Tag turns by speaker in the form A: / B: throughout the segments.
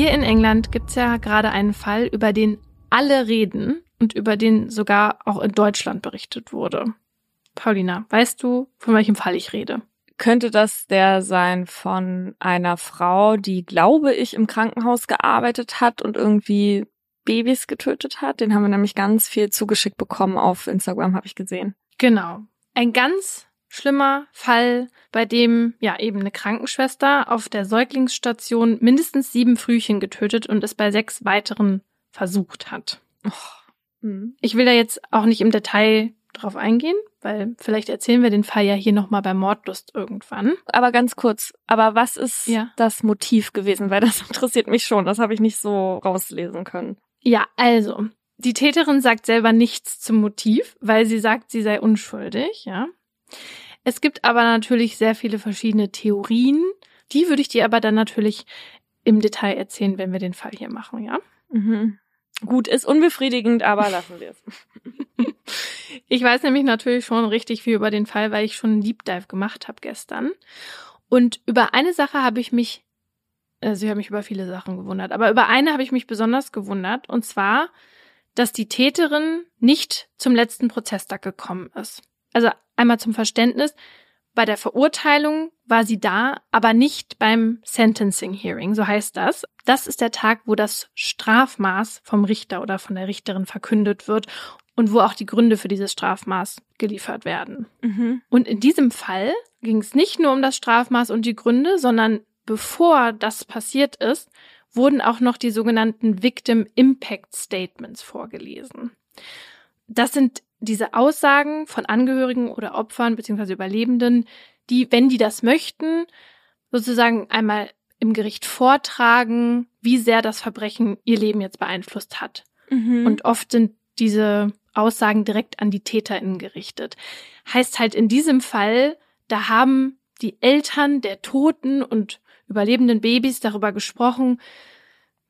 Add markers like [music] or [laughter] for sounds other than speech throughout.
A: Hier in England gibt's ja gerade einen Fall, über den alle reden und über den sogar auch in Deutschland berichtet wurde. Paulina, weißt du, von welchem Fall ich rede?
B: Könnte das der sein von einer Frau, die, glaube ich, im Krankenhaus gearbeitet hat und irgendwie Babys getötet hat? Den haben wir nämlich ganz viel zugeschickt bekommen auf Instagram, habe ich gesehen.
A: Genau. Ein ganz schlimmer Fall, bei dem ja eben eine Krankenschwester auf der Säuglingsstation mindestens sieben Frühchen getötet und es bei sechs weiteren versucht hat. Oh. Ich will da jetzt auch nicht im Detail drauf eingehen, weil vielleicht erzählen wir den Fall ja hier nochmal bei Mordlust irgendwann.
B: Aber ganz kurz, aber was ist ja. das Motiv gewesen? Weil das [laughs] interessiert mich schon, das habe ich nicht so rauslesen können.
A: Ja, also, die Täterin sagt selber nichts zum Motiv, weil sie sagt, sie sei unschuldig, ja. Es gibt aber natürlich sehr viele verschiedene Theorien. Die würde ich dir aber dann natürlich im Detail erzählen, wenn wir den Fall hier machen, ja?
B: Mhm. Gut, ist unbefriedigend, aber [laughs] lassen wir es.
A: ich weiß nämlich natürlich schon richtig viel über den Fall, weil ich schon einen Deep Dive gemacht habe gestern. Und über eine Sache habe ich mich, also ich habe mich über viele Sachen gewundert, aber über eine habe ich mich besonders gewundert, und zwar, dass die Täterin nicht zum letzten Prozesstag gekommen ist. Also einmal zum Verständnis, bei der Verurteilung war sie da, aber nicht beim Sentencing Hearing, so heißt das. Das ist der Tag, wo das Strafmaß vom Richter oder von der Richterin verkündet wird und wo auch die Gründe für dieses Strafmaß geliefert werden. Mhm. Und in diesem Fall ging es nicht nur um das Strafmaß und die Gründe, sondern bevor das passiert ist, wurden auch noch die sogenannten Victim Impact Statements vorgelesen. Das sind diese Aussagen von Angehörigen oder Opfern beziehungsweise Überlebenden, die, wenn die das möchten, sozusagen einmal im Gericht vortragen, wie sehr das Verbrechen ihr Leben jetzt beeinflusst hat. Mhm. Und oft sind diese Aussagen direkt an die TäterInnen gerichtet. Heißt halt in diesem Fall, da haben die Eltern der Toten und überlebenden Babys darüber gesprochen,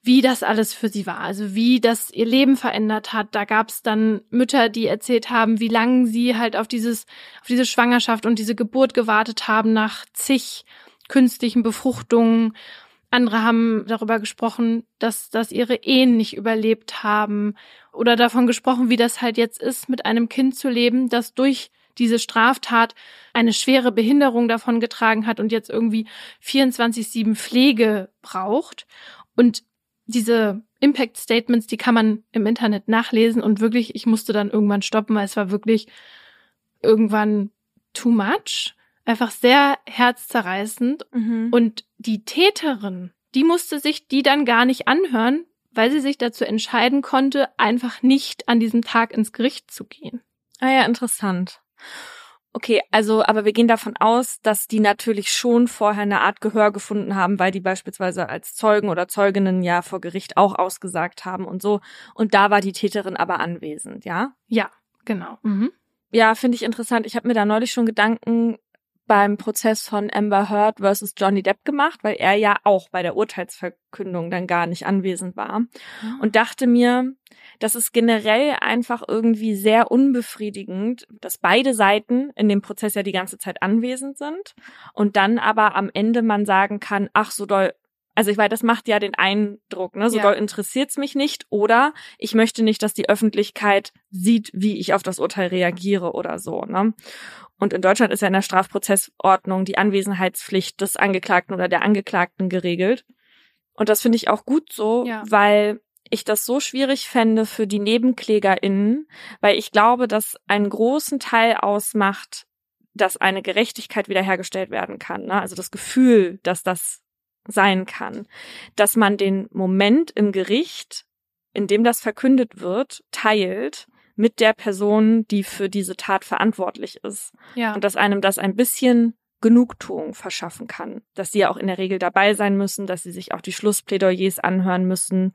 A: wie das alles für sie war, also wie das ihr Leben verändert hat. Da gab es dann Mütter, die erzählt haben, wie lange sie halt auf dieses, auf diese Schwangerschaft und diese Geburt gewartet haben nach zig künstlichen Befruchtungen. Andere haben darüber gesprochen, dass, dass ihre Ehen nicht überlebt haben oder davon gesprochen, wie das halt jetzt ist, mit einem Kind zu leben, das durch diese Straftat eine schwere Behinderung davon getragen hat und jetzt irgendwie 24-7 Pflege braucht. Und diese Impact Statements, die kann man im Internet nachlesen und wirklich, ich musste dann irgendwann stoppen, weil es war wirklich irgendwann too much. Einfach sehr herzzerreißend. Mhm. Und die Täterin, die musste sich die dann gar nicht anhören, weil sie sich dazu entscheiden konnte, einfach nicht an diesem Tag ins Gericht zu gehen.
B: Ah ja, interessant. Okay, also, aber wir gehen davon aus, dass die natürlich schon vorher eine Art Gehör gefunden haben, weil die beispielsweise als Zeugen oder Zeuginnen ja vor Gericht auch ausgesagt haben und so. Und da war die Täterin aber anwesend, ja?
A: Ja, genau. Mhm.
B: Ja, finde ich interessant. Ich habe mir da neulich schon Gedanken beim Prozess von Amber Heard versus Johnny Depp gemacht, weil er ja auch bei der Urteilsverkündung dann gar nicht anwesend war. Ah. Und dachte mir, das ist generell einfach irgendwie sehr unbefriedigend, dass beide Seiten in dem Prozess ja die ganze Zeit anwesend sind und dann aber am Ende man sagen kann, ach so doll also ich weiß, das macht ja den Eindruck, ne? So ja. interessiert's mich nicht oder ich möchte nicht, dass die Öffentlichkeit sieht, wie ich auf das Urteil reagiere oder so, ne? Und in Deutschland ist ja in der Strafprozessordnung die Anwesenheitspflicht des Angeklagten oder der Angeklagten geregelt. Und das finde ich auch gut so, ja. weil ich das so schwierig fände für die NebenklägerInnen, weil ich glaube, dass einen großen Teil ausmacht, dass eine Gerechtigkeit wiederhergestellt werden kann. Ne? Also das Gefühl, dass das sein kann. Dass man den Moment im Gericht, in dem das verkündet wird, teilt mit der Person, die für diese Tat verantwortlich ist. Ja. Und dass einem das ein bisschen Genugtuung verschaffen kann. Dass sie ja auch in der Regel dabei sein müssen, dass sie sich auch die Schlussplädoyers anhören müssen.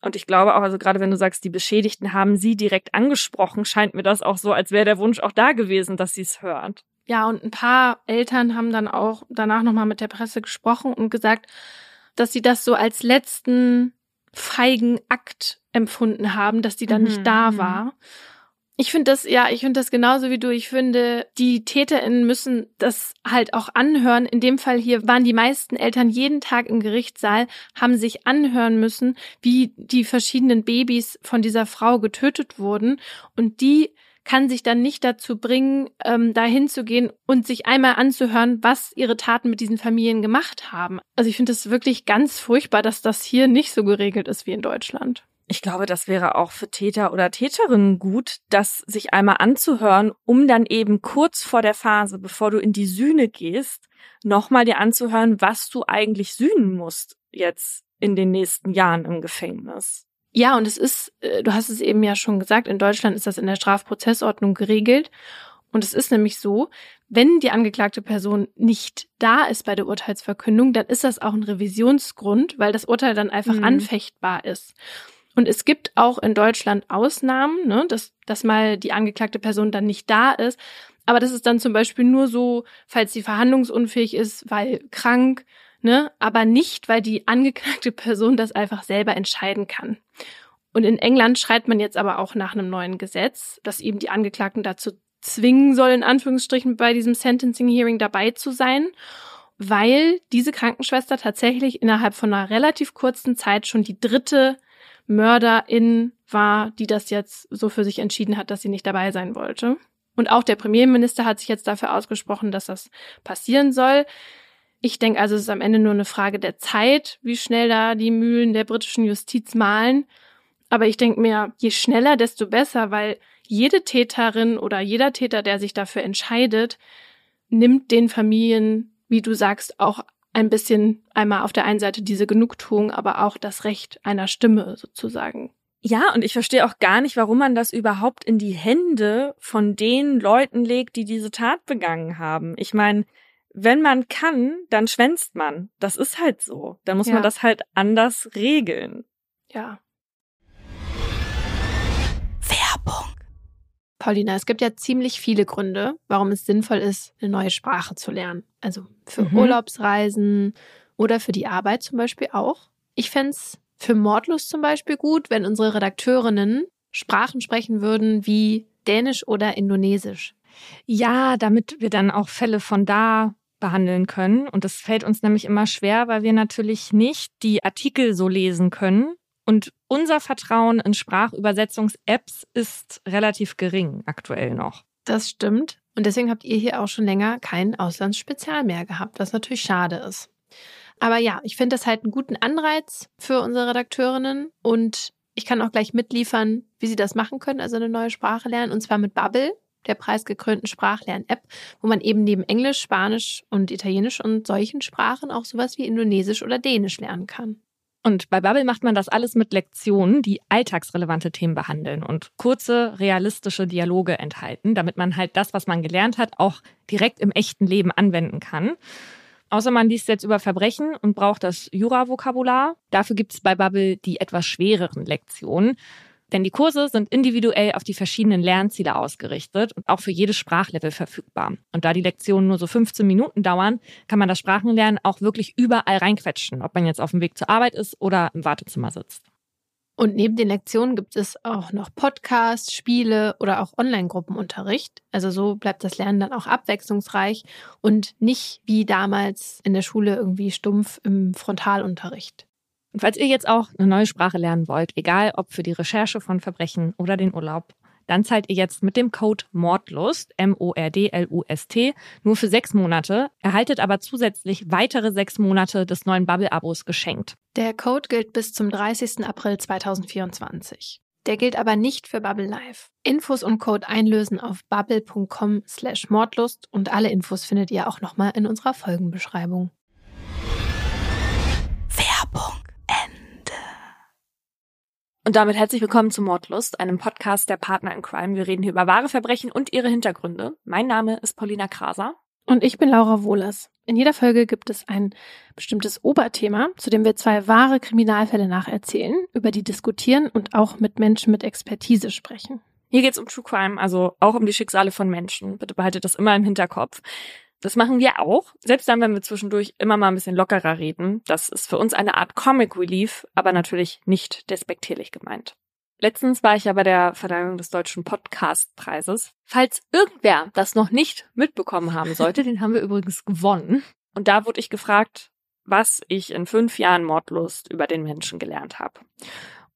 B: Und ich glaube auch, also gerade wenn du sagst, die Beschädigten haben sie direkt angesprochen, scheint mir das auch so, als wäre der Wunsch auch da gewesen, dass sie es hört.
A: Ja, und ein paar Eltern haben dann auch danach nochmal mit der Presse gesprochen und gesagt, dass sie das so als letzten feigen Akt empfunden haben, dass die dann mhm. nicht da mhm. war. Ich finde das, ja, ich finde das genauso wie du. Ich finde, die TäterInnen müssen das halt auch anhören. In dem Fall hier waren die meisten Eltern jeden Tag im Gerichtssaal, haben sich anhören müssen, wie die verschiedenen Babys von dieser Frau getötet wurden. Und die kann sich dann nicht dazu bringen, ähm, dahin zu gehen und sich einmal anzuhören, was ihre Taten mit diesen Familien gemacht haben. Also ich finde es wirklich ganz furchtbar, dass das hier nicht so geregelt ist wie in Deutschland.
B: Ich glaube, das wäre auch für Täter oder Täterinnen gut, das sich einmal anzuhören, um dann eben kurz vor der Phase, bevor du in die Sühne gehst, nochmal dir anzuhören, was du eigentlich sühnen musst jetzt in den nächsten Jahren im Gefängnis.
A: Ja, und es ist, äh, du hast es eben ja schon gesagt, in Deutschland ist das in der Strafprozessordnung geregelt. Und es ist nämlich so, wenn die angeklagte Person nicht da ist bei der Urteilsverkündung, dann ist das auch ein Revisionsgrund, weil das Urteil dann einfach mhm. anfechtbar ist. Und es gibt auch in Deutschland Ausnahmen, ne, dass, dass mal die angeklagte Person dann nicht da ist. Aber das ist dann zum Beispiel nur so, falls sie verhandlungsunfähig ist, weil krank, ne, aber nicht, weil die angeklagte Person das einfach selber entscheiden kann. Und in England schreibt man jetzt aber auch nach einem neuen Gesetz, dass eben die Angeklagten dazu zwingen soll, in Anführungsstrichen bei diesem Sentencing Hearing dabei zu sein, weil diese Krankenschwester tatsächlich innerhalb von einer relativ kurzen Zeit schon die dritte Mörderin war, die das jetzt so für sich entschieden hat, dass sie nicht dabei sein wollte. Und auch der Premierminister hat sich jetzt dafür ausgesprochen, dass das passieren soll. Ich denke also, es ist am Ende nur eine Frage der Zeit, wie schnell da die Mühlen der britischen Justiz malen. Aber ich denke mir, je schneller, desto besser, weil jede Täterin oder jeder Täter, der sich dafür entscheidet, nimmt den Familien, wie du sagst, auch ein bisschen einmal auf der einen Seite diese Genugtuung, aber auch das Recht einer Stimme sozusagen.
B: Ja, und ich verstehe auch gar nicht, warum man das überhaupt in die Hände von den Leuten legt, die diese Tat begangen haben. Ich meine, wenn man kann, dann schwänzt man. Das ist halt so. Dann muss ja. man das halt anders regeln.
A: Ja. Werbung. Paulina, es gibt ja ziemlich viele Gründe, warum es sinnvoll ist, eine neue Sprache zu lernen. Also für mhm. Urlaubsreisen oder für die Arbeit zum Beispiel auch. Ich fände es für Mordlust zum Beispiel gut, wenn unsere Redakteurinnen Sprachen sprechen würden wie Dänisch oder Indonesisch.
B: Ja, damit wir dann auch Fälle von da behandeln können. Und das fällt uns nämlich immer schwer, weil wir natürlich nicht die Artikel so lesen können und unser Vertrauen in Sprachübersetzungs-Apps ist relativ gering aktuell noch.
A: Das stimmt. Und deswegen habt ihr hier auch schon länger kein Auslandsspezial mehr gehabt, was natürlich schade ist. Aber ja, ich finde das halt einen guten Anreiz für unsere Redakteurinnen und ich kann auch gleich mitliefern, wie sie das machen können, also eine neue Sprache lernen, und zwar mit Bubble, der preisgekrönten Sprachlern-App, wo man eben neben Englisch, Spanisch und Italienisch und solchen Sprachen auch sowas wie Indonesisch oder Dänisch lernen kann.
B: Und bei Bubble macht man das alles mit Lektionen, die alltagsrelevante Themen behandeln und kurze, realistische Dialoge enthalten, damit man halt das, was man gelernt hat, auch direkt im echten Leben anwenden kann. Außer man liest jetzt über Verbrechen und braucht das Jura-Vokabular. Dafür gibt es bei Bubble die etwas schwereren Lektionen. Denn die Kurse sind individuell auf die verschiedenen Lernziele ausgerichtet und auch für jedes Sprachlevel verfügbar. Und da die Lektionen nur so 15 Minuten dauern, kann man das Sprachenlernen auch wirklich überall reinquetschen, ob man jetzt auf dem Weg zur Arbeit ist oder im Wartezimmer sitzt.
A: Und neben den Lektionen gibt es auch noch Podcasts, Spiele oder auch Online-Gruppenunterricht. Also so bleibt das Lernen dann auch abwechslungsreich und nicht wie damals in der Schule irgendwie stumpf im Frontalunterricht.
B: Und falls ihr jetzt auch eine neue Sprache lernen wollt, egal ob für die Recherche von Verbrechen oder den Urlaub, dann zahlt ihr jetzt mit dem Code Mordlust, M-O-R-D-L-U-S-T, nur für sechs Monate, erhaltet aber zusätzlich weitere sechs Monate des neuen Bubble-Abos geschenkt.
A: Der Code gilt bis zum 30. April 2024. Der gilt aber nicht für Bubble Live. Infos und Code einlösen auf bubble.com slash Mordlust und alle Infos findet ihr auch nochmal in unserer Folgenbeschreibung.
B: Und damit herzlich willkommen zu Mordlust, einem Podcast der Partner in Crime. Wir reden hier über wahre Verbrechen und ihre Hintergründe. Mein Name ist Paulina Kraser.
A: Und ich bin Laura Wohlers. In jeder Folge gibt es ein bestimmtes Oberthema, zu dem wir zwei wahre Kriminalfälle nacherzählen, über die diskutieren und auch mit Menschen mit Expertise sprechen.
B: Hier geht es um True Crime, also auch um die Schicksale von Menschen. Bitte behaltet das immer im Hinterkopf. Das machen wir auch, selbst dann, wenn wir zwischendurch immer mal ein bisschen lockerer reden. Das ist für uns eine Art Comic Relief, aber natürlich nicht despektierlich gemeint. Letztens war ich ja bei der Verleihung des Deutschen Podcastpreises. Falls irgendwer das noch nicht mitbekommen haben sollte, den haben wir übrigens gewonnen. Und da wurde ich gefragt, was ich in fünf Jahren Mordlust über den Menschen gelernt habe.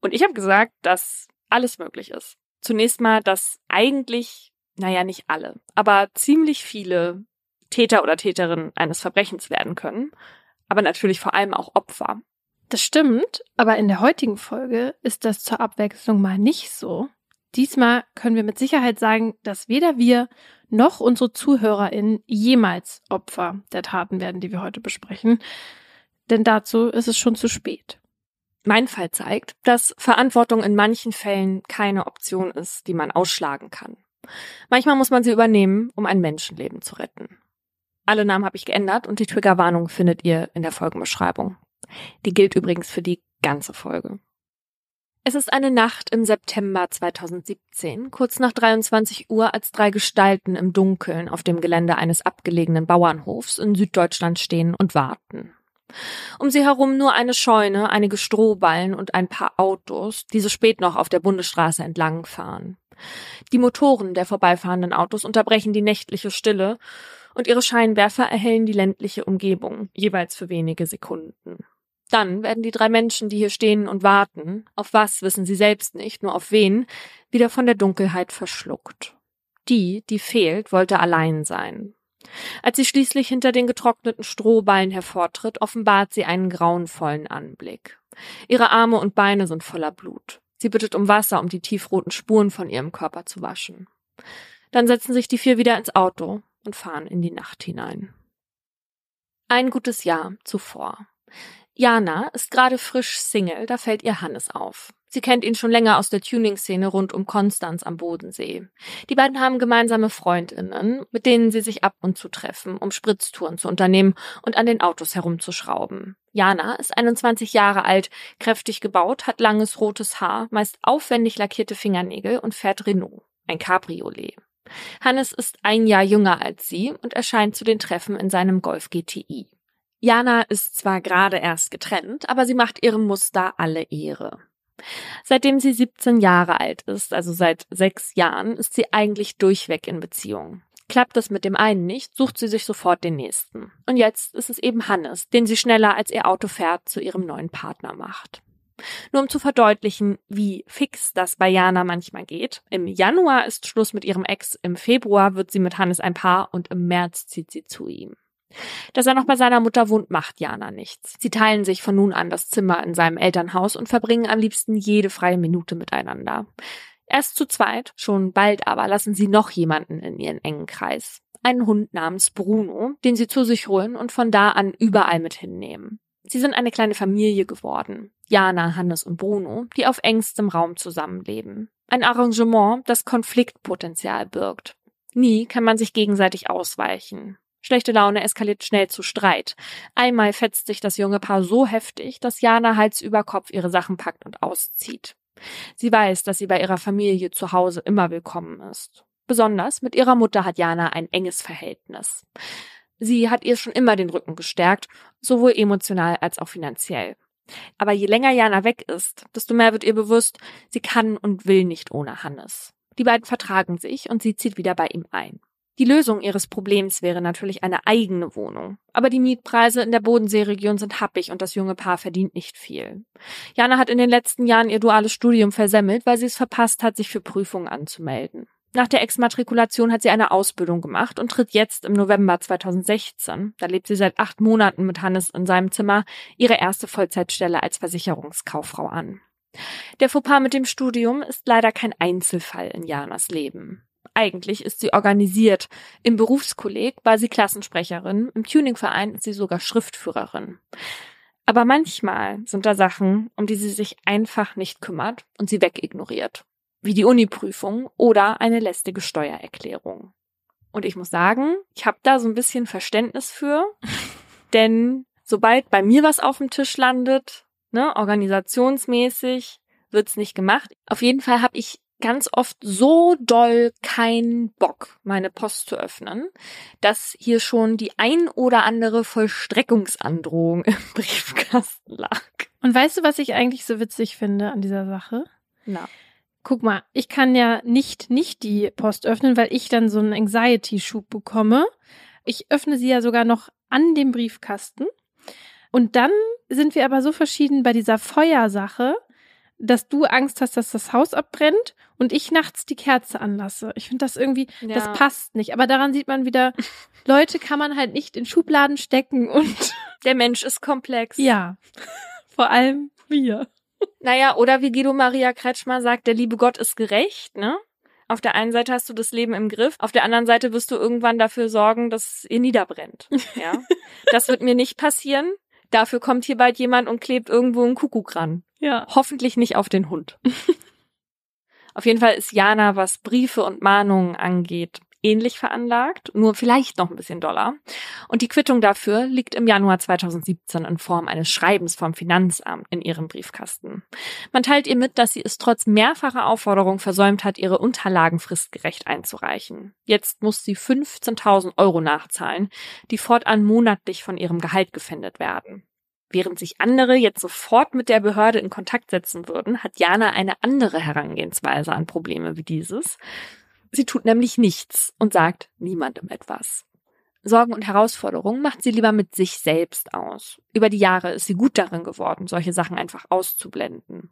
B: Und ich habe gesagt, dass alles möglich ist. Zunächst mal, dass eigentlich, naja, nicht alle, aber ziemlich viele Täter oder Täterinnen eines Verbrechens werden können. Aber natürlich vor allem auch Opfer.
A: Das stimmt, aber in der heutigen Folge ist das zur Abwechslung mal nicht so. Diesmal können wir mit Sicherheit sagen, dass weder wir noch unsere ZuhörerInnen jemals Opfer der Taten werden, die wir heute besprechen. Denn dazu ist es schon zu spät.
B: Mein Fall zeigt, dass Verantwortung in manchen Fällen keine Option ist, die man ausschlagen kann. Manchmal muss man sie übernehmen, um ein Menschenleben zu retten. Alle Namen habe ich geändert und die Triggerwarnung findet ihr in der Folgenbeschreibung. Die gilt übrigens für die ganze Folge. Es ist eine Nacht im September 2017, kurz nach 23 Uhr, als drei Gestalten im Dunkeln auf dem Gelände eines abgelegenen Bauernhofs in Süddeutschland stehen und warten. Um sie herum nur eine Scheune, einige Strohballen und ein paar Autos, die so spät noch auf der Bundesstraße entlangfahren. Die Motoren der vorbeifahrenden Autos unterbrechen die nächtliche Stille und ihre Scheinwerfer erhellen die ländliche Umgebung, jeweils für wenige Sekunden. Dann werden die drei Menschen, die hier stehen und warten, auf was wissen sie selbst nicht, nur auf wen, wieder von der Dunkelheit verschluckt. Die, die fehlt, wollte allein sein. Als sie schließlich hinter den getrockneten Strohballen hervortritt, offenbart sie einen grauenvollen Anblick. Ihre Arme und Beine sind voller Blut. Sie bittet um Wasser, um die tiefroten Spuren von ihrem Körper zu waschen. Dann setzen sich die vier wieder ins Auto und fahren in die Nacht hinein. Ein gutes Jahr zuvor. Jana ist gerade frisch Single, da fällt ihr Hannes auf. Sie kennt ihn schon länger aus der Tuning-Szene rund um Konstanz am Bodensee. Die beiden haben gemeinsame Freundinnen, mit denen sie sich ab und zu treffen, um Spritztouren zu unternehmen und an den Autos herumzuschrauben. Jana ist 21 Jahre alt, kräftig gebaut, hat langes rotes Haar, meist aufwendig lackierte Fingernägel und fährt Renault, ein Cabriolet. Hannes ist ein Jahr jünger als sie und erscheint zu den Treffen in seinem Golf GTI. Jana ist zwar gerade erst getrennt, aber sie macht ihrem Muster alle Ehre. Seitdem sie 17 Jahre alt ist, also seit sechs Jahren, ist sie eigentlich durchweg in Beziehung. Klappt es mit dem einen nicht, sucht sie sich sofort den nächsten. Und jetzt ist es eben Hannes, den sie schneller als ihr Auto fährt zu ihrem neuen Partner macht. Nur um zu verdeutlichen, wie fix das bei Jana manchmal geht. Im Januar ist Schluss mit ihrem Ex, im Februar wird sie mit Hannes ein Paar und im März zieht sie zu ihm. Dass er noch bei seiner Mutter wohnt, macht Jana nichts. Sie teilen sich von nun an das Zimmer in seinem Elternhaus und verbringen am liebsten jede freie Minute miteinander. Erst zu zweit, schon bald aber lassen sie noch jemanden in ihren engen Kreis. Einen Hund namens Bruno, den sie zu sich holen und von da an überall mit hinnehmen. Sie sind eine kleine Familie geworden. Jana, Hannes und Bruno, die auf engstem Raum zusammenleben. Ein Arrangement, das Konfliktpotenzial birgt. Nie kann man sich gegenseitig ausweichen. Schlechte Laune eskaliert schnell zu Streit. Einmal fetzt sich das junge Paar so heftig, dass Jana Hals über Kopf ihre Sachen packt und auszieht. Sie weiß, dass sie bei ihrer Familie zu Hause immer willkommen ist. Besonders mit ihrer Mutter hat Jana ein enges Verhältnis. Sie hat ihr schon immer den Rücken gestärkt, sowohl emotional als auch finanziell. Aber je länger Jana weg ist, desto mehr wird ihr bewusst, sie kann und will nicht ohne Hannes. Die beiden vertragen sich und sie zieht wieder bei ihm ein. Die Lösung ihres Problems wäre natürlich eine eigene Wohnung. Aber die Mietpreise in der Bodenseeregion sind happig und das junge Paar verdient nicht viel. Jana hat in den letzten Jahren ihr duales Studium versemmelt, weil sie es verpasst hat, sich für Prüfungen anzumelden. Nach der Exmatrikulation hat sie eine Ausbildung gemacht und tritt jetzt im November 2016, da lebt sie seit acht Monaten mit Hannes in seinem Zimmer, ihre erste Vollzeitstelle als Versicherungskauffrau an. Der Fauxpas mit dem Studium ist leider kein Einzelfall in Janas Leben. Eigentlich ist sie organisiert. Im Berufskolleg war sie Klassensprecherin, im Tuningverein ist sie sogar Schriftführerin. Aber manchmal sind da Sachen, um die sie sich einfach nicht kümmert und sie wegignoriert. Wie die Uniprüfung oder eine lästige Steuererklärung. Und ich muss sagen, ich habe da so ein bisschen Verständnis für, [laughs] denn sobald bei mir was auf dem Tisch landet, ne, organisationsmäßig, wird's nicht gemacht. Auf jeden Fall habe ich ganz oft so doll keinen Bock, meine Post zu öffnen, dass hier schon die ein oder andere Vollstreckungsandrohung [laughs] im Briefkasten lag.
A: Und weißt du, was ich eigentlich so witzig finde an dieser Sache?
B: Na.
A: Guck mal, ich kann ja nicht nicht die Post öffnen, weil ich dann so einen Anxiety-Schub bekomme. Ich öffne sie ja sogar noch an dem Briefkasten. Und dann sind wir aber so verschieden bei dieser Feuersache, dass du Angst hast, dass das Haus abbrennt und ich nachts die Kerze anlasse. Ich finde das irgendwie, ja. das passt nicht. Aber daran sieht man wieder, [laughs] Leute kann man halt nicht in Schubladen stecken und
B: der Mensch ist komplex.
A: Ja. Vor allem wir.
B: Naja, oder wie Guido Maria Kretschmer sagt, der liebe Gott ist gerecht, ne? Auf der einen Seite hast du das Leben im Griff, auf der anderen Seite wirst du irgendwann dafür sorgen, dass ihr niederbrennt. Ja. [laughs] das wird mir nicht passieren. Dafür kommt hier bald jemand und klebt irgendwo einen Kuckuck ran.
A: Ja.
B: Hoffentlich nicht auf den Hund. [laughs] auf jeden Fall ist Jana, was Briefe und Mahnungen angeht, ähnlich veranlagt, nur vielleicht noch ein bisschen doller. Und die Quittung dafür liegt im Januar 2017 in Form eines Schreibens vom Finanzamt in ihrem Briefkasten. Man teilt ihr mit, dass sie es trotz mehrfacher Aufforderung versäumt hat, ihre Unterlagen fristgerecht einzureichen. Jetzt muss sie 15.000 Euro nachzahlen, die fortan monatlich von ihrem Gehalt gefändet werden. Während sich andere jetzt sofort mit der Behörde in Kontakt setzen würden, hat Jana eine andere Herangehensweise an Probleme wie dieses. Sie tut nämlich nichts und sagt niemandem etwas. Sorgen und Herausforderungen macht sie lieber mit sich selbst aus. Über die Jahre ist sie gut darin geworden, solche Sachen einfach auszublenden.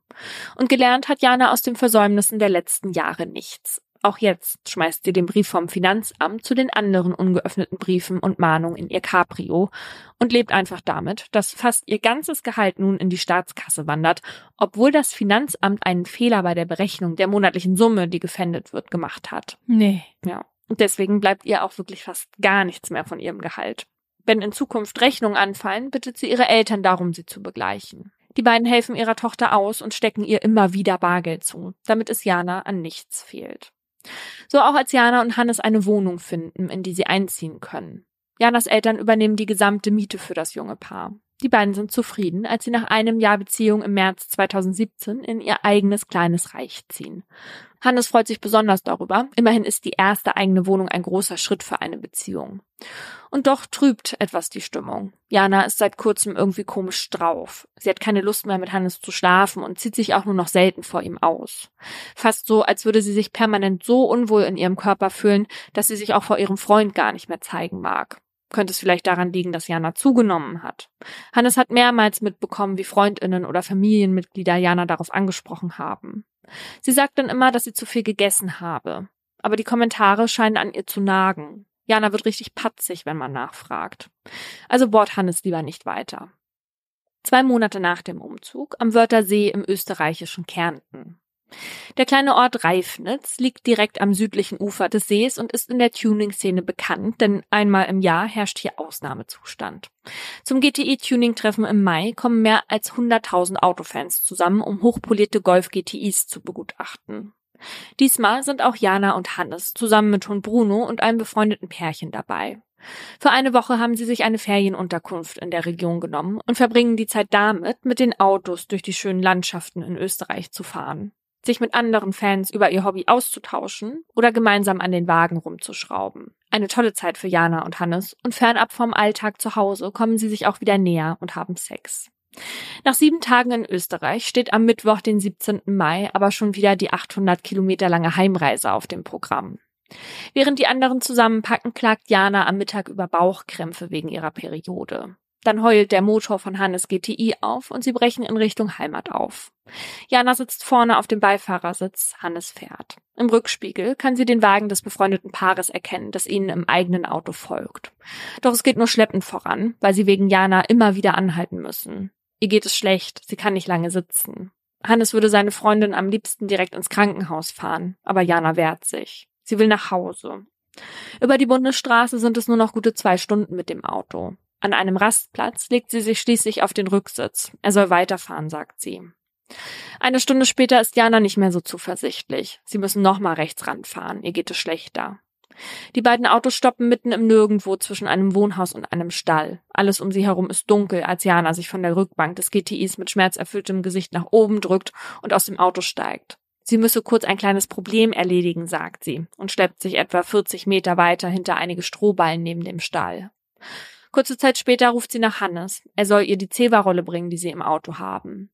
B: Und gelernt hat Jana aus den Versäumnissen der letzten Jahre nichts. Auch jetzt schmeißt sie den Brief vom Finanzamt zu den anderen ungeöffneten Briefen und Mahnungen in ihr Cabrio und lebt einfach damit, dass fast ihr ganzes Gehalt nun in die Staatskasse wandert, obwohl das Finanzamt einen Fehler bei der Berechnung der monatlichen Summe, die gefändet wird, gemacht hat.
A: Nee.
B: Ja. Und deswegen bleibt ihr auch wirklich fast gar nichts mehr von ihrem Gehalt. Wenn in Zukunft Rechnungen anfallen, bittet sie ihre Eltern darum, sie zu begleichen. Die beiden helfen ihrer Tochter aus und stecken ihr immer wieder Bargeld zu, damit es Jana an nichts fehlt. So auch als Jana und Hannes eine Wohnung finden, in die sie einziehen können. Janas Eltern übernehmen die gesamte Miete für das junge Paar. Die beiden sind zufrieden, als sie nach einem Jahr Beziehung im März 2017 in ihr eigenes kleines Reich ziehen. Hannes freut sich besonders darüber. Immerhin ist die erste eigene Wohnung ein großer Schritt für eine Beziehung. Und doch trübt etwas die Stimmung. Jana ist seit kurzem irgendwie komisch drauf. Sie hat keine Lust mehr mit Hannes zu schlafen und zieht sich auch nur noch selten vor ihm aus. Fast so, als würde sie sich permanent so unwohl in ihrem Körper fühlen, dass sie sich auch vor ihrem Freund gar nicht mehr zeigen mag. Könnte es vielleicht daran liegen, dass Jana zugenommen hat? Hannes hat mehrmals mitbekommen, wie Freundinnen oder Familienmitglieder Jana darauf angesprochen haben. Sie sagt dann immer, dass sie zu viel gegessen habe. Aber die Kommentare scheinen an ihr zu nagen. Jana wird richtig patzig, wenn man nachfragt. Also bohrt Hannes lieber nicht weiter. Zwei Monate nach dem Umzug am Wörthersee im österreichischen Kärnten. Der kleine Ort Reifnitz liegt direkt am südlichen Ufer des Sees und ist in der Tuning-Szene bekannt, denn einmal im Jahr herrscht hier Ausnahmezustand. Zum GTI-Tuning-Treffen im Mai kommen mehr als 100.000 Autofans zusammen, um hochpolierte Golf-GTIs zu begutachten. Diesmal sind auch Jana und Hannes zusammen mit Hund Bruno und einem befreundeten Pärchen dabei. Für eine Woche haben sie sich eine Ferienunterkunft in der Region genommen und verbringen die Zeit damit, mit den Autos durch die schönen Landschaften in Österreich zu fahren sich mit anderen Fans über ihr Hobby auszutauschen oder gemeinsam an den Wagen rumzuschrauben. Eine tolle Zeit für Jana und Hannes und fernab vom Alltag zu Hause kommen sie sich auch wieder näher und haben Sex. Nach sieben Tagen in Österreich steht am Mittwoch, den 17. Mai, aber schon wieder die 800 Kilometer lange Heimreise auf dem Programm. Während die anderen zusammenpacken, klagt Jana am Mittag über Bauchkrämpfe wegen ihrer Periode. Dann heult der Motor von Hannes GTI auf und sie brechen in Richtung Heimat auf. Jana sitzt vorne auf dem Beifahrersitz, Hannes fährt. Im Rückspiegel kann sie den Wagen des befreundeten Paares erkennen, das ihnen im eigenen Auto folgt. Doch es geht nur schleppend voran, weil sie wegen Jana immer wieder anhalten müssen. Ihr geht es schlecht, sie kann nicht lange sitzen. Hannes würde seine Freundin am liebsten direkt ins Krankenhaus fahren, aber Jana wehrt sich. Sie will nach Hause. Über die Bundesstraße sind es nur noch gute zwei Stunden mit dem Auto. An einem Rastplatz legt sie sich schließlich auf den Rücksitz. Er soll weiterfahren, sagt sie. Eine Stunde später ist Jana nicht mehr so zuversichtlich. Sie müssen nochmal rechts ranfahren. Ihr geht es schlechter. Die beiden Autos stoppen mitten im Nirgendwo zwischen einem Wohnhaus und einem Stall. Alles um sie herum ist dunkel, als Jana sich von der Rückbank des GTIs mit schmerzerfülltem Gesicht nach oben drückt und aus dem Auto steigt. Sie müsse kurz ein kleines Problem erledigen, sagt sie, und schleppt sich etwa 40 Meter weiter hinter einige Strohballen neben dem Stall. Kurze Zeit später ruft sie nach Hannes. Er soll ihr die Zewa-Rolle bringen, die sie im Auto haben.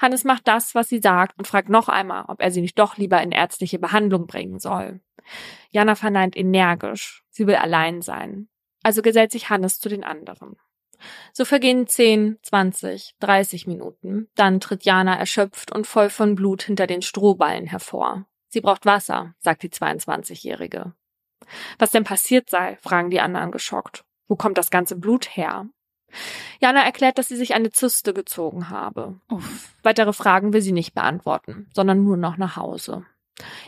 B: Hannes macht das, was sie sagt und fragt noch einmal, ob er sie nicht doch lieber in ärztliche Behandlung bringen soll. Jana verneint energisch. Sie will allein sein. Also gesellt sich Hannes zu den anderen. So vergehen 10, 20, 30 Minuten. Dann tritt Jana erschöpft und voll von Blut hinter den Strohballen hervor. Sie braucht Wasser, sagt die 22-Jährige. Was denn passiert sei, fragen die anderen geschockt. Wo kommt das ganze Blut her? Jana erklärt, dass sie sich eine Zyste gezogen habe. Uff. Weitere Fragen will sie nicht beantworten, sondern nur noch nach Hause.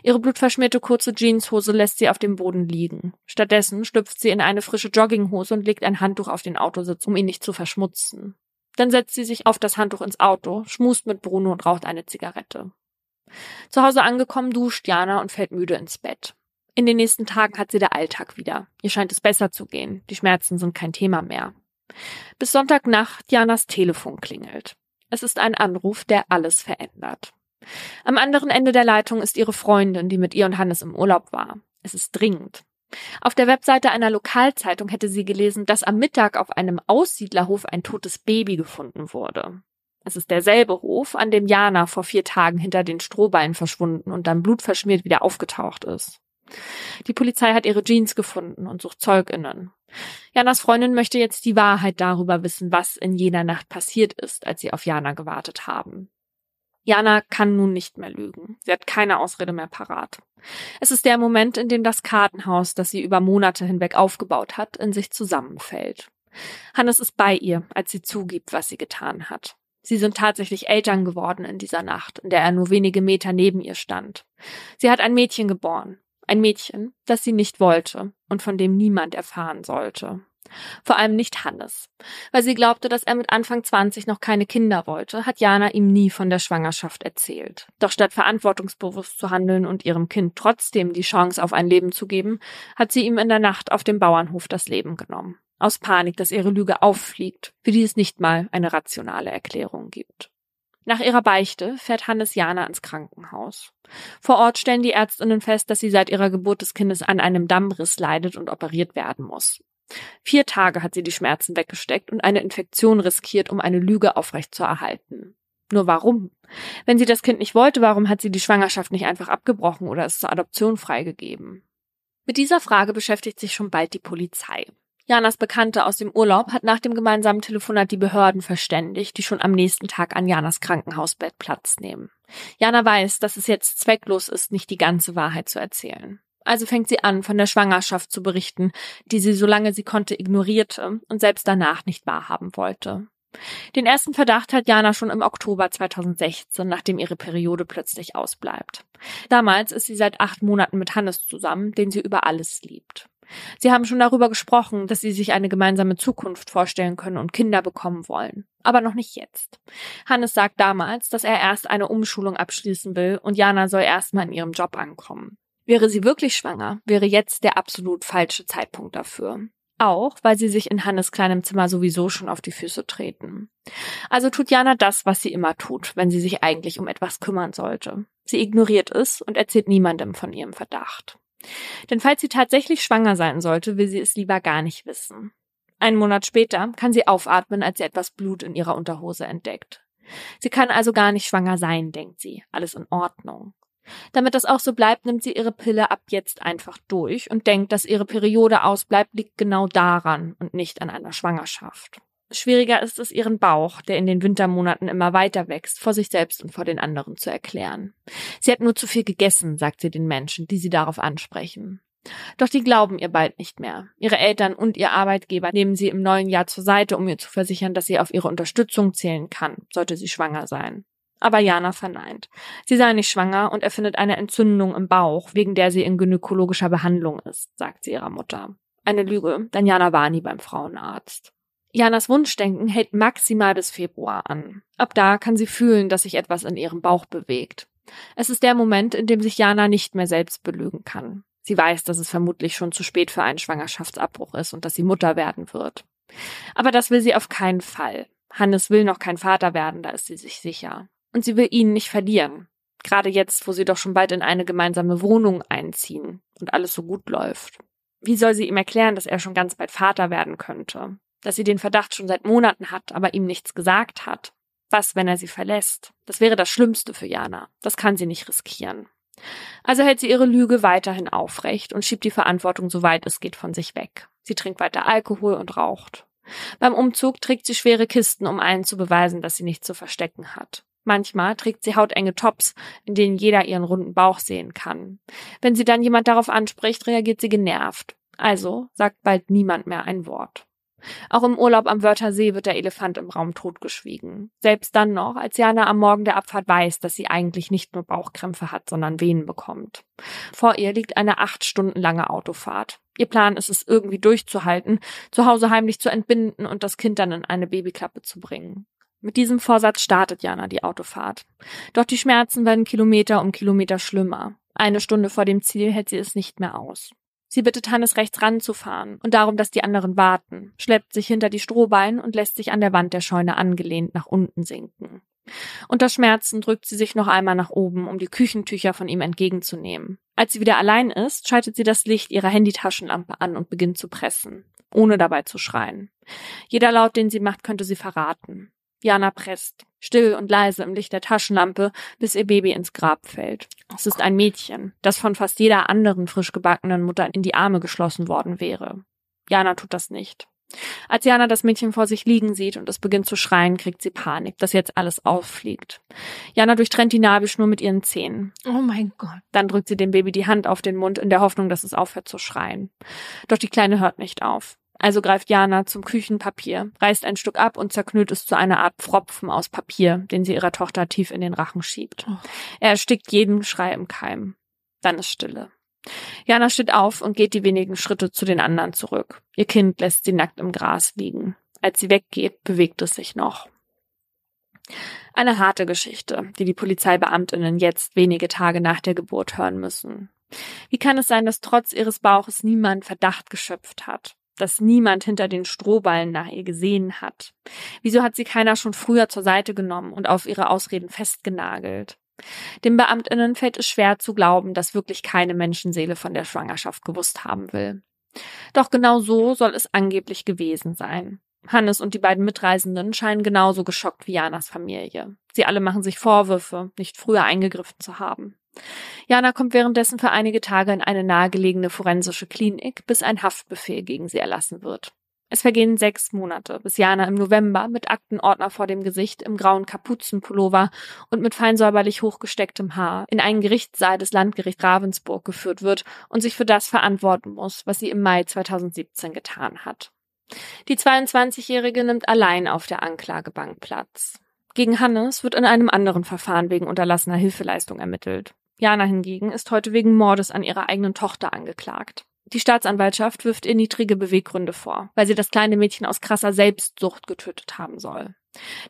B: Ihre blutverschmierte kurze Jeanshose lässt sie auf dem Boden liegen. Stattdessen schlüpft sie in eine frische Jogginghose und legt ein Handtuch auf den Autositz, um ihn nicht zu verschmutzen. Dann setzt sie sich auf das Handtuch ins Auto, schmust mit Bruno und raucht eine Zigarette. Zu Hause angekommen duscht Jana und fällt müde ins Bett. In den nächsten Tagen hat sie der Alltag wieder. Ihr scheint es besser zu gehen. Die Schmerzen sind kein Thema mehr. Bis Sonntagnacht Janas Telefon klingelt. Es ist ein Anruf, der alles verändert. Am anderen Ende der Leitung ist ihre Freundin, die mit ihr und Hannes im Urlaub war. Es ist dringend. Auf der Webseite einer Lokalzeitung hätte sie gelesen, dass am Mittag auf einem Aussiedlerhof ein totes Baby gefunden wurde. Es ist derselbe Hof, an dem Jana vor vier Tagen hinter den Strohballen verschwunden und dann blutverschmiert wieder aufgetaucht ist. Die Polizei hat ihre Jeans gefunden und sucht Zeuginnen. Janas Freundin möchte jetzt die Wahrheit darüber wissen, was in jener Nacht passiert ist, als sie auf Jana gewartet haben. Jana kann nun nicht mehr lügen. Sie hat keine Ausrede mehr parat. Es ist der Moment, in dem das Kartenhaus, das sie über Monate hinweg aufgebaut hat, in sich zusammenfällt. Hannes ist bei ihr, als sie zugibt, was sie getan hat. Sie sind tatsächlich Eltern geworden in dieser Nacht, in der er nur wenige Meter neben ihr stand. Sie hat ein Mädchen geboren. Ein Mädchen, das sie nicht wollte und von dem niemand erfahren sollte. Vor allem nicht Hannes. Weil sie glaubte, dass er mit Anfang 20 noch keine Kinder wollte, hat Jana ihm nie von der Schwangerschaft erzählt. Doch statt verantwortungsbewusst zu handeln und ihrem Kind trotzdem die Chance auf ein Leben zu geben, hat sie ihm in der Nacht auf dem Bauernhof das Leben genommen aus Panik, dass ihre Lüge auffliegt, für die es nicht mal eine rationale Erklärung gibt. Nach ihrer Beichte fährt Hannes Jana ins Krankenhaus. Vor Ort stellen die Ärztinnen fest, dass sie seit ihrer Geburt des Kindes an einem Dammriss leidet und operiert werden muss. Vier Tage hat sie die Schmerzen weggesteckt und eine Infektion riskiert, um eine Lüge aufrechtzuerhalten. Nur warum? Wenn sie das Kind nicht wollte, warum hat sie die Schwangerschaft nicht einfach abgebrochen oder es zur Adoption freigegeben? Mit dieser Frage beschäftigt sich schon bald die Polizei. Janas Bekannte aus dem Urlaub hat nach dem gemeinsamen Telefonat die Behörden verständigt, die schon am nächsten Tag an Janas Krankenhausbett Platz nehmen. Jana weiß, dass es jetzt zwecklos ist, nicht die ganze Wahrheit zu erzählen. Also fängt sie an, von der Schwangerschaft zu berichten, die sie solange sie konnte ignorierte und selbst danach nicht wahrhaben wollte. Den ersten Verdacht hat Jana schon im Oktober 2016, nachdem ihre Periode plötzlich ausbleibt. Damals ist sie seit acht Monaten mit Hannes zusammen, den sie über alles liebt. Sie haben schon darüber gesprochen, dass sie sich eine gemeinsame Zukunft vorstellen können und Kinder bekommen wollen. Aber noch nicht jetzt. Hannes sagt damals, dass er erst eine Umschulung abschließen will und Jana soll erstmal in ihrem Job ankommen. Wäre sie wirklich schwanger, wäre jetzt der absolut falsche Zeitpunkt dafür. Auch, weil sie sich in Hannes kleinem Zimmer sowieso schon auf die Füße treten. Also tut Jana das, was sie immer tut, wenn sie sich eigentlich um etwas kümmern sollte. Sie ignoriert es und erzählt niemandem von ihrem Verdacht. Denn falls sie tatsächlich schwanger sein sollte, will sie es lieber gar nicht wissen. Einen Monat später kann sie aufatmen, als sie etwas Blut in ihrer Unterhose entdeckt. Sie kann also gar nicht schwanger sein, denkt sie. Alles in Ordnung. Damit das auch so bleibt, nimmt sie ihre Pille ab jetzt einfach durch und denkt, dass ihre Periode ausbleibt, liegt genau daran und nicht an einer Schwangerschaft. Schwieriger ist es, ihren Bauch, der in den Wintermonaten immer weiter wächst, vor sich selbst und vor den anderen zu erklären. Sie hat nur zu viel gegessen, sagt sie den Menschen, die sie darauf ansprechen. Doch die glauben ihr bald nicht mehr. Ihre Eltern und ihr Arbeitgeber nehmen sie im neuen Jahr zur Seite, um ihr zu versichern, dass sie auf ihre Unterstützung zählen kann, sollte sie schwanger sein. Aber Jana verneint. Sie sei nicht schwanger und erfindet eine Entzündung im Bauch, wegen der sie in gynäkologischer Behandlung ist, sagt sie ihrer Mutter. Eine Lüge, denn Jana war nie beim Frauenarzt. Janas Wunschdenken hält maximal bis Februar an. Ab da kann sie fühlen, dass sich etwas in ihrem Bauch bewegt. Es ist der Moment, in dem sich Jana nicht mehr selbst belügen kann. Sie weiß, dass es vermutlich schon zu spät für einen Schwangerschaftsabbruch ist und dass sie Mutter werden wird. Aber das will sie auf keinen Fall. Hannes will noch kein Vater werden, da ist sie sich sicher. Und sie will ihn nicht verlieren. Gerade jetzt, wo sie doch schon bald in eine gemeinsame Wohnung einziehen und alles so gut läuft. Wie soll sie ihm erklären, dass er schon ganz bald Vater werden könnte? Dass sie den Verdacht schon seit Monaten hat, aber ihm nichts gesagt hat. Was, wenn er sie verlässt? Das wäre das Schlimmste für Jana. Das kann sie nicht riskieren. Also hält sie ihre Lüge weiterhin aufrecht und schiebt die Verantwortung so weit es geht von sich weg. Sie trinkt weiter Alkohol und raucht. Beim Umzug trägt sie schwere Kisten, um allen zu beweisen, dass sie nichts zu verstecken hat. Manchmal trägt sie hautenge Tops, in denen jeder ihren runden Bauch sehen kann. Wenn sie dann jemand darauf anspricht, reagiert sie genervt. Also sagt bald niemand mehr ein Wort. Auch im Urlaub am Wörthersee wird der Elefant im Raum totgeschwiegen. Selbst dann noch, als Jana am Morgen der Abfahrt weiß, dass sie eigentlich nicht nur Bauchkrämpfe hat, sondern Wehen bekommt. Vor ihr liegt eine acht Stunden lange Autofahrt. Ihr Plan ist es irgendwie durchzuhalten, zu Hause heimlich zu entbinden und das Kind dann in eine Babyklappe zu bringen. Mit diesem Vorsatz startet Jana die Autofahrt. Doch die Schmerzen werden Kilometer um Kilometer schlimmer. Eine Stunde vor dem Ziel hält sie es nicht mehr aus. Sie bittet Hannes rechts ranzufahren und darum, dass die anderen warten, schleppt sich hinter die Strohballen und lässt sich an der Wand der Scheune angelehnt nach unten sinken. Unter Schmerzen drückt sie sich noch einmal nach oben, um die Küchentücher von ihm entgegenzunehmen. Als sie wieder allein ist, schaltet sie das Licht ihrer Handytaschenlampe an und beginnt zu pressen, ohne dabei zu schreien. Jeder Laut, den sie macht, könnte sie verraten. Jana presst, still und leise im Licht der Taschenlampe, bis ihr Baby ins Grab fällt. Es ist ein Mädchen, das von fast jeder anderen frisch gebackenen Mutter in die Arme geschlossen worden wäre. Jana tut das nicht. Als Jana das Mädchen vor sich liegen sieht und es beginnt zu schreien, kriegt sie Panik, dass jetzt alles auffliegt. Jana durchtrennt die Nabelschnur mit ihren Zähnen.
A: Oh mein Gott.
B: Dann drückt sie dem Baby die Hand auf den Mund in der Hoffnung, dass es aufhört zu schreien. Doch die Kleine hört nicht auf. Also greift Jana zum Küchenpapier, reißt ein Stück ab und zerknüllt es zu einer Art Pfropfen aus Papier, den sie ihrer Tochter tief in den Rachen schiebt. Oh. Er erstickt jeden Schrei im Keim. Dann ist Stille. Jana steht auf und geht die wenigen Schritte zu den anderen zurück. Ihr Kind lässt sie nackt im Gras liegen. Als sie weggeht, bewegt es sich noch. Eine harte Geschichte, die die Polizeibeamtinnen jetzt wenige Tage nach der Geburt hören müssen. Wie kann es sein, dass trotz ihres Bauches niemand Verdacht geschöpft hat? Dass niemand hinter den Strohballen nach ihr gesehen hat? Wieso hat sie keiner schon früher zur Seite genommen und auf ihre Ausreden festgenagelt? Den Beamtinnen fällt es schwer zu glauben, dass wirklich keine Menschenseele von der Schwangerschaft gewusst haben will. Doch genau so soll es angeblich gewesen sein. Hannes und die beiden Mitreisenden scheinen genauso geschockt wie Janas Familie. Sie alle machen sich Vorwürfe, nicht früher eingegriffen zu haben. Jana kommt währenddessen für einige Tage in eine nahegelegene forensische Klinik, bis ein Haftbefehl gegen sie erlassen wird. Es vergehen sechs Monate, bis Jana im November mit Aktenordner vor dem Gesicht im grauen Kapuzenpullover und mit fein säuberlich hochgestecktem Haar in einen Gerichtssaal des Landgerichts Ravensburg geführt wird und sich für das verantworten muss, was sie im Mai 2017 getan hat. Die 22-Jährige nimmt allein auf der Anklagebank Platz. Gegen Hannes wird in einem anderen Verfahren wegen unterlassener Hilfeleistung ermittelt. Jana hingegen ist heute wegen Mordes an ihrer eigenen Tochter angeklagt. Die Staatsanwaltschaft wirft ihr niedrige Beweggründe vor, weil sie das kleine Mädchen aus krasser Selbstsucht getötet haben soll.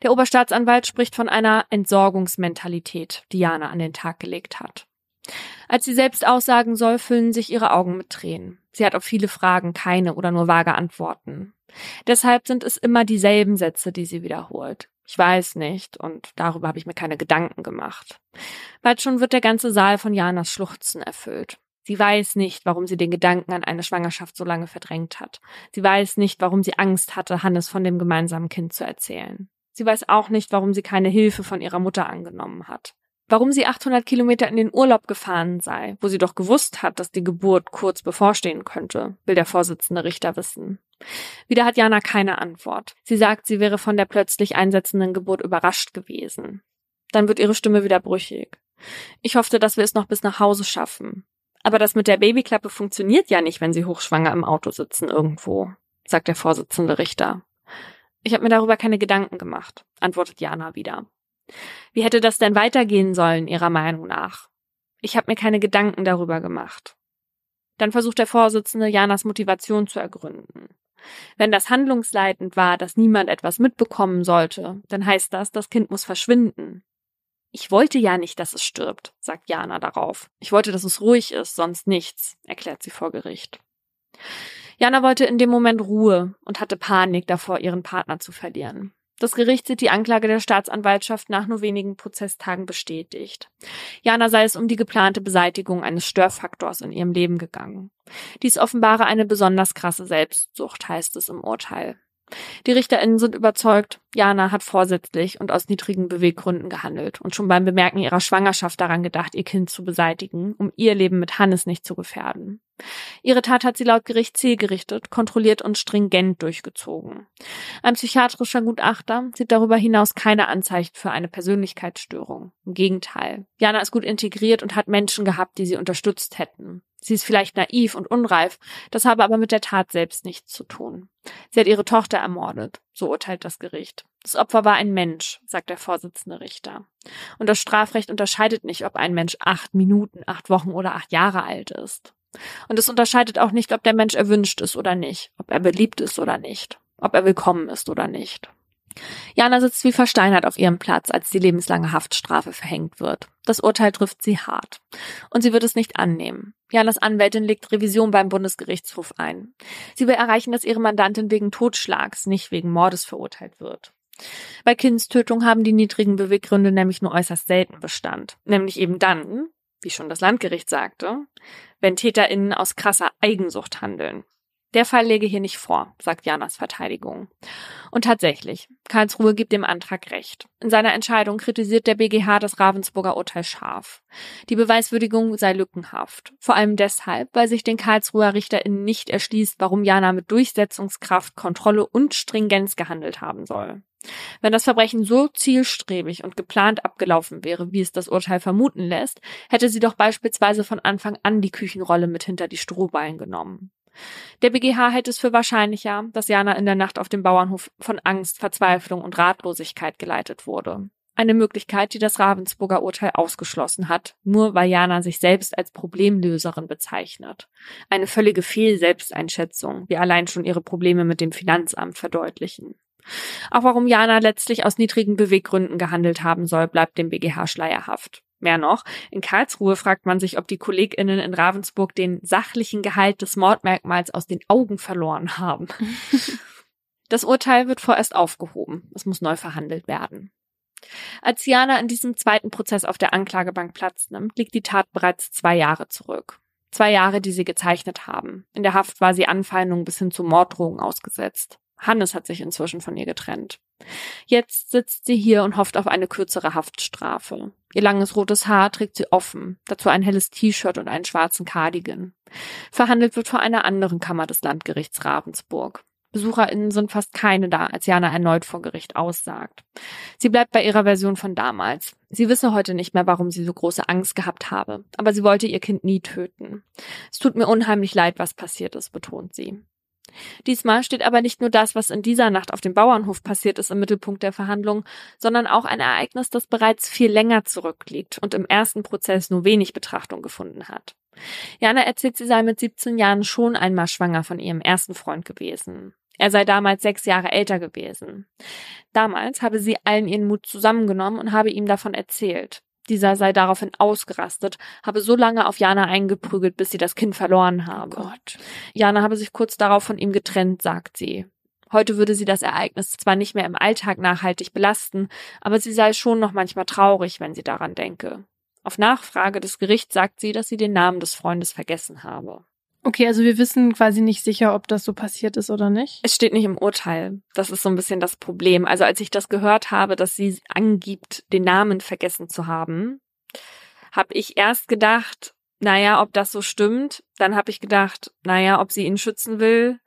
B: Der Oberstaatsanwalt spricht von einer Entsorgungsmentalität, die Jana an den Tag gelegt hat. Als sie selbst aussagen soll, füllen sich ihre Augen mit Tränen. Sie hat auf viele Fragen keine oder nur vage Antworten. Deshalb sind es immer dieselben Sätze, die sie wiederholt. Ich weiß nicht und darüber habe ich mir keine Gedanken gemacht. Bald schon wird der ganze Saal von Janas Schluchzen erfüllt. Sie weiß nicht, warum sie den Gedanken an eine Schwangerschaft so lange verdrängt hat. Sie weiß nicht, warum sie Angst hatte, Hannes von dem gemeinsamen Kind zu erzählen. Sie weiß auch nicht, warum sie keine Hilfe von ihrer Mutter angenommen hat. Warum sie 800 Kilometer in den Urlaub gefahren sei, wo sie doch gewusst hat, dass die Geburt kurz bevorstehen könnte, will der Vorsitzende Richter wissen. Wieder hat Jana keine Antwort. Sie sagt, sie wäre von der plötzlich einsetzenden Geburt überrascht gewesen. Dann wird ihre Stimme wieder brüchig. Ich hoffte, dass wir es noch bis nach Hause schaffen. Aber das mit der Babyklappe funktioniert ja nicht, wenn sie hochschwanger im Auto sitzen irgendwo, sagt der Vorsitzende Richter. Ich habe mir darüber keine Gedanken gemacht, antwortet Jana wieder. Wie hätte das denn weitergehen sollen, Ihrer Meinung nach? Ich habe mir keine Gedanken darüber gemacht. Dann versucht der Vorsitzende, Janas Motivation zu ergründen. Wenn das handlungsleitend war, dass niemand etwas mitbekommen sollte, dann heißt das, das Kind muss verschwinden. Ich wollte ja nicht, dass es stirbt, sagt Jana darauf. Ich wollte, dass es ruhig ist, sonst nichts, erklärt sie vor Gericht. Jana wollte in dem Moment Ruhe und hatte Panik davor, ihren Partner zu verlieren. Das Gericht sieht die Anklage der Staatsanwaltschaft nach nur wenigen Prozesstagen bestätigt. Jana sei es um die geplante Beseitigung eines Störfaktors in ihrem Leben gegangen. Dies offenbare eine besonders krasse Selbstsucht, heißt es im Urteil. Die RichterInnen sind überzeugt, Jana hat vorsätzlich und aus niedrigen Beweggründen gehandelt und schon beim Bemerken ihrer Schwangerschaft daran gedacht, ihr Kind zu beseitigen, um ihr Leben mit Hannes nicht zu gefährden. Ihre Tat hat sie laut Gericht zielgerichtet, kontrolliert und stringent durchgezogen. Ein psychiatrischer Gutachter sieht darüber hinaus keine Anzeichen für eine Persönlichkeitsstörung. Im Gegenteil. Jana ist gut integriert und hat Menschen gehabt, die sie unterstützt hätten. Sie ist vielleicht naiv und unreif, das habe aber mit der Tat selbst nichts zu tun. Sie hat ihre Tochter ermordet, so urteilt das Gericht. Das Opfer war ein Mensch, sagt der Vorsitzende Richter. Und das Strafrecht unterscheidet nicht, ob ein Mensch acht Minuten, acht Wochen oder acht Jahre alt ist. Und es unterscheidet auch nicht, ob der Mensch erwünscht ist oder nicht, ob er beliebt ist oder nicht, ob er willkommen ist oder nicht. Jana sitzt wie versteinert auf ihrem Platz, als die lebenslange Haftstrafe verhängt wird. Das Urteil trifft sie hart. Und sie wird es nicht annehmen. Janas Anwältin legt Revision beim Bundesgerichtshof ein. Sie will erreichen, dass ihre Mandantin wegen Totschlags, nicht wegen Mordes verurteilt wird. Bei Kindstötung haben die niedrigen Beweggründe nämlich nur äußerst selten Bestand. Nämlich eben dann, wie schon das Landgericht sagte, wenn TäterInnen aus krasser Eigensucht handeln. Der Fall läge hier nicht vor, sagt Janas Verteidigung. Und tatsächlich, Karlsruhe gibt dem Antrag recht. In seiner Entscheidung kritisiert der BGH das Ravensburger Urteil scharf. Die Beweiswürdigung sei lückenhaft. Vor allem deshalb, weil sich den Karlsruher RichterInnen nicht erschließt, warum Jana mit Durchsetzungskraft, Kontrolle und Stringenz gehandelt haben soll. Wenn das Verbrechen so zielstrebig und geplant abgelaufen wäre, wie es das Urteil vermuten lässt, hätte sie doch beispielsweise von Anfang an die Küchenrolle mit hinter die Strohballen genommen. Der BGH hält es für wahrscheinlicher, dass Jana in der Nacht auf dem Bauernhof von Angst, Verzweiflung und Ratlosigkeit geleitet wurde. Eine Möglichkeit, die das Ravensburger Urteil ausgeschlossen hat, nur weil Jana sich selbst als Problemlöserin bezeichnet. Eine völlige Fehl-Selbsteinschätzung, wie allein schon ihre Probleme mit dem Finanzamt verdeutlichen. Auch warum Jana letztlich aus niedrigen Beweggründen gehandelt haben soll, bleibt dem BGH schleierhaft. Mehr noch, in Karlsruhe fragt man sich, ob die KollegInnen in Ravensburg den sachlichen Gehalt des Mordmerkmals aus den Augen verloren haben. [laughs] das Urteil wird vorerst aufgehoben. Es muss neu verhandelt werden. Als Jana in diesem zweiten Prozess auf der Anklagebank Platz nimmt, liegt die Tat bereits zwei Jahre zurück. Zwei Jahre, die sie gezeichnet haben. In der Haft war sie Anfeindungen bis hin zu Morddrohungen ausgesetzt. Hannes hat sich inzwischen von ihr getrennt. Jetzt sitzt sie hier und hofft auf eine kürzere Haftstrafe. Ihr langes rotes Haar trägt sie offen, dazu ein helles T-Shirt und einen schwarzen Cardigan. Verhandelt wird vor einer anderen Kammer des Landgerichts Ravensburg. BesucherInnen sind fast keine da, als Jana erneut vor Gericht aussagt. Sie bleibt bei ihrer Version von damals. Sie wisse heute nicht mehr, warum sie so große Angst gehabt habe, aber sie wollte ihr Kind nie töten. Es tut mir unheimlich leid, was passiert ist, betont sie. Diesmal steht aber nicht nur das, was in dieser Nacht auf dem Bauernhof passiert ist, im Mittelpunkt der Verhandlung, sondern auch ein Ereignis, das bereits viel länger zurückliegt und im ersten Prozess nur wenig Betrachtung gefunden hat. Jana erzählt, sie sei mit 17 Jahren schon einmal schwanger von ihrem ersten Freund gewesen. Er sei damals sechs Jahre älter gewesen. Damals habe sie allen ihren Mut zusammengenommen und habe ihm davon erzählt. Dieser sei daraufhin ausgerastet, habe so lange auf Jana eingeprügelt, bis sie das Kind verloren habe.
A: Oh Gott.
B: Jana habe sich kurz darauf von ihm getrennt, sagt sie. Heute würde sie das Ereignis zwar nicht mehr im Alltag nachhaltig belasten, aber sie sei schon noch manchmal traurig, wenn sie daran denke. Auf Nachfrage des Gerichts sagt sie, dass sie den Namen des Freundes vergessen habe.
A: Okay, also wir wissen quasi nicht sicher, ob das so passiert ist oder nicht.
B: Es steht nicht im Urteil. Das ist so ein bisschen das Problem. Also als ich das gehört habe, dass sie angibt, den Namen vergessen zu haben, habe ich erst gedacht, naja, ob das so stimmt. Dann habe ich gedacht, naja, ob sie ihn schützen will.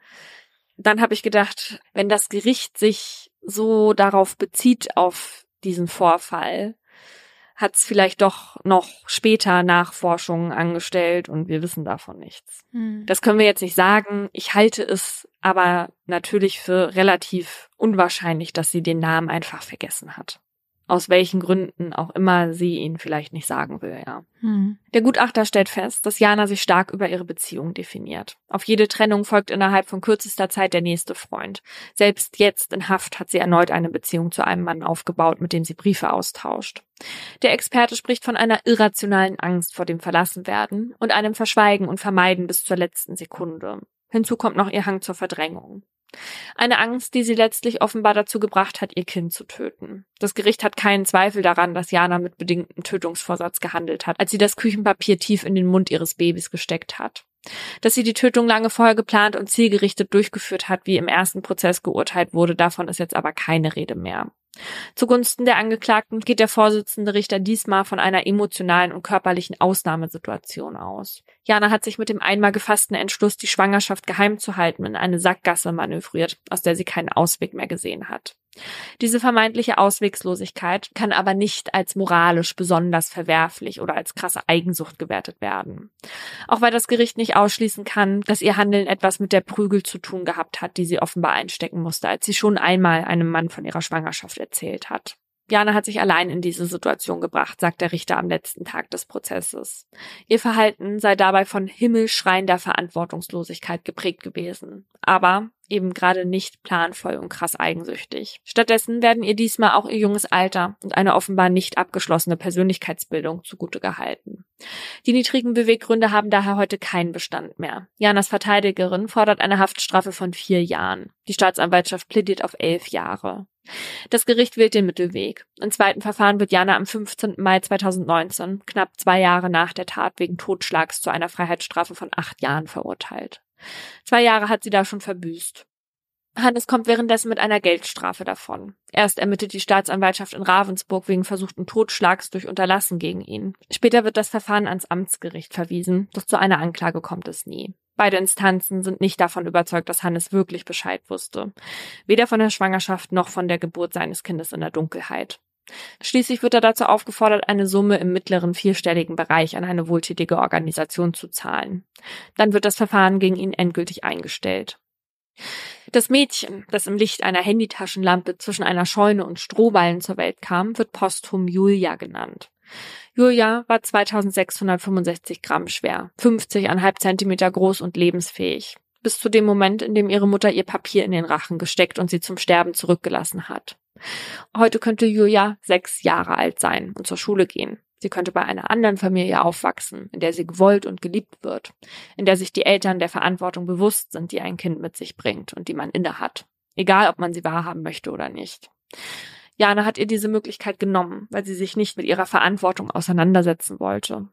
B: Dann habe ich gedacht, wenn das Gericht sich so darauf bezieht, auf diesen Vorfall, hat es vielleicht doch noch später Nachforschungen angestellt und wir wissen davon nichts. Hm. Das können wir jetzt nicht sagen. Ich halte es aber natürlich für relativ unwahrscheinlich, dass sie den Namen einfach vergessen hat aus welchen Gründen auch immer sie ihn vielleicht nicht sagen will, ja. Hm. Der Gutachter stellt fest, dass Jana sich stark über ihre Beziehung definiert. Auf jede Trennung folgt innerhalb von kürzester Zeit der nächste Freund. Selbst jetzt in Haft hat sie erneut eine Beziehung zu einem Mann aufgebaut, mit dem sie Briefe austauscht. Der Experte spricht von einer irrationalen Angst vor dem Verlassenwerden und einem Verschweigen und Vermeiden bis zur letzten Sekunde. Hinzu kommt noch ihr Hang zur Verdrängung. Eine Angst, die sie letztlich offenbar dazu gebracht hat, ihr Kind zu töten. Das Gericht hat keinen Zweifel daran, dass Jana mit bedingtem Tötungsvorsatz gehandelt hat, als sie das Küchenpapier tief in den Mund ihres Babys gesteckt hat. Dass sie die Tötung lange vorher geplant und zielgerichtet durchgeführt hat, wie im ersten Prozess geurteilt wurde, davon ist jetzt aber keine Rede mehr. Zugunsten der Angeklagten geht der Vorsitzende Richter diesmal von einer emotionalen und körperlichen Ausnahmesituation aus. Jana hat sich mit dem einmal gefassten Entschluss, die Schwangerschaft geheim zu halten, in eine Sackgasse manövriert, aus der sie keinen Ausweg mehr gesehen hat. Diese vermeintliche Auswegslosigkeit kann aber nicht als moralisch besonders verwerflich oder als krasse Eigensucht gewertet werden. Auch weil das Gericht nicht ausschließen kann, dass ihr Handeln etwas mit der Prügel zu tun gehabt hat, die sie offenbar einstecken musste, als sie schon einmal einem Mann von ihrer Schwangerschaft erzählt hat. Jana hat sich allein in diese Situation gebracht, sagt der Richter am letzten Tag des Prozesses. Ihr Verhalten sei dabei von himmelschreiender Verantwortungslosigkeit geprägt gewesen. Aber eben gerade nicht planvoll und krass eigensüchtig. Stattdessen werden ihr diesmal auch ihr junges Alter und eine offenbar nicht abgeschlossene Persönlichkeitsbildung zugute gehalten. Die niedrigen Beweggründe haben daher heute keinen Bestand mehr. Janas Verteidigerin fordert eine Haftstrafe von vier Jahren. Die Staatsanwaltschaft plädiert auf elf Jahre. Das Gericht wählt den Mittelweg. Im zweiten Verfahren wird Jana am 15. Mai 2019, knapp zwei Jahre nach der Tat wegen Totschlags, zu einer Freiheitsstrafe von acht Jahren verurteilt. Zwei Jahre hat sie da schon verbüßt. Hannes kommt währenddessen mit einer Geldstrafe davon. Erst ermittelt die Staatsanwaltschaft in Ravensburg wegen versuchten Totschlags durch Unterlassen gegen ihn. Später wird das Verfahren ans Amtsgericht verwiesen, doch zu einer Anklage kommt es nie. Beide Instanzen sind nicht davon überzeugt, dass Hannes wirklich Bescheid wusste. Weder von der Schwangerschaft noch von der Geburt seines Kindes in der Dunkelheit. Schließlich wird er dazu aufgefordert, eine Summe im mittleren vierstelligen Bereich an eine wohltätige Organisation zu zahlen. Dann wird das Verfahren gegen ihn endgültig eingestellt. Das Mädchen, das im Licht einer Handytaschenlampe zwischen einer Scheune und Strohballen zur Welt kam, wird posthum Julia genannt. Julia war 2665 Gramm schwer, 50,5 Zentimeter groß und lebensfähig. Bis zu dem Moment, in dem ihre Mutter ihr Papier in den Rachen gesteckt und sie zum Sterben zurückgelassen hat. Heute könnte Julia sechs Jahre alt sein und zur Schule gehen. Sie könnte bei einer anderen Familie aufwachsen, in der sie gewollt und geliebt wird, in der sich die Eltern der Verantwortung bewusst sind, die ein Kind mit sich bringt und die man innehat, egal ob man sie wahrhaben möchte oder nicht. Jana hat ihr diese Möglichkeit genommen, weil sie sich nicht mit ihrer Verantwortung auseinandersetzen wollte.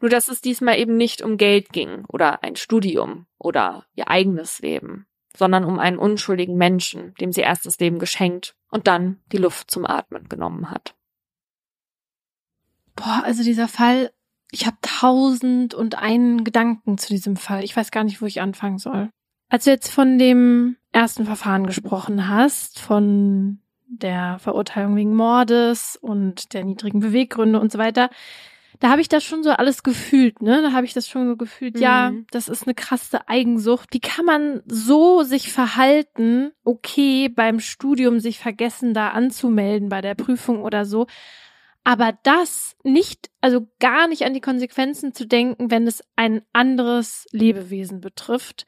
B: Nur dass es diesmal eben nicht um Geld ging oder ein Studium oder ihr eigenes Leben, sondern um einen unschuldigen Menschen, dem sie erst das Leben geschenkt und dann die Luft zum Atmen genommen hat.
A: Boah, also dieser Fall, ich habe tausend und einen Gedanken zu diesem Fall. Ich weiß gar nicht, wo ich anfangen soll. Als du jetzt von dem ersten Verfahren gesprochen hast, von der Verurteilung wegen Mordes und der niedrigen Beweggründe und so weiter, da habe ich das schon so alles gefühlt, ne? Da habe ich das schon so gefühlt, mhm. ja, das ist eine krasse Eigensucht. Wie kann man so sich verhalten, okay, beim Studium sich vergessen, da anzumelden bei der Prüfung oder so, aber das nicht, also gar nicht an die Konsequenzen zu denken, wenn es ein anderes Lebewesen betrifft.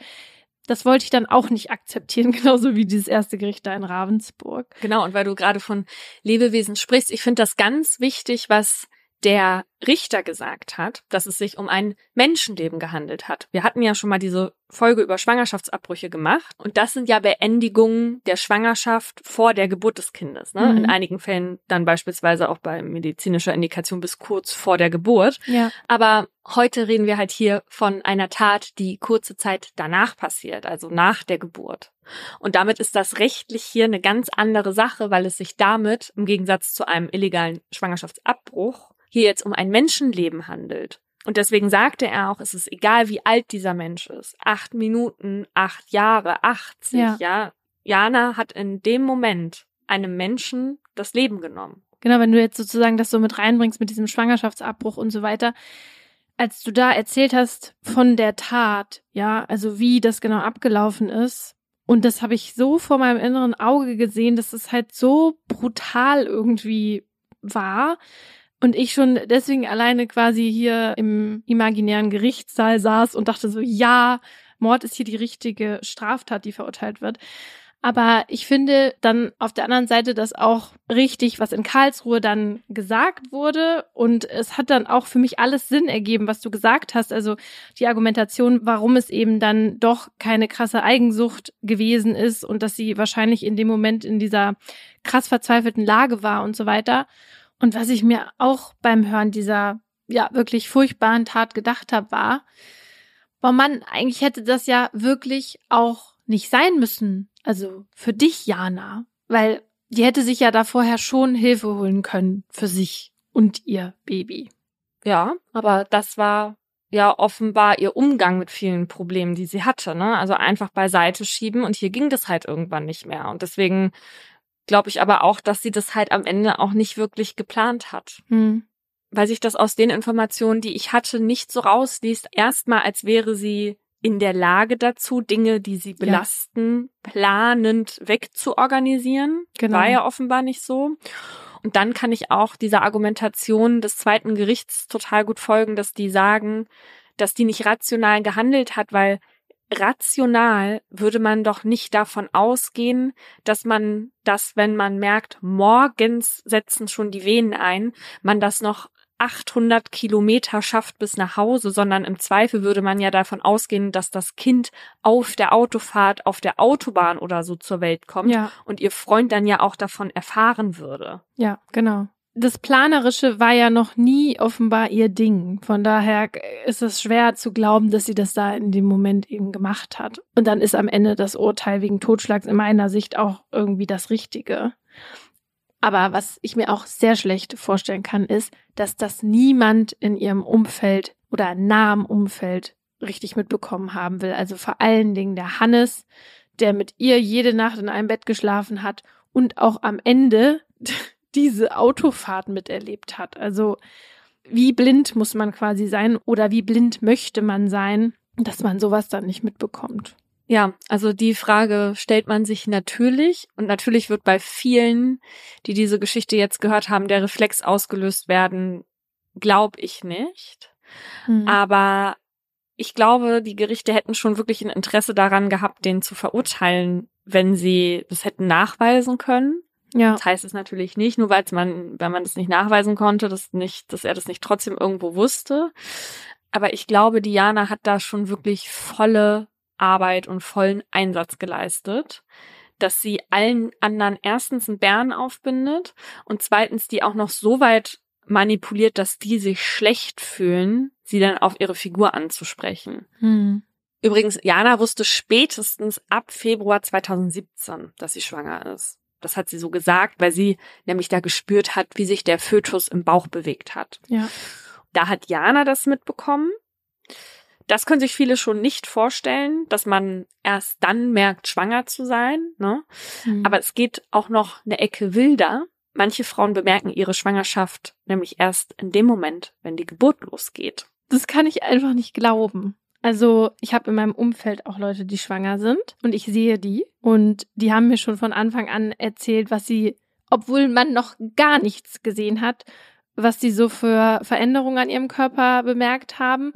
A: Das wollte ich dann auch nicht akzeptieren, [laughs] genauso wie dieses erste Gericht da in Ravensburg.
B: Genau, und weil du gerade von Lebewesen sprichst, ich finde das ganz wichtig, was der Richter gesagt hat, dass es sich um ein Menschenleben gehandelt hat. Wir hatten ja schon mal diese Folge über Schwangerschaftsabbrüche gemacht und das sind ja Beendigungen der Schwangerschaft vor der Geburt des Kindes. Ne? Mhm. In einigen Fällen dann beispielsweise auch bei medizinischer Indikation bis kurz vor der Geburt.
A: Ja.
B: Aber heute reden wir halt hier von einer Tat, die kurze Zeit danach passiert, also nach der Geburt. Und damit ist das rechtlich hier eine ganz andere Sache, weil es sich damit im Gegensatz zu einem illegalen Schwangerschaftsabbruch hier jetzt um ein Menschenleben handelt. Und deswegen sagte er auch, es ist egal, wie alt dieser Mensch ist. Acht Minuten, acht Jahre, 80, ja. ja. Jana hat in dem Moment einem Menschen das Leben genommen.
A: Genau, wenn du jetzt sozusagen das so mit reinbringst mit diesem Schwangerschaftsabbruch und so weiter. Als du da erzählt hast von der Tat, ja, also wie das genau abgelaufen ist, und das habe ich so vor meinem inneren Auge gesehen, dass es halt so brutal irgendwie war. Und ich schon deswegen alleine quasi hier im imaginären Gerichtssaal saß und dachte so, ja, Mord ist hier die richtige Straftat, die verurteilt wird. Aber ich finde dann auf der anderen Seite das auch richtig, was in Karlsruhe dann gesagt wurde. Und es hat dann auch für mich alles Sinn ergeben, was du gesagt hast. Also die Argumentation, warum es eben dann doch keine krasse Eigensucht gewesen ist und dass sie wahrscheinlich in dem Moment in dieser krass verzweifelten Lage war und so weiter. Und was ich mir auch beim Hören dieser ja wirklich furchtbaren Tat gedacht habe, war, boah Mann, eigentlich hätte das ja wirklich auch nicht sein müssen. Also für dich, Jana. Weil die hätte sich ja da vorher schon Hilfe holen können für sich und ihr Baby.
B: Ja, aber das war ja offenbar ihr Umgang mit vielen Problemen, die sie hatte, ne? Also einfach beiseite schieben und hier ging das halt irgendwann nicht mehr. Und deswegen glaube ich aber auch, dass sie das halt am Ende auch nicht wirklich geplant hat. Hm. Weil sich das aus den Informationen, die ich hatte, nicht so rausliest. Erstmal, als wäre sie in der Lage dazu, Dinge, die sie belasten, ja. planend wegzuorganisieren. Genau. War ja offenbar nicht so. Und dann kann ich auch dieser Argumentation des zweiten Gerichts total gut folgen, dass die sagen, dass die nicht rational gehandelt hat, weil rational würde man doch nicht davon ausgehen, dass man das, wenn man merkt, morgens setzen schon die Venen ein, man das noch 800 Kilometer schafft bis nach Hause, sondern im Zweifel würde man ja davon ausgehen, dass das Kind auf der Autofahrt auf der Autobahn oder so zur Welt kommt ja. und ihr Freund dann ja auch davon erfahren würde.
A: Ja, genau. Das Planerische war ja noch nie offenbar ihr Ding. Von daher ist es schwer zu glauben, dass sie das da in dem Moment eben gemacht hat. Und dann ist am Ende das Urteil wegen Totschlags in meiner Sicht auch irgendwie das Richtige. Aber was ich mir auch sehr schlecht vorstellen kann, ist, dass das niemand in ihrem Umfeld oder nahem Umfeld richtig mitbekommen haben will. Also vor allen Dingen der Hannes, der mit ihr jede Nacht in einem Bett geschlafen hat und auch am Ende diese Autofahrt miterlebt hat. Also wie blind muss man quasi sein oder wie blind möchte man sein, dass man sowas dann nicht mitbekommt.
B: Ja, also die Frage stellt man sich natürlich und natürlich wird bei vielen, die diese Geschichte jetzt gehört haben, der Reflex ausgelöst werden, glaube ich nicht. Mhm. Aber ich glaube, die Gerichte hätten schon wirklich ein Interesse daran gehabt, den zu verurteilen, wenn sie das hätten nachweisen können. Ja. Das heißt es natürlich nicht, nur weil man, wenn man das nicht nachweisen konnte, dass nicht, dass er das nicht trotzdem irgendwo wusste. Aber ich glaube, Diana hat da schon wirklich volle Arbeit und vollen Einsatz geleistet, dass sie allen anderen erstens einen Bären aufbindet und zweitens die auch noch so weit manipuliert, dass die sich schlecht fühlen, sie dann auf ihre Figur anzusprechen. Hm. Übrigens, Jana wusste spätestens ab Februar 2017, dass sie schwanger ist. Das hat sie so gesagt, weil sie nämlich da gespürt hat, wie sich der Fötus im Bauch bewegt hat. Ja. Da hat Jana das mitbekommen das können sich viele schon nicht vorstellen, dass man erst dann merkt, schwanger zu sein. Ne? Mhm. Aber es geht auch noch eine Ecke wilder. Manche Frauen bemerken ihre Schwangerschaft nämlich erst in dem Moment, wenn die Geburt losgeht.
A: Das kann ich einfach nicht glauben. Also ich habe in meinem Umfeld auch Leute, die schwanger sind und ich sehe die und die haben mir schon von Anfang an erzählt, was sie, obwohl man noch gar nichts gesehen hat, was sie so für Veränderungen an ihrem Körper bemerkt haben.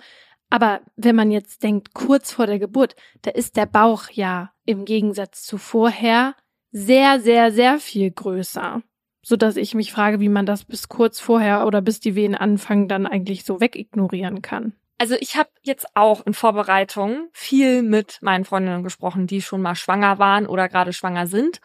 A: Aber wenn man jetzt denkt, kurz vor der Geburt, da ist der Bauch ja im Gegensatz zu vorher sehr, sehr, sehr viel größer. So dass ich mich frage, wie man das bis kurz vorher oder bis die Wehen anfangen, dann eigentlich so wegignorieren kann.
B: Also ich habe jetzt auch in Vorbereitung viel mit meinen Freundinnen gesprochen, die schon mal schwanger waren oder gerade schwanger sind.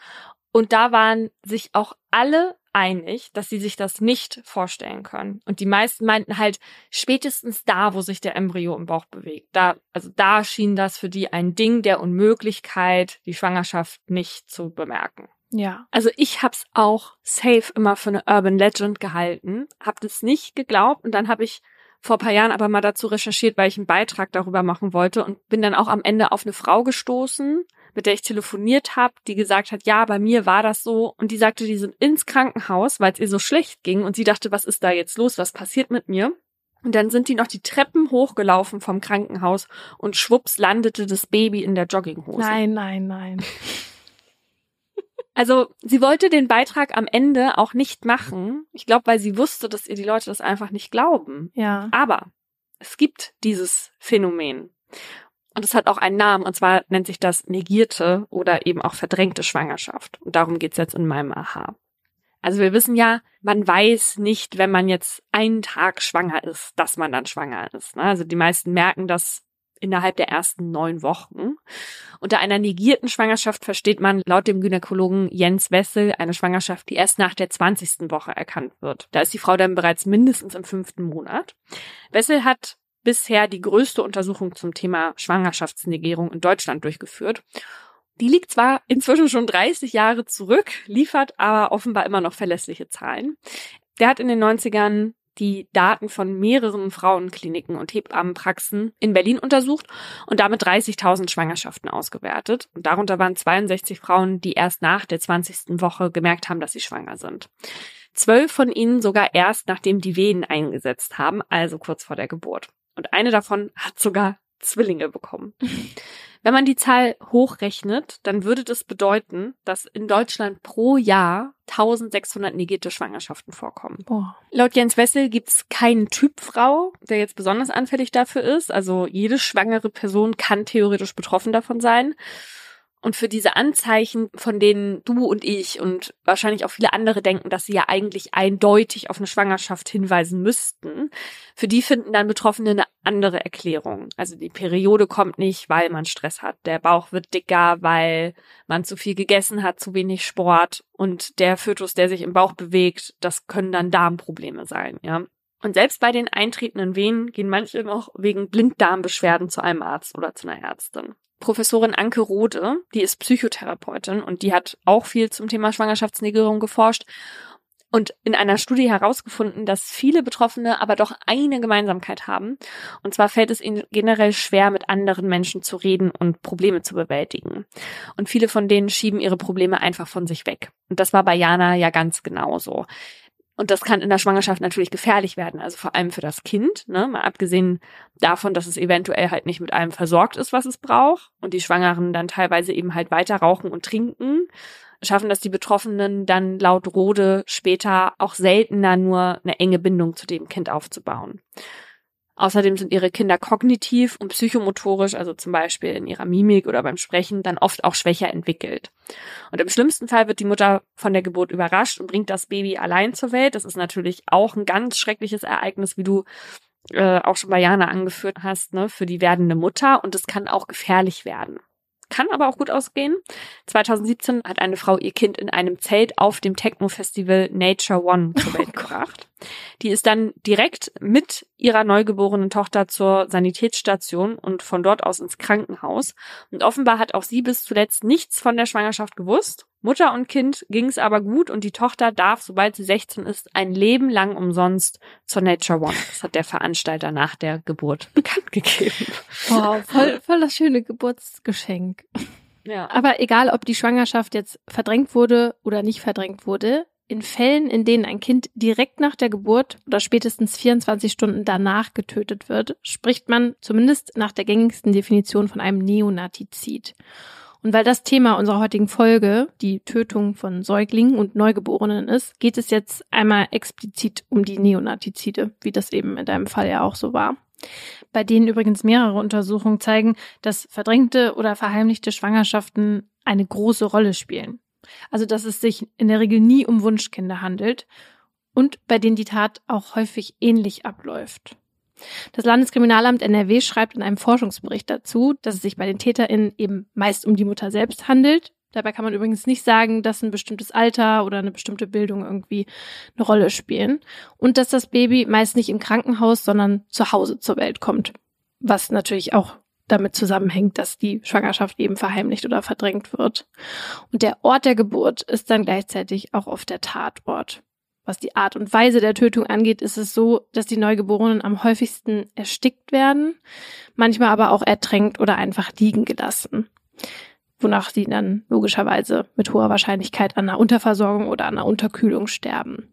B: Und da waren sich auch alle einig, dass sie sich das nicht vorstellen können. Und die meisten meinten halt spätestens da, wo sich der Embryo im Bauch bewegt. Da, also da schien das für die ein Ding der Unmöglichkeit, die Schwangerschaft nicht zu bemerken. Ja. Also ich hab's auch safe immer für eine Urban Legend gehalten, hab das nicht geglaubt und dann habe ich vor paar Jahren aber mal dazu recherchiert, weil ich einen Beitrag darüber machen wollte und bin dann auch am Ende auf eine Frau gestoßen, mit der ich telefoniert habe, die gesagt hat, ja, bei mir war das so. Und die sagte, die sind ins Krankenhaus, weil es ihr so schlecht ging. Und sie dachte, was ist da jetzt los? Was passiert mit mir? Und dann sind die noch die Treppen hochgelaufen vom Krankenhaus und schwupps landete das Baby in der Jogginghose.
A: Nein, nein, nein. [laughs]
B: Also sie wollte den Beitrag am Ende auch nicht machen. Ich glaube, weil sie wusste, dass ihr die Leute das einfach nicht glauben. Ja. Aber es gibt dieses Phänomen. Und es hat auch einen Namen, und zwar nennt sich das negierte oder eben auch verdrängte Schwangerschaft. Und darum geht's jetzt in meinem Aha. Also wir wissen ja, man weiß nicht, wenn man jetzt einen Tag schwanger ist, dass man dann schwanger ist. Ne? Also die meisten merken das innerhalb der ersten neun Wochen. Unter einer negierten Schwangerschaft versteht man laut dem Gynäkologen Jens Wessel eine Schwangerschaft, die erst nach der 20. Woche erkannt wird. Da ist die Frau dann bereits mindestens im fünften Monat. Wessel hat bisher die größte Untersuchung zum Thema Schwangerschaftsnegierung in Deutschland durchgeführt. Die liegt zwar inzwischen schon 30 Jahre zurück, liefert aber offenbar immer noch verlässliche Zahlen. Der hat in den 90ern die Daten von mehreren Frauenkliniken und Hebammenpraxen in Berlin untersucht und damit 30.000 Schwangerschaften ausgewertet. Und darunter waren 62 Frauen, die erst nach der 20. Woche gemerkt haben, dass sie schwanger sind. Zwölf von ihnen sogar erst, nachdem die Wehen eingesetzt haben, also kurz vor der Geburt. Und eine davon hat sogar Zwillinge bekommen. [laughs] Wenn man die Zahl hochrechnet, dann würde das bedeuten, dass in Deutschland pro Jahr 1600 negierte Schwangerschaften vorkommen. Boah. Laut Jens Wessel gibt's keinen Typ Frau, der jetzt besonders anfällig dafür ist. Also jede schwangere Person kann theoretisch betroffen davon sein. Und für diese Anzeichen, von denen du und ich und wahrscheinlich auch viele andere denken, dass sie ja eigentlich eindeutig auf eine Schwangerschaft hinweisen müssten, für die finden dann Betroffene eine andere Erklärung. Also die Periode kommt nicht, weil man Stress hat. Der Bauch wird dicker, weil man zu viel gegessen hat, zu wenig Sport. Und der Fötus, der sich im Bauch bewegt, das können dann Darmprobleme sein, ja. Und selbst bei den eintretenden Wehen gehen manche noch wegen Blinddarmbeschwerden zu einem Arzt oder zu einer Ärztin. Professorin Anke Rode, die ist Psychotherapeutin und die hat auch viel zum Thema Schwangerschaftsnegerung geforscht und in einer Studie herausgefunden, dass viele Betroffene aber doch eine Gemeinsamkeit haben. Und zwar fällt es ihnen generell schwer, mit anderen Menschen zu reden und Probleme zu bewältigen. Und viele von denen schieben ihre Probleme einfach von sich weg. Und das war bei Jana ja ganz genauso. Und das kann in der Schwangerschaft natürlich gefährlich werden, also vor allem für das Kind, ne? mal abgesehen davon, dass es eventuell halt nicht mit allem versorgt ist, was es braucht und die Schwangeren dann teilweise eben halt weiter rauchen und trinken, schaffen das die Betroffenen dann laut Rode später auch seltener nur eine enge Bindung zu dem Kind aufzubauen. Außerdem sind ihre Kinder kognitiv und psychomotorisch, also zum Beispiel in ihrer Mimik oder beim Sprechen, dann oft auch schwächer entwickelt. Und im schlimmsten Fall wird die Mutter von der Geburt überrascht und bringt das Baby allein zur Welt. Das ist natürlich auch ein ganz schreckliches Ereignis, wie du äh, auch schon bei Jana angeführt hast, ne, für die werdende Mutter. Und es kann auch gefährlich werden kann aber auch gut ausgehen. 2017 hat eine Frau ihr Kind in einem Zelt auf dem Techno-Festival Nature One zur [laughs] Welt gebracht. Die ist dann direkt mit ihrer neugeborenen Tochter zur Sanitätsstation und von dort aus ins Krankenhaus. Und offenbar hat auch sie bis zuletzt nichts von der Schwangerschaft gewusst. Mutter und Kind ging es aber gut und die Tochter darf, sobald sie 16 ist, ein Leben lang umsonst zur Nature One. Das hat der Veranstalter nach der Geburt [laughs] bekannt gegeben.
A: Wow, voll, voll das schöne Geburtsgeschenk. Ja. Aber egal, ob die Schwangerschaft jetzt verdrängt wurde oder nicht verdrängt wurde, in Fällen, in denen ein Kind direkt nach der Geburt oder spätestens 24 Stunden danach getötet wird, spricht man zumindest nach der gängigsten Definition von einem Neonatizid. Und weil das Thema unserer heutigen Folge die Tötung von Säuglingen und Neugeborenen ist, geht es jetzt einmal explizit um die Neonatizide, wie das eben in deinem Fall ja auch so war. Bei denen übrigens mehrere Untersuchungen zeigen, dass verdrängte oder verheimlichte Schwangerschaften eine große Rolle spielen. Also dass es sich in der Regel nie um Wunschkinder handelt und bei denen die Tat auch häufig ähnlich abläuft. Das Landeskriminalamt NRW schreibt in einem Forschungsbericht dazu, dass es sich bei den TäterInnen eben meist um die Mutter selbst handelt. Dabei kann man übrigens nicht sagen, dass ein bestimmtes Alter oder eine bestimmte Bildung irgendwie eine Rolle spielen. Und dass das Baby meist nicht im Krankenhaus, sondern zu Hause zur Welt kommt. Was natürlich auch damit zusammenhängt, dass die Schwangerschaft eben verheimlicht oder verdrängt wird. Und der Ort der Geburt ist dann gleichzeitig auch oft der Tatort. Was die Art und Weise der Tötung angeht, ist es so, dass die Neugeborenen am häufigsten erstickt werden, manchmal aber auch ertränkt oder einfach liegen gelassen, wonach sie dann logischerweise mit hoher Wahrscheinlichkeit an einer Unterversorgung oder an einer Unterkühlung sterben.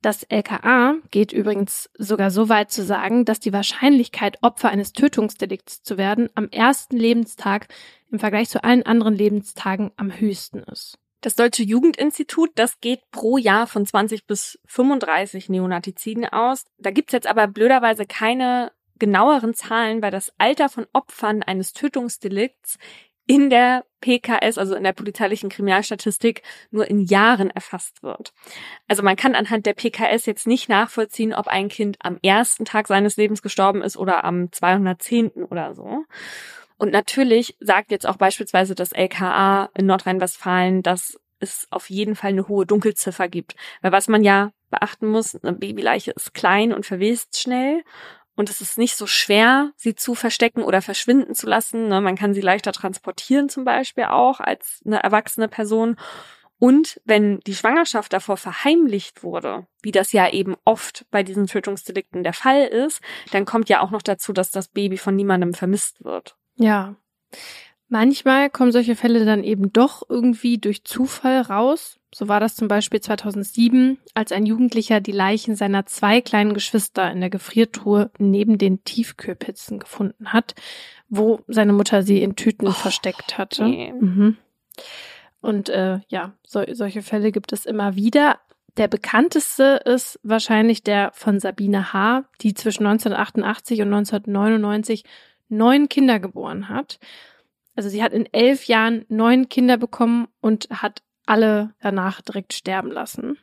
A: Das LKA geht übrigens sogar so weit zu sagen, dass die Wahrscheinlichkeit, Opfer eines Tötungsdelikts zu werden, am ersten Lebenstag im Vergleich zu allen anderen Lebenstagen am höchsten ist.
B: Das Deutsche Jugendinstitut, das geht pro Jahr von 20 bis 35 Neonatiziden aus. Da gibt's jetzt aber blöderweise keine genaueren Zahlen, weil das Alter von Opfern eines Tötungsdelikts in der PKS, also in der polizeilichen Kriminalstatistik, nur in Jahren erfasst wird. Also man kann anhand der PKS jetzt nicht nachvollziehen, ob ein Kind am ersten Tag seines Lebens gestorben ist oder am 210. oder so. Und natürlich sagt jetzt auch beispielsweise das LKA in Nordrhein-Westfalen, dass es auf jeden Fall eine hohe Dunkelziffer gibt. Weil was man ja beachten muss, eine Babyleiche ist klein und verwest schnell und es ist nicht so schwer, sie zu verstecken oder verschwinden zu lassen. Ne? Man kann sie leichter transportieren zum Beispiel auch als eine erwachsene Person. Und wenn die Schwangerschaft davor verheimlicht wurde, wie das ja eben oft bei diesen Tötungsdelikten der Fall ist, dann kommt ja auch noch dazu, dass das Baby von niemandem vermisst wird.
A: Ja. Manchmal kommen solche Fälle dann eben doch irgendwie durch Zufall raus. So war das zum Beispiel 2007, als ein Jugendlicher die Leichen seiner zwei kleinen Geschwister in der Gefriertruhe neben den Tiefkühlpizzen gefunden hat, wo seine Mutter sie in Tüten oh, versteckt hatte. Nee. Mhm. Und äh, ja, so, solche Fälle gibt es immer wieder. Der bekannteste ist wahrscheinlich der von Sabine H., die zwischen 1988 und 1999 neun Kinder geboren hat. Also sie hat in elf Jahren neun Kinder bekommen und hat alle danach direkt sterben lassen.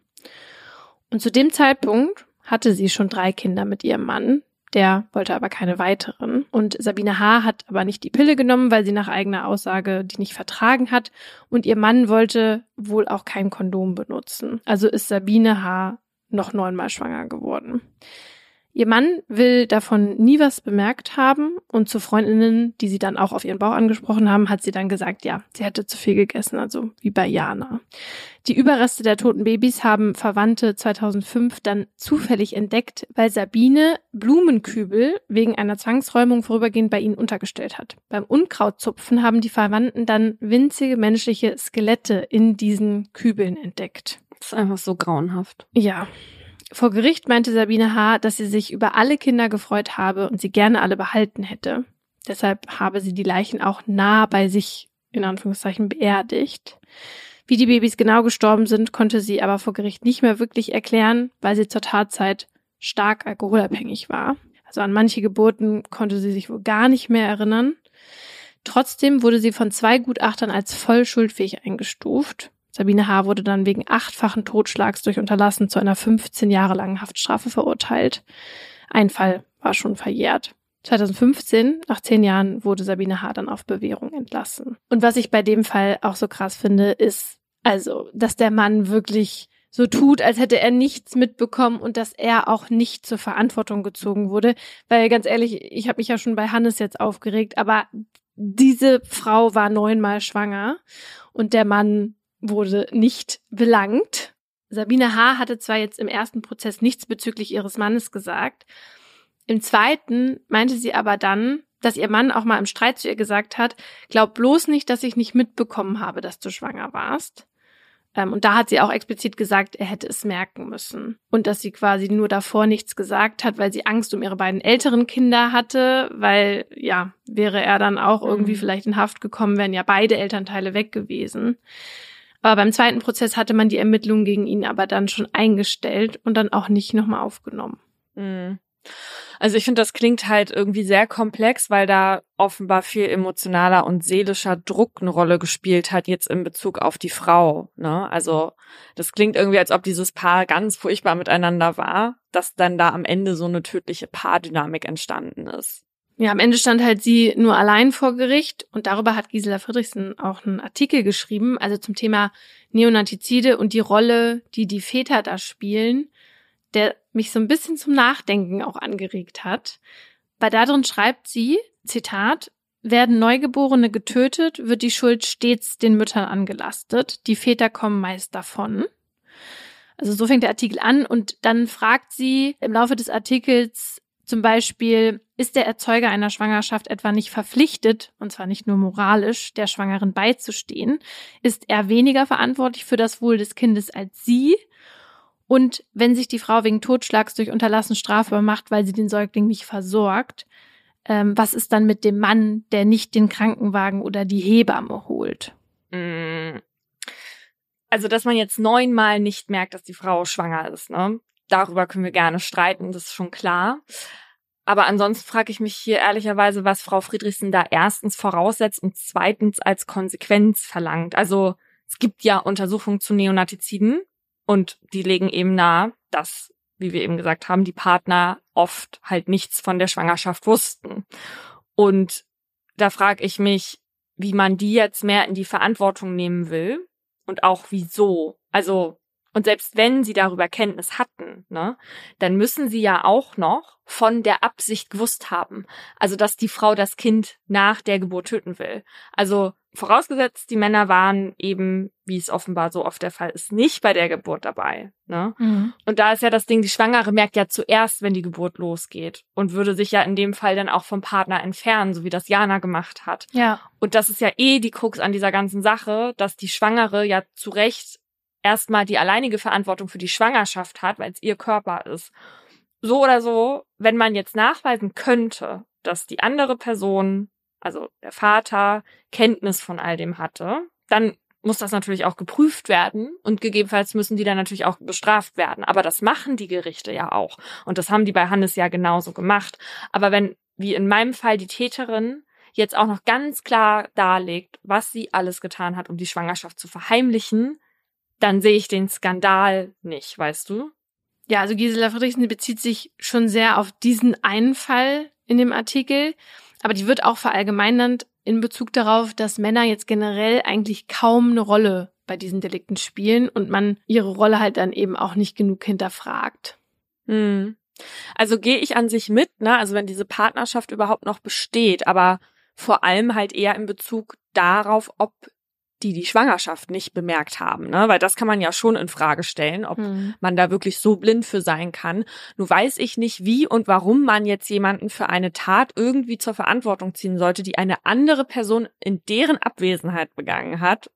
A: Und zu dem Zeitpunkt hatte sie schon drei Kinder mit ihrem Mann. Der wollte aber keine weiteren. Und Sabine H. hat aber nicht die Pille genommen, weil sie nach eigener Aussage die nicht vertragen hat. Und ihr Mann wollte wohl auch kein Kondom benutzen. Also ist Sabine H. noch neunmal schwanger geworden. Ihr Mann will davon nie was bemerkt haben und zu Freundinnen, die sie dann auch auf ihren Bauch angesprochen haben, hat sie dann gesagt, ja, sie hätte zu viel gegessen, also wie bei Jana. Die Überreste der toten Babys haben Verwandte 2005 dann zufällig entdeckt, weil Sabine Blumenkübel wegen einer Zwangsräumung vorübergehend bei ihnen untergestellt hat. Beim Unkrautzupfen haben die Verwandten dann winzige menschliche Skelette in diesen Kübeln entdeckt.
B: Das ist einfach so grauenhaft.
A: Ja. Vor Gericht meinte Sabine H., dass sie sich über alle Kinder gefreut habe und sie gerne alle behalten hätte. Deshalb habe sie die Leichen auch nah bei sich in Anführungszeichen beerdigt. Wie die Babys genau gestorben sind, konnte sie aber vor Gericht nicht mehr wirklich erklären, weil sie zur Tatzeit stark alkoholabhängig war. Also an manche Geburten konnte sie sich wohl gar nicht mehr erinnern. Trotzdem wurde sie von zwei Gutachtern als voll schuldfähig eingestuft. Sabine H. wurde dann wegen achtfachen Totschlags durch Unterlassen zu einer 15 Jahre langen Haftstrafe verurteilt. Ein Fall war schon verjährt. 2015, nach zehn Jahren, wurde Sabine H. dann auf Bewährung entlassen. Und was ich bei dem Fall auch so krass finde, ist, also, dass der Mann wirklich so tut, als hätte er nichts mitbekommen und dass er auch nicht zur Verantwortung gezogen wurde. Weil ganz ehrlich, ich habe mich ja schon bei Hannes jetzt aufgeregt, aber diese Frau war neunmal schwanger und der Mann wurde nicht belangt. Sabine H. hatte zwar jetzt im ersten Prozess nichts bezüglich ihres Mannes gesagt, im zweiten meinte sie aber dann, dass ihr Mann auch mal im Streit zu ihr gesagt hat, glaub bloß nicht, dass ich nicht mitbekommen habe, dass du schwanger warst. Ähm, und da hat sie auch explizit gesagt, er hätte es merken müssen. Und dass sie quasi nur davor nichts gesagt hat, weil sie Angst um ihre beiden älteren Kinder hatte, weil ja, wäre er dann auch irgendwie mhm. vielleicht in Haft gekommen, wären ja beide Elternteile weg gewesen. Aber beim zweiten Prozess hatte man die Ermittlungen gegen ihn aber dann schon eingestellt und dann auch nicht nochmal aufgenommen.
B: Mhm. Also ich finde, das klingt halt irgendwie sehr komplex, weil da offenbar viel emotionaler und seelischer Druck eine Rolle gespielt hat jetzt in Bezug auf die Frau. Ne? Also das klingt irgendwie, als ob dieses Paar ganz furchtbar miteinander war, dass dann da am Ende so eine tödliche Paardynamik entstanden ist.
A: Ja, am Ende stand halt sie nur allein vor Gericht und darüber hat Gisela Friedrichsen auch einen Artikel geschrieben, also zum Thema Neonatizide und die Rolle, die die Väter da spielen, der mich so ein bisschen zum Nachdenken auch angeregt hat. Bei darin schreibt sie, Zitat, werden Neugeborene getötet, wird die Schuld stets den Müttern angelastet. Die Väter kommen meist davon. Also so fängt der Artikel an und dann fragt sie im Laufe des Artikels zum Beispiel, ist der Erzeuger einer Schwangerschaft etwa nicht verpflichtet, und zwar nicht nur moralisch, der Schwangeren beizustehen? Ist er weniger verantwortlich für das Wohl des Kindes als sie? Und wenn sich die Frau wegen Totschlags durch Unterlassen strafbar macht, weil sie den Säugling nicht versorgt, ähm, was ist dann mit dem Mann, der nicht den Krankenwagen oder die Hebamme holt? Mm.
B: Also, dass man jetzt neunmal nicht merkt, dass die Frau schwanger ist, ne? Darüber können wir gerne streiten, das ist schon klar. Aber ansonsten frage ich mich hier ehrlicherweise, was Frau Friedrichsen da erstens voraussetzt und zweitens als Konsequenz verlangt. Also es gibt ja Untersuchungen zu Neonatiziden und die legen eben nahe, dass, wie wir eben gesagt haben, die Partner oft halt nichts von der Schwangerschaft wussten. Und da frage ich mich, wie man die jetzt mehr in die Verantwortung nehmen will und auch wieso. Also Und selbst wenn sie darüber Kenntnis hatten, ne, dann müssen sie ja auch noch von der Absicht gewusst haben. Also, dass die Frau das Kind nach der Geburt töten will. Also, vorausgesetzt, die Männer waren eben, wie es offenbar so oft der Fall ist, nicht bei der Geburt dabei. Ne? Mhm. Und da ist ja das Ding, die Schwangere merkt ja zuerst, wenn die Geburt losgeht und würde sich ja in dem Fall dann auch vom Partner entfernen, so wie das Jana gemacht hat.
A: Ja.
B: Und das ist ja eh die Krux an dieser ganzen Sache, dass die Schwangere ja zu Recht erstmal die alleinige Verantwortung für die Schwangerschaft hat, weil es ihr Körper ist. So oder so, wenn man jetzt nachweisen könnte, dass die andere Person, also der Vater, Kenntnis von all dem hatte, dann muss das natürlich auch geprüft werden und gegebenenfalls müssen die dann natürlich auch bestraft werden. Aber das machen die Gerichte ja auch. Und das haben die bei Hannes ja genauso gemacht. Aber wenn, wie in meinem Fall, die Täterin jetzt auch noch ganz klar darlegt, was sie alles getan hat, um die Schwangerschaft zu verheimlichen, dann sehe ich den Skandal nicht, weißt du?
A: Ja, also Gisela Friedrichsen bezieht sich schon sehr auf diesen einen Fall in dem Artikel, aber die wird auch verallgemeinernd in Bezug darauf, dass Männer jetzt generell eigentlich kaum eine Rolle bei diesen Delikten spielen und man ihre Rolle halt dann eben auch nicht genug hinterfragt.
B: Hm. Also gehe ich an sich mit, ne? Also wenn diese Partnerschaft überhaupt noch besteht, aber vor allem halt eher in Bezug darauf, ob die die Schwangerschaft nicht bemerkt haben, ne? Weil das kann man ja schon in Frage stellen, ob hm. man da wirklich so blind für sein kann. Nur weiß ich nicht, wie und warum man jetzt jemanden für eine Tat irgendwie zur Verantwortung ziehen sollte, die eine andere Person in deren Abwesenheit begangen hat.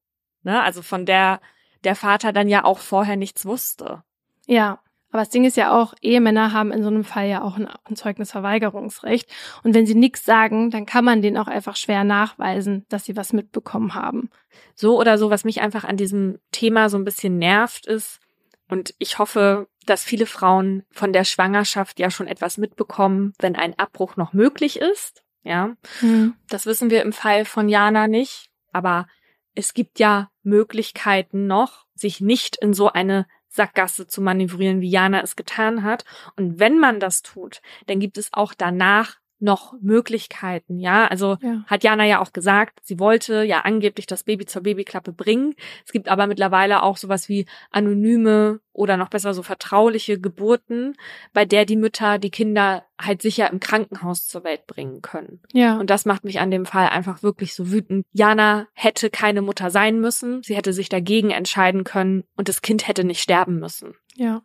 B: Ne? Also von der der Vater dann ja auch vorher nichts wusste.
A: Ja, aber das Ding ist ja auch, Ehemänner haben in so einem Fall ja auch ein, ein Zeugnisverweigerungsrecht. Und wenn sie nichts sagen, dann kann man denen auch einfach schwer nachweisen, dass sie was mitbekommen haben.
B: So oder so, was mich einfach an diesem Thema so ein bisschen nervt, ist, und ich hoffe, dass viele Frauen von der Schwangerschaft ja schon etwas mitbekommen, wenn ein Abbruch noch möglich ist. Ja, hm. das wissen wir im Fall von Jana nicht. Aber es gibt ja Möglichkeiten noch, sich nicht in so eine Sackgasse zu manövrieren, wie Jana es getan hat. Und wenn man das tut, dann gibt es auch danach noch Möglichkeiten, ja. Also ja. hat Jana ja auch gesagt, sie wollte ja angeblich das Baby zur Babyklappe bringen. Es gibt aber mittlerweile auch sowas wie anonyme oder noch besser so vertrauliche Geburten, bei der die Mütter die Kinder halt sicher im Krankenhaus zur Welt bringen können.
A: Ja.
B: Und das macht mich an dem Fall einfach wirklich so wütend. Jana hätte keine Mutter sein müssen. Sie hätte sich dagegen entscheiden können und das Kind hätte nicht sterben müssen.
A: Ja.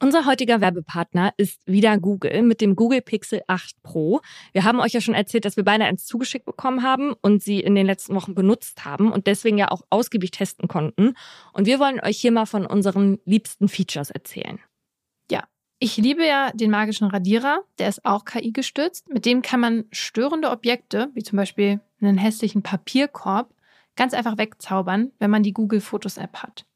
B: Unser heutiger Werbepartner ist wieder Google mit dem Google Pixel 8 Pro. Wir haben euch ja schon erzählt, dass wir beide eins zugeschickt bekommen haben und sie in den letzten Wochen benutzt haben und deswegen ja auch ausgiebig testen konnten. Und wir wollen euch hier mal von unseren liebsten Features erzählen.
A: Ja, ich liebe ja den magischen Radierer, der ist auch KI gestützt. Mit dem kann man störende Objekte, wie zum Beispiel einen hässlichen Papierkorb, ganz einfach wegzaubern, wenn man die Google Fotos App hat.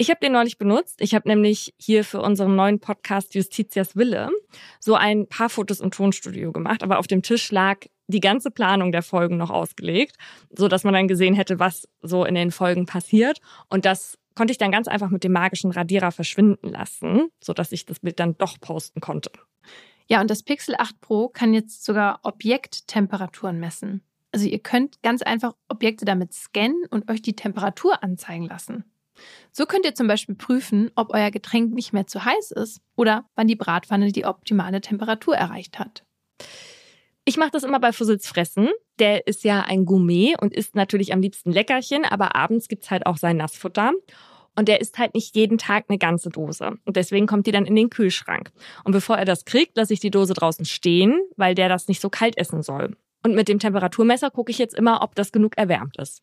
B: Ich habe den neulich benutzt. Ich habe nämlich hier für unseren neuen Podcast Justitias Wille so ein paar Fotos im Tonstudio gemacht, aber auf dem Tisch lag die ganze Planung der Folgen noch ausgelegt, so dass man dann gesehen hätte, was so in den Folgen passiert und das konnte ich dann ganz einfach mit dem magischen Radierer verschwinden lassen, so dass ich das Bild dann doch posten konnte.
A: Ja, und das Pixel 8 Pro kann jetzt sogar Objekttemperaturen messen. Also ihr könnt ganz einfach Objekte damit scannen und euch die Temperatur anzeigen lassen. So könnt ihr zum Beispiel prüfen, ob euer Getränk nicht mehr zu heiß ist oder wann die Bratpfanne die optimale Temperatur erreicht hat.
B: Ich mache das immer bei Fussels Fressen. Der ist ja ein Gourmet und isst natürlich am liebsten Leckerchen, aber abends gibt's halt auch sein Nassfutter. Und der isst halt nicht jeden Tag eine ganze Dose. Und deswegen kommt die dann in den Kühlschrank. Und bevor er das kriegt, lasse ich die Dose draußen stehen, weil der das nicht so kalt essen soll. Und mit dem Temperaturmesser gucke ich jetzt immer, ob das genug erwärmt ist.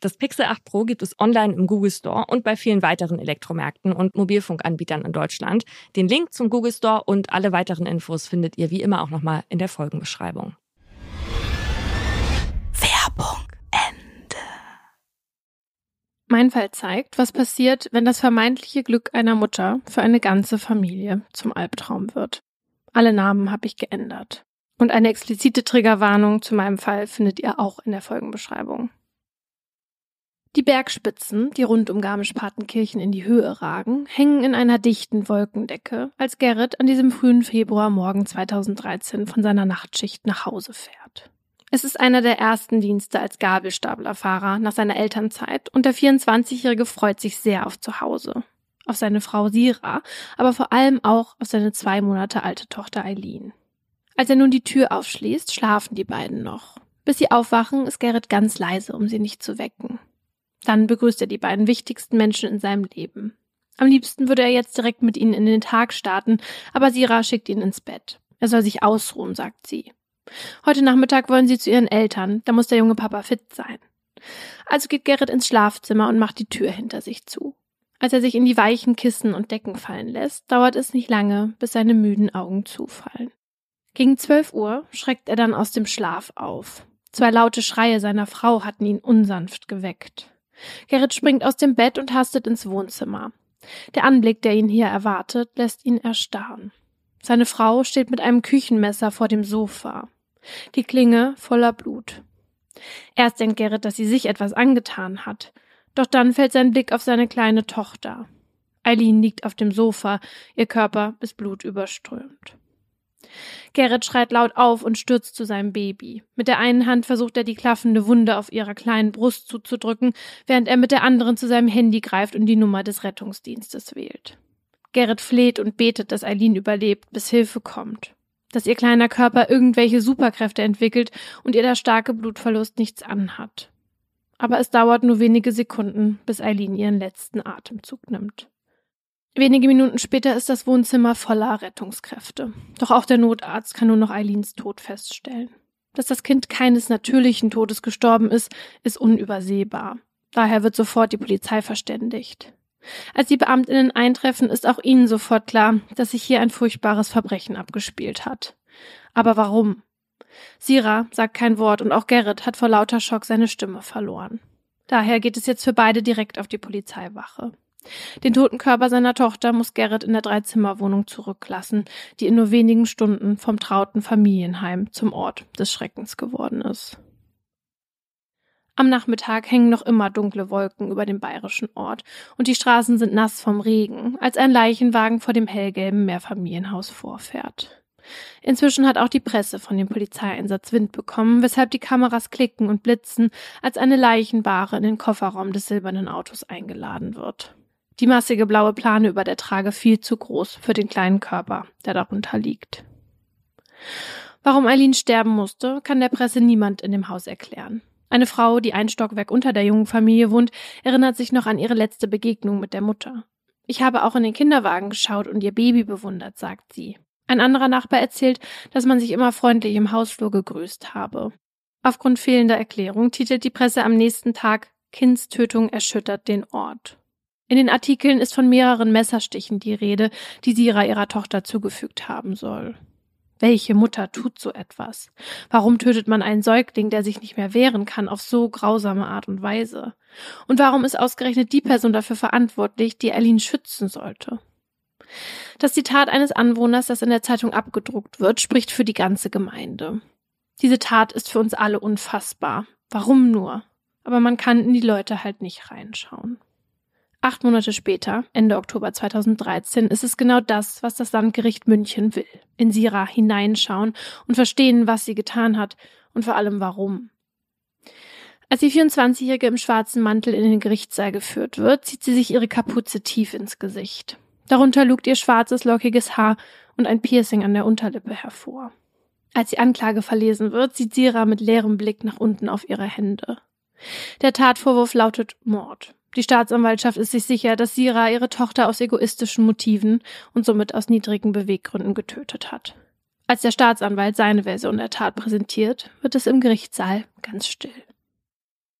B: Das Pixel 8 Pro gibt es online im Google Store und bei vielen weiteren Elektromärkten und Mobilfunkanbietern in Deutschland. Den Link zum Google Store und alle weiteren Infos findet ihr wie immer auch nochmal in der Folgenbeschreibung.
A: Werbung Ende. Mein Fall zeigt, was passiert, wenn das vermeintliche Glück einer Mutter für eine ganze Familie zum Albtraum wird. Alle Namen habe ich geändert. Und eine explizite Triggerwarnung zu meinem Fall findet ihr auch in der Folgenbeschreibung. Die Bergspitzen, die rund um Garmisch-Partenkirchen in die Höhe ragen, hängen in einer dichten Wolkendecke, als Gerrit an diesem frühen Februarmorgen 2013 von seiner Nachtschicht nach Hause fährt. Es ist einer der ersten Dienste als Gabelstaplerfahrer nach seiner Elternzeit und der 24-Jährige freut sich sehr auf Zuhause. Auf seine Frau Sira, aber vor allem auch auf seine zwei Monate alte Tochter Eileen. Als er nun die Tür aufschließt, schlafen die beiden noch. Bis sie aufwachen, ist Gerrit ganz leise, um sie nicht zu wecken. Dann begrüßt er die beiden wichtigsten Menschen in seinem Leben. Am liebsten würde er jetzt direkt mit ihnen in den Tag starten, aber Sira schickt ihn ins Bett. Er soll sich ausruhen, sagt sie. Heute Nachmittag wollen sie zu ihren Eltern, da muss der junge Papa fit sein. Also geht Gerrit ins Schlafzimmer und macht die Tür hinter sich zu. Als er sich in die weichen Kissen und Decken fallen lässt, dauert es nicht lange, bis seine müden Augen zufallen. Gegen zwölf Uhr schreckt er dann aus dem Schlaf auf. Zwei laute Schreie seiner Frau hatten ihn unsanft geweckt. Gerrit springt aus dem Bett und hastet ins Wohnzimmer. Der Anblick, der ihn hier erwartet, lässt ihn erstarren. Seine Frau steht mit einem Küchenmesser vor dem Sofa. Die Klinge voller Blut. Erst denkt Gerrit, dass sie sich etwas angetan hat. Doch dann fällt sein Blick auf seine kleine Tochter. Eileen liegt auf dem Sofa, ihr Körper ist blutüberströmt. Gerrit schreit laut auf und stürzt zu seinem Baby. Mit der einen Hand versucht er die klaffende Wunde auf ihrer kleinen Brust zuzudrücken, während er mit der anderen zu seinem Handy greift und die Nummer des Rettungsdienstes wählt. Gerrit fleht und betet, dass Eileen überlebt, bis Hilfe kommt. Dass ihr kleiner Körper irgendwelche Superkräfte entwickelt und ihr der starke Blutverlust nichts anhat. Aber es dauert nur wenige Sekunden, bis Eileen ihren letzten Atemzug nimmt. Wenige Minuten später ist das Wohnzimmer voller Rettungskräfte. Doch auch der Notarzt kann nur noch Eileens Tod feststellen. Dass das Kind keines natürlichen Todes gestorben ist, ist unübersehbar. Daher wird sofort die Polizei verständigt. Als die Beamtinnen eintreffen, ist auch ihnen sofort klar, dass sich hier ein furchtbares Verbrechen abgespielt hat. Aber warum? Sira sagt kein Wort und auch Gerrit hat vor lauter Schock seine Stimme verloren. Daher geht es jetzt für beide direkt auf die Polizeiwache. Den toten Körper seiner Tochter muss Gerrit in der Dreizimmerwohnung zurücklassen, die in nur wenigen Stunden vom trauten Familienheim zum Ort des Schreckens geworden ist. Am Nachmittag hängen noch immer dunkle Wolken über dem bayerischen Ort und die Straßen sind nass vom Regen, als ein Leichenwagen vor dem hellgelben Mehrfamilienhaus vorfährt. Inzwischen hat auch die Presse von dem Polizeieinsatz Wind bekommen, weshalb die Kameras klicken und blitzen, als eine Leichenbahre in den Kofferraum des silbernen Autos eingeladen wird. Die massige blaue Plane über der Trage viel zu groß für den kleinen Körper, der darunter liegt. Warum Eileen sterben musste, kann der Presse niemand in dem Haus erklären. Eine Frau, die ein Stockwerk unter der jungen Familie wohnt, erinnert sich noch an ihre letzte Begegnung mit der Mutter. Ich habe auch in den Kinderwagen geschaut und ihr Baby bewundert, sagt sie. Ein anderer Nachbar erzählt, dass man sich immer freundlich im Hausflur gegrüßt habe. Aufgrund fehlender Erklärung titelt die Presse am nächsten Tag Kindstötung erschüttert den Ort. In den Artikeln ist von mehreren Messerstichen die Rede, die Sira ihrer Tochter zugefügt haben soll. Welche Mutter tut so etwas? Warum tötet man einen Säugling, der sich nicht mehr wehren kann, auf so grausame Art und Weise? Und warum ist ausgerechnet die Person dafür verantwortlich, die Eileen schützen sollte? Das Zitat eines Anwohners, das in der Zeitung abgedruckt wird, spricht für die ganze Gemeinde. Diese Tat ist für uns alle unfassbar. Warum nur? Aber man kann in die Leute halt nicht reinschauen. Acht Monate später, Ende Oktober 2013, ist es genau das, was das Landgericht München will. In Sira hineinschauen und verstehen, was sie getan hat und vor allem warum. Als die 24-Jährige im schwarzen Mantel in den Gerichtssaal geführt wird, zieht sie sich ihre Kapuze tief ins Gesicht. Darunter lugt ihr schwarzes, lockiges Haar und ein Piercing an der Unterlippe hervor. Als die Anklage verlesen wird, sieht Sira mit leerem Blick nach unten auf ihre Hände. Der Tatvorwurf lautet Mord. Die Staatsanwaltschaft ist sich sicher, dass Sira ihre Tochter aus egoistischen Motiven und somit aus niedrigen Beweggründen getötet hat. Als der Staatsanwalt seine Version der Tat präsentiert, wird es im Gerichtssaal ganz still.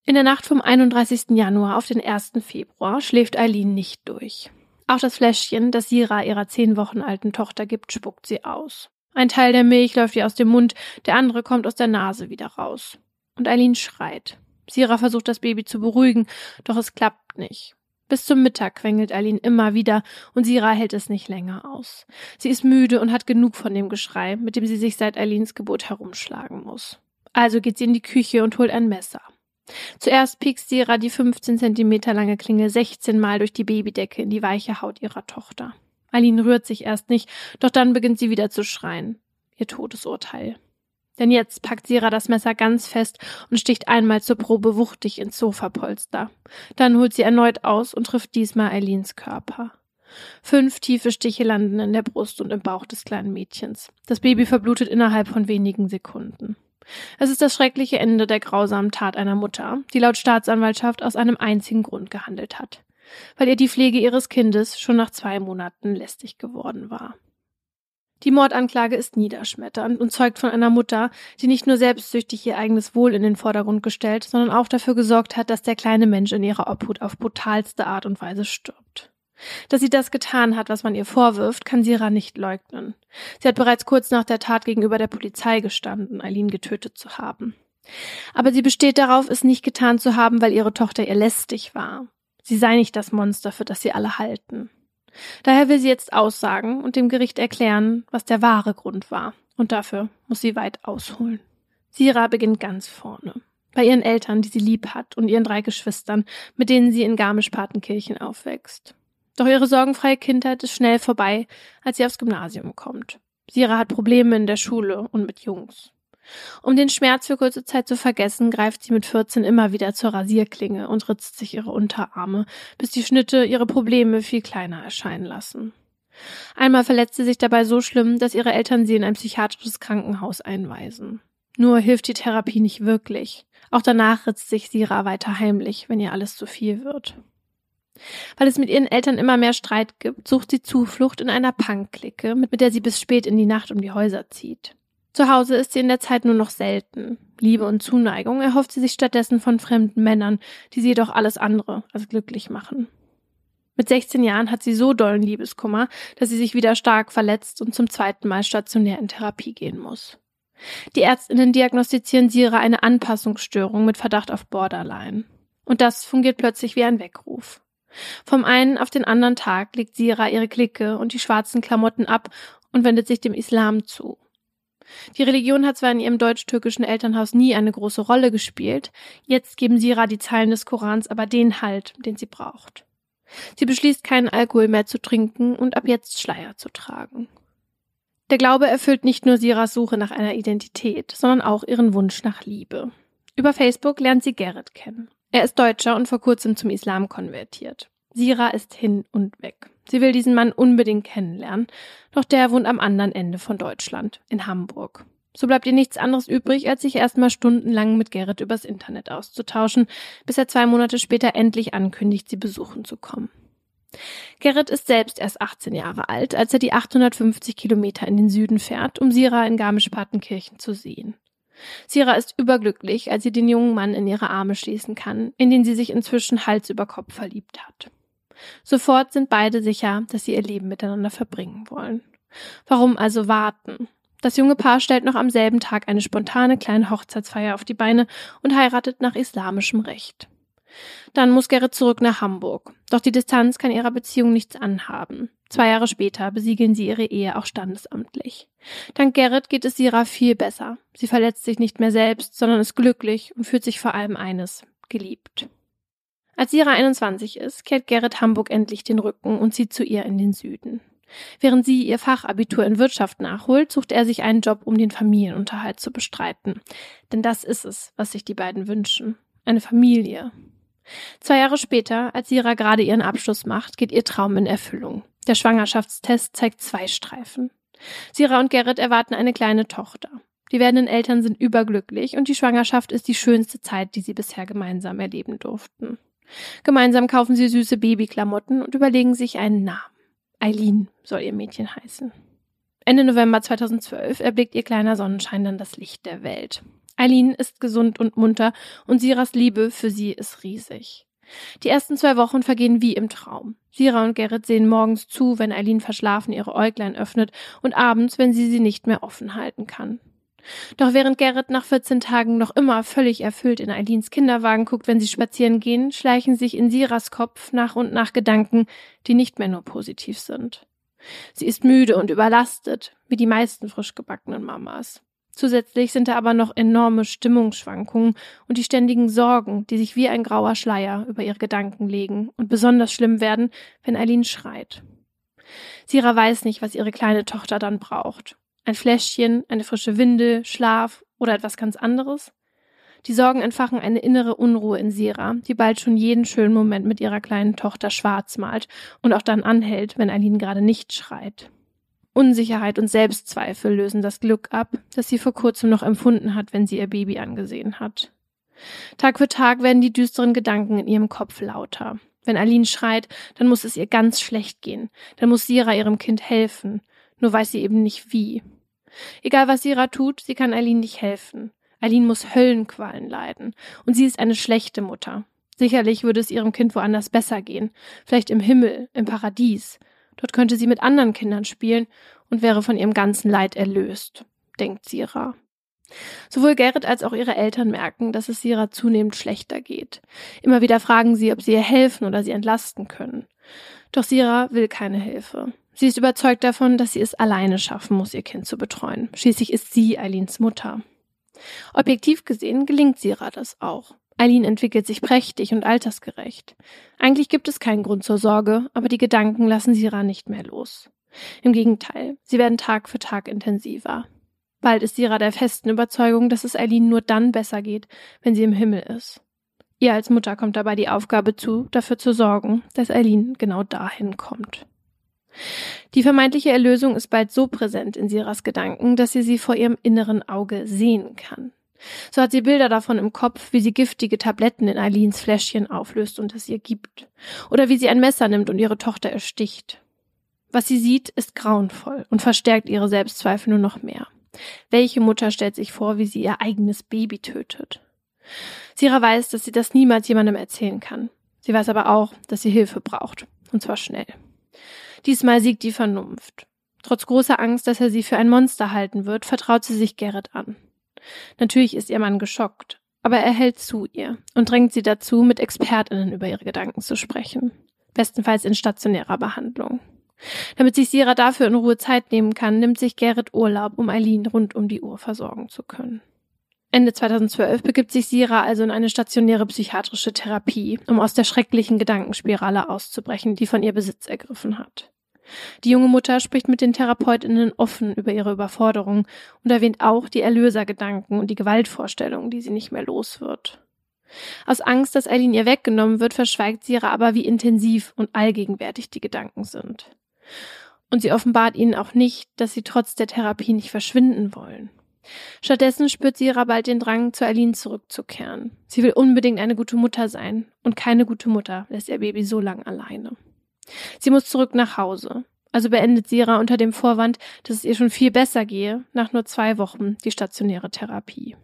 A: In der Nacht vom 31. Januar auf den 1. Februar schläft Eileen nicht durch. Auch das Fläschchen, das Sira ihrer zehn Wochen alten Tochter gibt, spuckt sie aus. Ein Teil der Milch läuft ihr aus dem Mund, der andere kommt aus der Nase wieder raus. Und Eileen schreit. Sira versucht das Baby zu beruhigen, doch es klappt nicht. Bis zum Mittag quengelt Eileen immer wieder und Sira hält es nicht länger aus. Sie ist müde und hat genug von dem Geschrei, mit dem sie sich seit Eileens Geburt herumschlagen muss. Also geht sie in die Küche und holt ein Messer. Zuerst piekst Sira die 15 Zentimeter lange Klinge 16 Mal durch die Babydecke in die weiche Haut ihrer Tochter. Eileen rührt sich erst nicht, doch dann beginnt sie wieder zu schreien. Ihr Todesurteil. Denn jetzt packt Sira das Messer ganz fest und sticht einmal zur Probe wuchtig ins Sofapolster. Dann holt sie erneut aus und trifft diesmal Eileens Körper. Fünf tiefe Stiche landen in der Brust und im Bauch des kleinen Mädchens. Das Baby verblutet innerhalb von wenigen Sekunden. Es ist das schreckliche Ende der grausamen Tat einer Mutter, die laut Staatsanwaltschaft aus einem einzigen Grund gehandelt hat, weil ihr die Pflege ihres Kindes schon nach zwei Monaten lästig geworden war. Die Mordanklage ist niederschmetternd und zeugt von einer Mutter, die nicht nur selbstsüchtig ihr eigenes Wohl in den Vordergrund gestellt, sondern auch dafür gesorgt hat, dass der kleine Mensch in ihrer Obhut auf brutalste Art und Weise stirbt. Dass sie das getan hat, was man ihr vorwirft, kann Sira nicht leugnen. Sie hat bereits kurz nach der Tat gegenüber der Polizei gestanden, Eileen getötet zu haben. Aber sie besteht darauf, es nicht getan zu haben, weil ihre Tochter ihr lästig war. Sie sei nicht das Monster, für das sie alle halten. Daher will sie jetzt aussagen und dem Gericht erklären, was der wahre Grund war. Und dafür muss sie weit ausholen. Sira beginnt ganz vorne. Bei ihren Eltern, die sie lieb hat, und ihren drei Geschwistern, mit denen sie in Garmisch-Partenkirchen aufwächst. Doch ihre sorgenfreie Kindheit ist schnell vorbei, als sie aufs Gymnasium kommt. Sira hat Probleme in der Schule und mit Jungs. Um den Schmerz für kurze Zeit zu vergessen, greift sie mit 14 immer wieder zur Rasierklinge und ritzt sich ihre Unterarme, bis die Schnitte ihre Probleme viel kleiner erscheinen lassen. Einmal verletzt sie sich dabei so schlimm, dass ihre Eltern sie in ein psychiatrisches Krankenhaus einweisen. Nur hilft die Therapie nicht wirklich. Auch danach ritzt sich Sira weiter heimlich, wenn ihr alles zu viel wird. Weil es mit ihren Eltern immer mehr Streit gibt, sucht sie Zuflucht in einer Punk-Clique, mit der sie bis spät in die Nacht um die Häuser zieht. Zu Hause ist sie in der Zeit nur noch selten. Liebe und Zuneigung erhofft sie sich stattdessen von fremden Männern, die sie jedoch alles andere als glücklich machen. Mit 16 Jahren hat sie so dollen Liebeskummer, dass sie sich wieder stark verletzt und zum zweiten Mal stationär in Therapie gehen muss. Die Ärztinnen diagnostizieren Sira eine Anpassungsstörung mit Verdacht auf Borderline. Und das fungiert plötzlich wie ein Weckruf. Vom einen auf den anderen Tag legt Sira ihre Clique und die schwarzen Klamotten ab und wendet sich dem Islam zu. Die Religion hat zwar in ihrem deutsch-türkischen Elternhaus nie eine große Rolle gespielt, jetzt geben Sira die Zeilen des Korans aber den Halt, den sie braucht. Sie beschließt, keinen Alkohol mehr zu trinken und ab jetzt Schleier zu tragen. Der Glaube erfüllt nicht nur Siras Suche nach einer Identität, sondern auch ihren Wunsch nach Liebe. Über Facebook lernt sie Gerrit kennen. Er ist Deutscher und vor kurzem zum Islam konvertiert. Sira ist hin und weg. Sie will diesen Mann unbedingt kennenlernen, doch der wohnt am anderen Ende von Deutschland, in Hamburg. So bleibt ihr nichts anderes übrig, als sich erstmal stundenlang mit Gerrit übers Internet auszutauschen, bis er zwei Monate später endlich ankündigt, sie besuchen zu kommen. Gerrit ist selbst erst 18 Jahre alt, als er die 850 Kilometer in den Süden fährt, um Sira in Garmisch-Partenkirchen zu sehen. Sira ist überglücklich, als sie den jungen Mann in ihre Arme schließen kann, in den sie sich inzwischen Hals über Kopf verliebt hat. Sofort sind beide sicher, dass sie ihr Leben miteinander verbringen wollen. Warum also warten? Das junge Paar stellt noch am selben Tag eine spontane kleine Hochzeitsfeier auf die Beine und heiratet nach islamischem Recht. Dann muss Gerrit zurück nach Hamburg. Doch die Distanz kann ihrer Beziehung nichts anhaben. Zwei Jahre später besiegeln sie ihre Ehe auch standesamtlich. Dank Gerrit geht es Sira viel besser. Sie verletzt sich nicht mehr selbst, sondern ist glücklich und fühlt sich vor allem eines, geliebt. Als Sira 21 ist, kehrt Gerrit Hamburg endlich den Rücken und zieht zu ihr in den Süden. Während sie ihr Fachabitur in Wirtschaft nachholt, sucht er sich einen Job, um den Familienunterhalt zu bestreiten. Denn das ist es, was sich die beiden wünschen. Eine Familie. Zwei Jahre später, als Sira gerade ihren Abschluss macht, geht ihr Traum in Erfüllung. Der Schwangerschaftstest zeigt zwei Streifen. Sira und Gerrit erwarten eine kleine Tochter. Die werdenden Eltern sind überglücklich und die Schwangerschaft ist die schönste Zeit, die sie bisher gemeinsam erleben durften. Gemeinsam kaufen sie süße Babyklamotten und überlegen sich einen Namen. Eileen soll ihr Mädchen heißen. Ende November 2012 erblickt ihr kleiner Sonnenschein dann das Licht der Welt. Eileen ist gesund und munter und Siras Liebe für sie ist riesig. Die ersten zwei Wochen vergehen wie im Traum. Sira und Gerrit sehen morgens zu, wenn Eileen verschlafen ihre Äuglein öffnet und abends, wenn sie sie nicht mehr offen halten kann. Doch während Gerrit nach 14 Tagen noch immer völlig erfüllt in Eileens Kinderwagen guckt, wenn sie spazieren gehen, schleichen sich in Siras Kopf nach und nach Gedanken, die nicht mehr nur positiv sind. Sie ist müde und überlastet, wie die meisten frisch gebackenen Mamas. Zusätzlich sind da aber noch enorme Stimmungsschwankungen und die ständigen Sorgen, die sich wie ein grauer Schleier über ihre Gedanken legen und besonders schlimm werden, wenn Eileen schreit. Sira weiß nicht, was ihre kleine Tochter dann braucht. Ein Fläschchen, eine frische Windel, Schlaf oder etwas ganz anderes? Die Sorgen entfachen eine innere Unruhe in Sira, die bald schon jeden schönen Moment mit ihrer kleinen Tochter schwarz malt und auch dann anhält, wenn Eileen gerade nicht schreit. Unsicherheit und Selbstzweifel lösen das Glück ab, das sie vor kurzem noch empfunden hat, wenn sie ihr Baby angesehen hat. Tag für Tag werden die düsteren Gedanken in ihrem Kopf lauter. Wenn Aline schreit, dann muss es ihr ganz schlecht gehen. Dann muss Sira ihrem Kind helfen. Nur weiß sie eben nicht wie. Egal was Sira tut, sie kann Aline nicht helfen. Aline muss Höllenqualen leiden. Und sie ist eine schlechte Mutter. Sicherlich würde es ihrem Kind woanders besser gehen. Vielleicht im Himmel, im Paradies. Dort könnte sie mit anderen Kindern spielen und wäre von ihrem ganzen Leid erlöst, denkt Sira. Sowohl Gerrit als auch ihre Eltern merken, dass es Sira zunehmend schlechter geht. Immer wieder fragen sie, ob sie ihr helfen oder sie entlasten können. Doch Sira will keine Hilfe. Sie ist überzeugt davon, dass sie es alleine schaffen muss, ihr Kind zu betreuen. Schließlich ist sie Eileens Mutter. Objektiv gesehen gelingt Sira das auch. Eileen entwickelt sich prächtig und altersgerecht. Eigentlich gibt es keinen Grund zur Sorge, aber die Gedanken lassen Sira nicht mehr los. Im Gegenteil, sie werden Tag für Tag intensiver. Bald ist Sira der festen Überzeugung, dass es Eileen nur dann besser geht, wenn sie im Himmel ist. Ihr als Mutter kommt dabei die Aufgabe zu, dafür zu sorgen, dass Eileen genau dahin kommt. Die vermeintliche Erlösung ist bald so präsent in Siras Gedanken, dass sie sie vor ihrem inneren Auge sehen kann. So hat sie Bilder davon im Kopf, wie sie giftige Tabletten in Eileens Fläschchen auflöst und es ihr gibt. Oder wie sie ein Messer nimmt und ihre Tochter ersticht. Was sie sieht, ist grauenvoll und verstärkt ihre Selbstzweifel nur noch mehr. Welche Mutter stellt sich vor, wie sie ihr eigenes Baby tötet? Sira weiß, dass sie das niemals jemandem erzählen kann. Sie weiß aber auch, dass sie Hilfe braucht. Und zwar schnell. Diesmal siegt die Vernunft. Trotz großer Angst, dass er sie für ein Monster halten wird, vertraut sie sich Gerrit an. Natürlich ist ihr Mann geschockt, aber er hält zu ihr und drängt sie dazu, mit Expertinnen über ihre Gedanken zu sprechen. Bestenfalls in stationärer Behandlung. Damit sich Sira dafür in Ruhe Zeit nehmen kann, nimmt sich Gerrit Urlaub, um Eileen rund um die Uhr versorgen zu können. Ende 2012 begibt sich Sira also in eine stationäre psychiatrische Therapie, um aus der schrecklichen Gedankenspirale auszubrechen, die von ihr Besitz ergriffen hat. Die junge Mutter spricht mit den Therapeutinnen offen über ihre Überforderung und erwähnt auch die Erlösergedanken und die Gewaltvorstellungen, die sie nicht mehr los wird. Aus Angst, dass Eileen ihr weggenommen wird, verschweigt Sira aber, wie intensiv und allgegenwärtig die Gedanken sind. Und sie offenbart ihnen auch nicht, dass sie trotz der Therapie nicht verschwinden wollen. Stattdessen spürt Sira bald den Drang, zu Eileen zurückzukehren. Sie will unbedingt eine gute Mutter sein, und keine gute Mutter lässt ihr Baby so lang alleine. Sie muss zurück nach Hause. Also beendet Sira unter dem Vorwand, dass es ihr schon viel besser gehe, nach nur zwei Wochen die stationäre Therapie.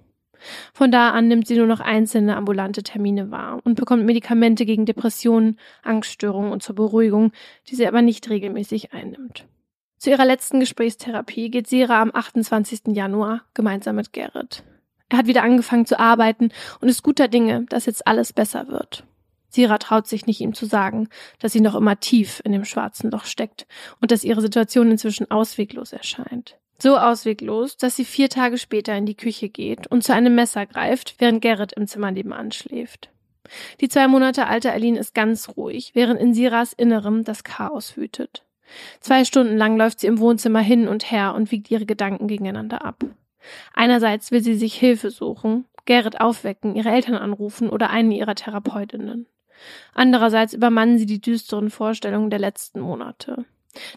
A: Von da an nimmt sie nur noch einzelne ambulante Termine wahr und bekommt Medikamente gegen Depressionen, Angststörungen und zur Beruhigung, die sie aber nicht regelmäßig einnimmt. Zu ihrer letzten Gesprächstherapie geht Sira am 28. Januar gemeinsam mit Gerrit. Er hat wieder angefangen zu arbeiten und ist guter Dinge, dass jetzt alles besser wird. Sira traut sich nicht, ihm zu sagen, dass sie noch immer tief in dem schwarzen Loch steckt und dass ihre Situation inzwischen ausweglos erscheint. So ausweglos, dass sie vier Tage später in die Küche geht und zu einem Messer greift, während Gerrit im Zimmer nebenan schläft. Die zwei Monate alte Aline ist ganz ruhig, während in Siras Innerem das Chaos wütet. Zwei Stunden lang läuft sie im Wohnzimmer hin und her und wiegt ihre Gedanken gegeneinander ab. Einerseits will sie sich Hilfe suchen, Gerrit aufwecken, ihre Eltern anrufen oder einen ihrer Therapeutinnen. Andererseits übermannen sie die düsteren Vorstellungen der letzten Monate.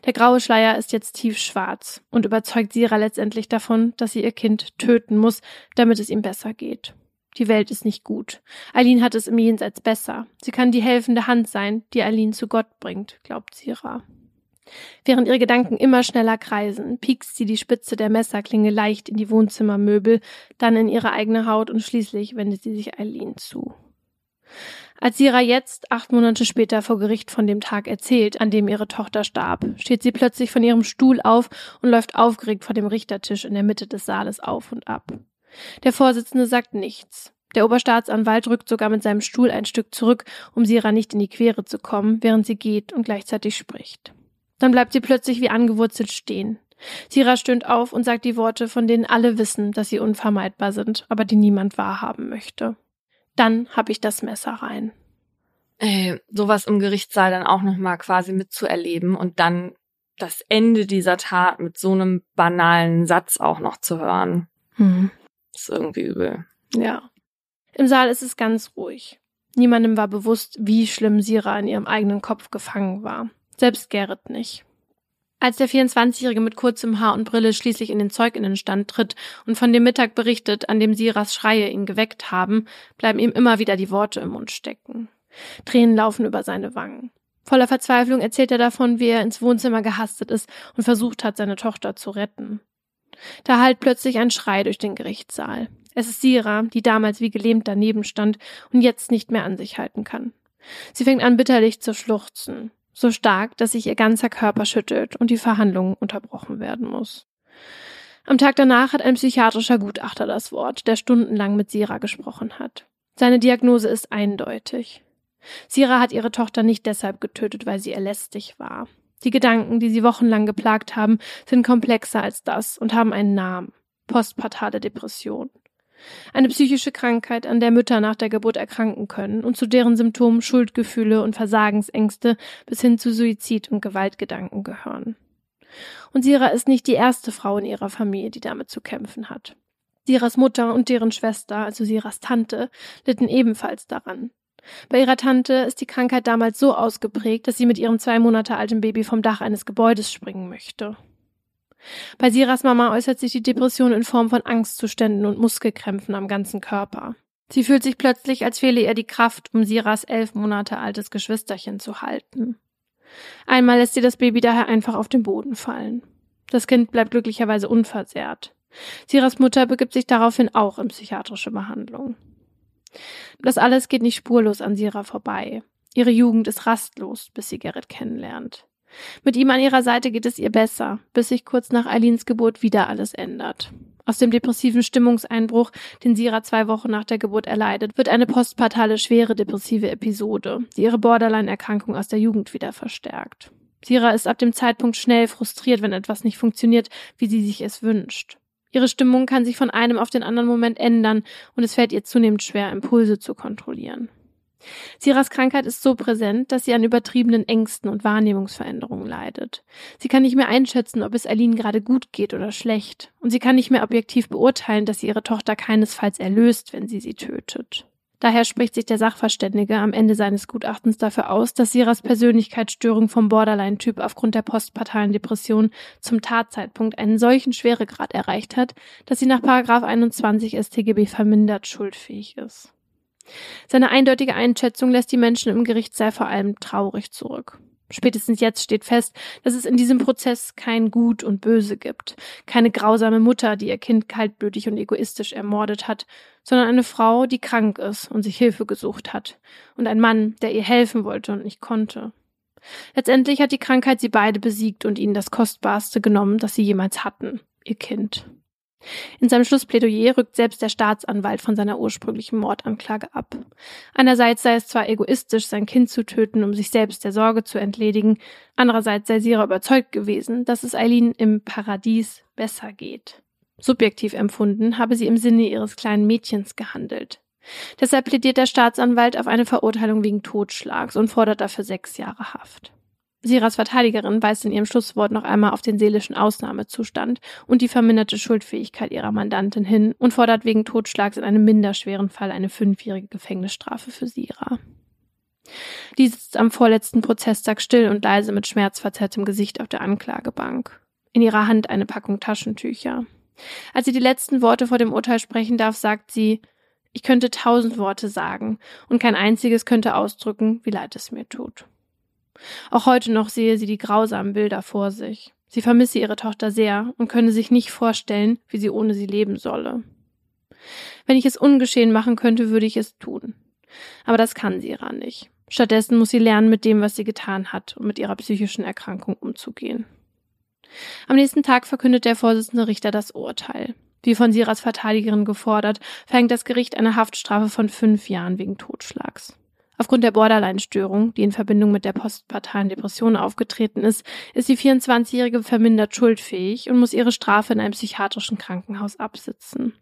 A: Der graue Schleier ist jetzt tiefschwarz und überzeugt Sira letztendlich davon, dass sie ihr Kind töten muss, damit es ihm besser geht. Die Welt ist nicht gut. Eileen hat es im Jenseits besser. Sie kann die helfende Hand sein, die Eileen zu Gott bringt, glaubt Sira. Während ihre Gedanken immer schneller kreisen, piekst sie die Spitze der Messerklinge leicht in die Wohnzimmermöbel, dann in ihre eigene Haut und schließlich wendet sie sich Eileen zu. Als Sira jetzt, acht Monate später, vor Gericht von dem Tag erzählt, an dem ihre Tochter starb, steht sie plötzlich von ihrem Stuhl auf und läuft aufgeregt vor dem Richtertisch in der Mitte des Saales auf und ab. Der Vorsitzende sagt nichts. Der Oberstaatsanwalt rückt sogar mit seinem Stuhl ein Stück zurück, um Sira nicht in die Quere zu kommen, während sie geht und gleichzeitig spricht. Dann bleibt sie plötzlich wie angewurzelt stehen. Sira stöhnt auf und sagt die Worte, von denen alle wissen, dass sie unvermeidbar sind, aber die niemand wahrhaben möchte. Dann hab ich das Messer rein.
B: Ey, sowas im Gerichtssaal dann auch nochmal quasi mitzuerleben und dann das Ende dieser Tat mit so einem banalen Satz auch noch zu hören. Hm. Ist irgendwie übel.
A: Ja. Im Saal ist es ganz ruhig. Niemandem war bewusst, wie schlimm Sira in ihrem eigenen Kopf gefangen war. Selbst Gerrit nicht. Als der 24-Jährige mit kurzem Haar und Brille schließlich in den Zeuginnenstand tritt und von dem Mittag berichtet, an dem Siras Schreie ihn geweckt haben, bleiben ihm immer wieder die Worte im Mund stecken. Tränen laufen über seine Wangen. Voller Verzweiflung erzählt er davon, wie er ins Wohnzimmer gehastet ist und versucht hat, seine Tochter zu retten. Da hallt plötzlich ein Schrei durch den Gerichtssaal. Es ist Sira, die damals wie gelähmt daneben stand und jetzt nicht mehr an sich halten kann. Sie fängt an bitterlich zu schluchzen so stark, dass sich ihr ganzer Körper schüttelt und die Verhandlung unterbrochen werden muss. Am Tag danach hat ein psychiatrischer Gutachter das Wort, der stundenlang mit Sira gesprochen hat. Seine Diagnose ist eindeutig. Sira hat ihre Tochter nicht deshalb getötet, weil sie ihr lästig war. Die Gedanken, die sie wochenlang geplagt haben, sind komplexer als das und haben einen Namen. Postpartale Depression. Eine psychische Krankheit, an der Mütter nach der Geburt erkranken können und zu deren Symptomen Schuldgefühle und Versagensängste bis hin zu Suizid und Gewaltgedanken gehören. Und Sira ist nicht die erste Frau in ihrer Familie, die damit zu kämpfen hat. Siras Mutter und deren Schwester, also Siras Tante, litten ebenfalls daran. Bei ihrer Tante ist die Krankheit damals so ausgeprägt, dass sie mit ihrem zwei Monate alten Baby vom Dach eines Gebäudes springen möchte. Bei Siras Mama äußert sich die Depression in Form von Angstzuständen und Muskelkrämpfen am ganzen Körper. Sie fühlt sich plötzlich, als fehle ihr die Kraft, um Siras elf Monate altes Geschwisterchen zu halten. Einmal lässt sie das Baby daher einfach auf den Boden fallen. Das Kind bleibt glücklicherweise unversehrt. Siras Mutter begibt sich daraufhin auch in psychiatrische Behandlung. Das alles geht nicht spurlos an Sira vorbei. Ihre Jugend ist rastlos, bis sie Gerrit kennenlernt. Mit ihm an ihrer Seite geht es ihr besser, bis sich kurz nach Eileens Geburt wieder alles ändert. Aus dem depressiven Stimmungseinbruch, den Sira zwei Wochen nach der Geburt erleidet, wird eine postpartale schwere depressive Episode, die ihre Borderline-Erkrankung aus der Jugend wieder verstärkt. Sira ist ab dem Zeitpunkt schnell frustriert, wenn etwas nicht funktioniert, wie sie sich es wünscht. Ihre Stimmung kann sich von einem auf den anderen Moment ändern und es fällt ihr zunehmend schwer, Impulse zu kontrollieren. Siras Krankheit ist so präsent, dass sie an übertriebenen Ängsten und Wahrnehmungsveränderungen leidet. Sie kann nicht mehr einschätzen, ob es Aline gerade gut geht oder schlecht. Und sie kann nicht mehr objektiv beurteilen, dass sie ihre Tochter keinesfalls erlöst, wenn sie sie tötet. Daher spricht sich der Sachverständige am Ende seines Gutachtens dafür aus, dass Siras Persönlichkeitsstörung vom Borderline-Typ aufgrund der postpartalen Depression zum Tatzeitpunkt einen solchen Schweregrad erreicht hat, dass sie nach 21 StGB vermindert schuldfähig ist. Seine eindeutige Einschätzung lässt die Menschen im Gerichtssaal vor allem traurig zurück. Spätestens jetzt steht fest, dass es in diesem Prozess kein Gut und Böse gibt, keine grausame Mutter, die ihr Kind kaltblütig und egoistisch ermordet hat, sondern eine Frau, die krank ist und sich Hilfe gesucht hat, und ein Mann, der ihr helfen wollte und nicht konnte. Letztendlich hat die Krankheit sie beide besiegt und ihnen das Kostbarste genommen, das sie jemals hatten, ihr Kind. In seinem Schlussplädoyer rückt selbst der Staatsanwalt von seiner ursprünglichen Mordanklage ab. Einerseits sei es zwar egoistisch, sein Kind zu töten, um sich selbst der Sorge zu entledigen, andererseits sei Sira überzeugt gewesen, dass es Eileen im Paradies besser geht. Subjektiv empfunden habe sie im Sinne ihres kleinen Mädchens gehandelt. Deshalb plädiert der Staatsanwalt auf eine Verurteilung wegen Totschlags und fordert dafür sechs Jahre Haft. Siras Verteidigerin weist in ihrem Schlusswort noch einmal auf den seelischen Ausnahmezustand und die verminderte Schuldfähigkeit ihrer Mandantin hin und fordert wegen Totschlags in einem minderschweren Fall eine fünfjährige Gefängnisstrafe für Sira. Die sitzt am vorletzten Prozesstag still und leise mit schmerzverzerrtem Gesicht auf der Anklagebank. In ihrer Hand eine Packung Taschentücher. Als sie die letzten Worte vor dem Urteil sprechen darf, sagt sie, ich könnte tausend Worte sagen und kein einziges könnte ausdrücken, wie leid es mir tut. Auch heute noch sehe sie die grausamen Bilder vor sich. Sie vermisse ihre Tochter sehr und könne sich nicht vorstellen, wie sie ohne sie leben solle. Wenn ich es ungeschehen machen könnte, würde ich es tun. Aber das kann Sira nicht. Stattdessen muss sie lernen, mit dem, was sie getan hat und mit ihrer psychischen Erkrankung umzugehen. Am nächsten Tag verkündet der Vorsitzende Richter das Urteil. Wie von Siras Verteidigerin gefordert, verhängt das Gericht eine Haftstrafe von fünf Jahren wegen Totschlags. Aufgrund der Borderline-Störung, die in Verbindung mit der postpartalen Depression aufgetreten ist, ist die 24-Jährige vermindert schuldfähig und muss ihre Strafe in einem psychiatrischen Krankenhaus absitzen.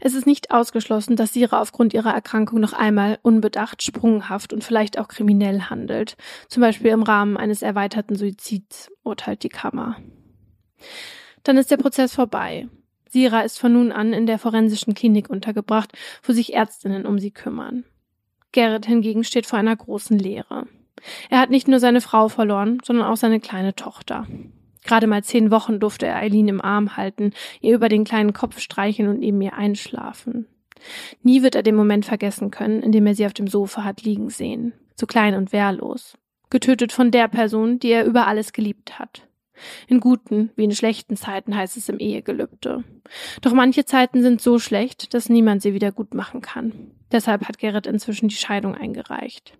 A: Es ist nicht ausgeschlossen, dass Sira aufgrund ihrer Erkrankung noch einmal unbedacht, sprunghaft und vielleicht auch kriminell handelt, zum Beispiel im Rahmen eines erweiterten Suizids, urteilt die Kammer. Dann ist der Prozess vorbei. Sira ist von nun an in der forensischen Klinik untergebracht, wo sich Ärztinnen um sie kümmern. Gerrit hingegen steht vor einer großen Leere. Er hat nicht nur seine Frau verloren, sondern auch seine kleine Tochter. Gerade mal zehn Wochen durfte er Eileen im Arm halten, ihr über den kleinen Kopf streicheln und neben ihr einschlafen. Nie wird er den Moment vergessen können, in dem er sie auf dem Sofa hat liegen sehen, so klein und wehrlos, getötet von der Person, die er über alles geliebt hat. In guten wie in schlechten Zeiten heißt es im Ehegelübde. Doch manche Zeiten sind so schlecht, dass niemand sie wieder gut machen kann. Deshalb hat Gerrit inzwischen die Scheidung eingereicht.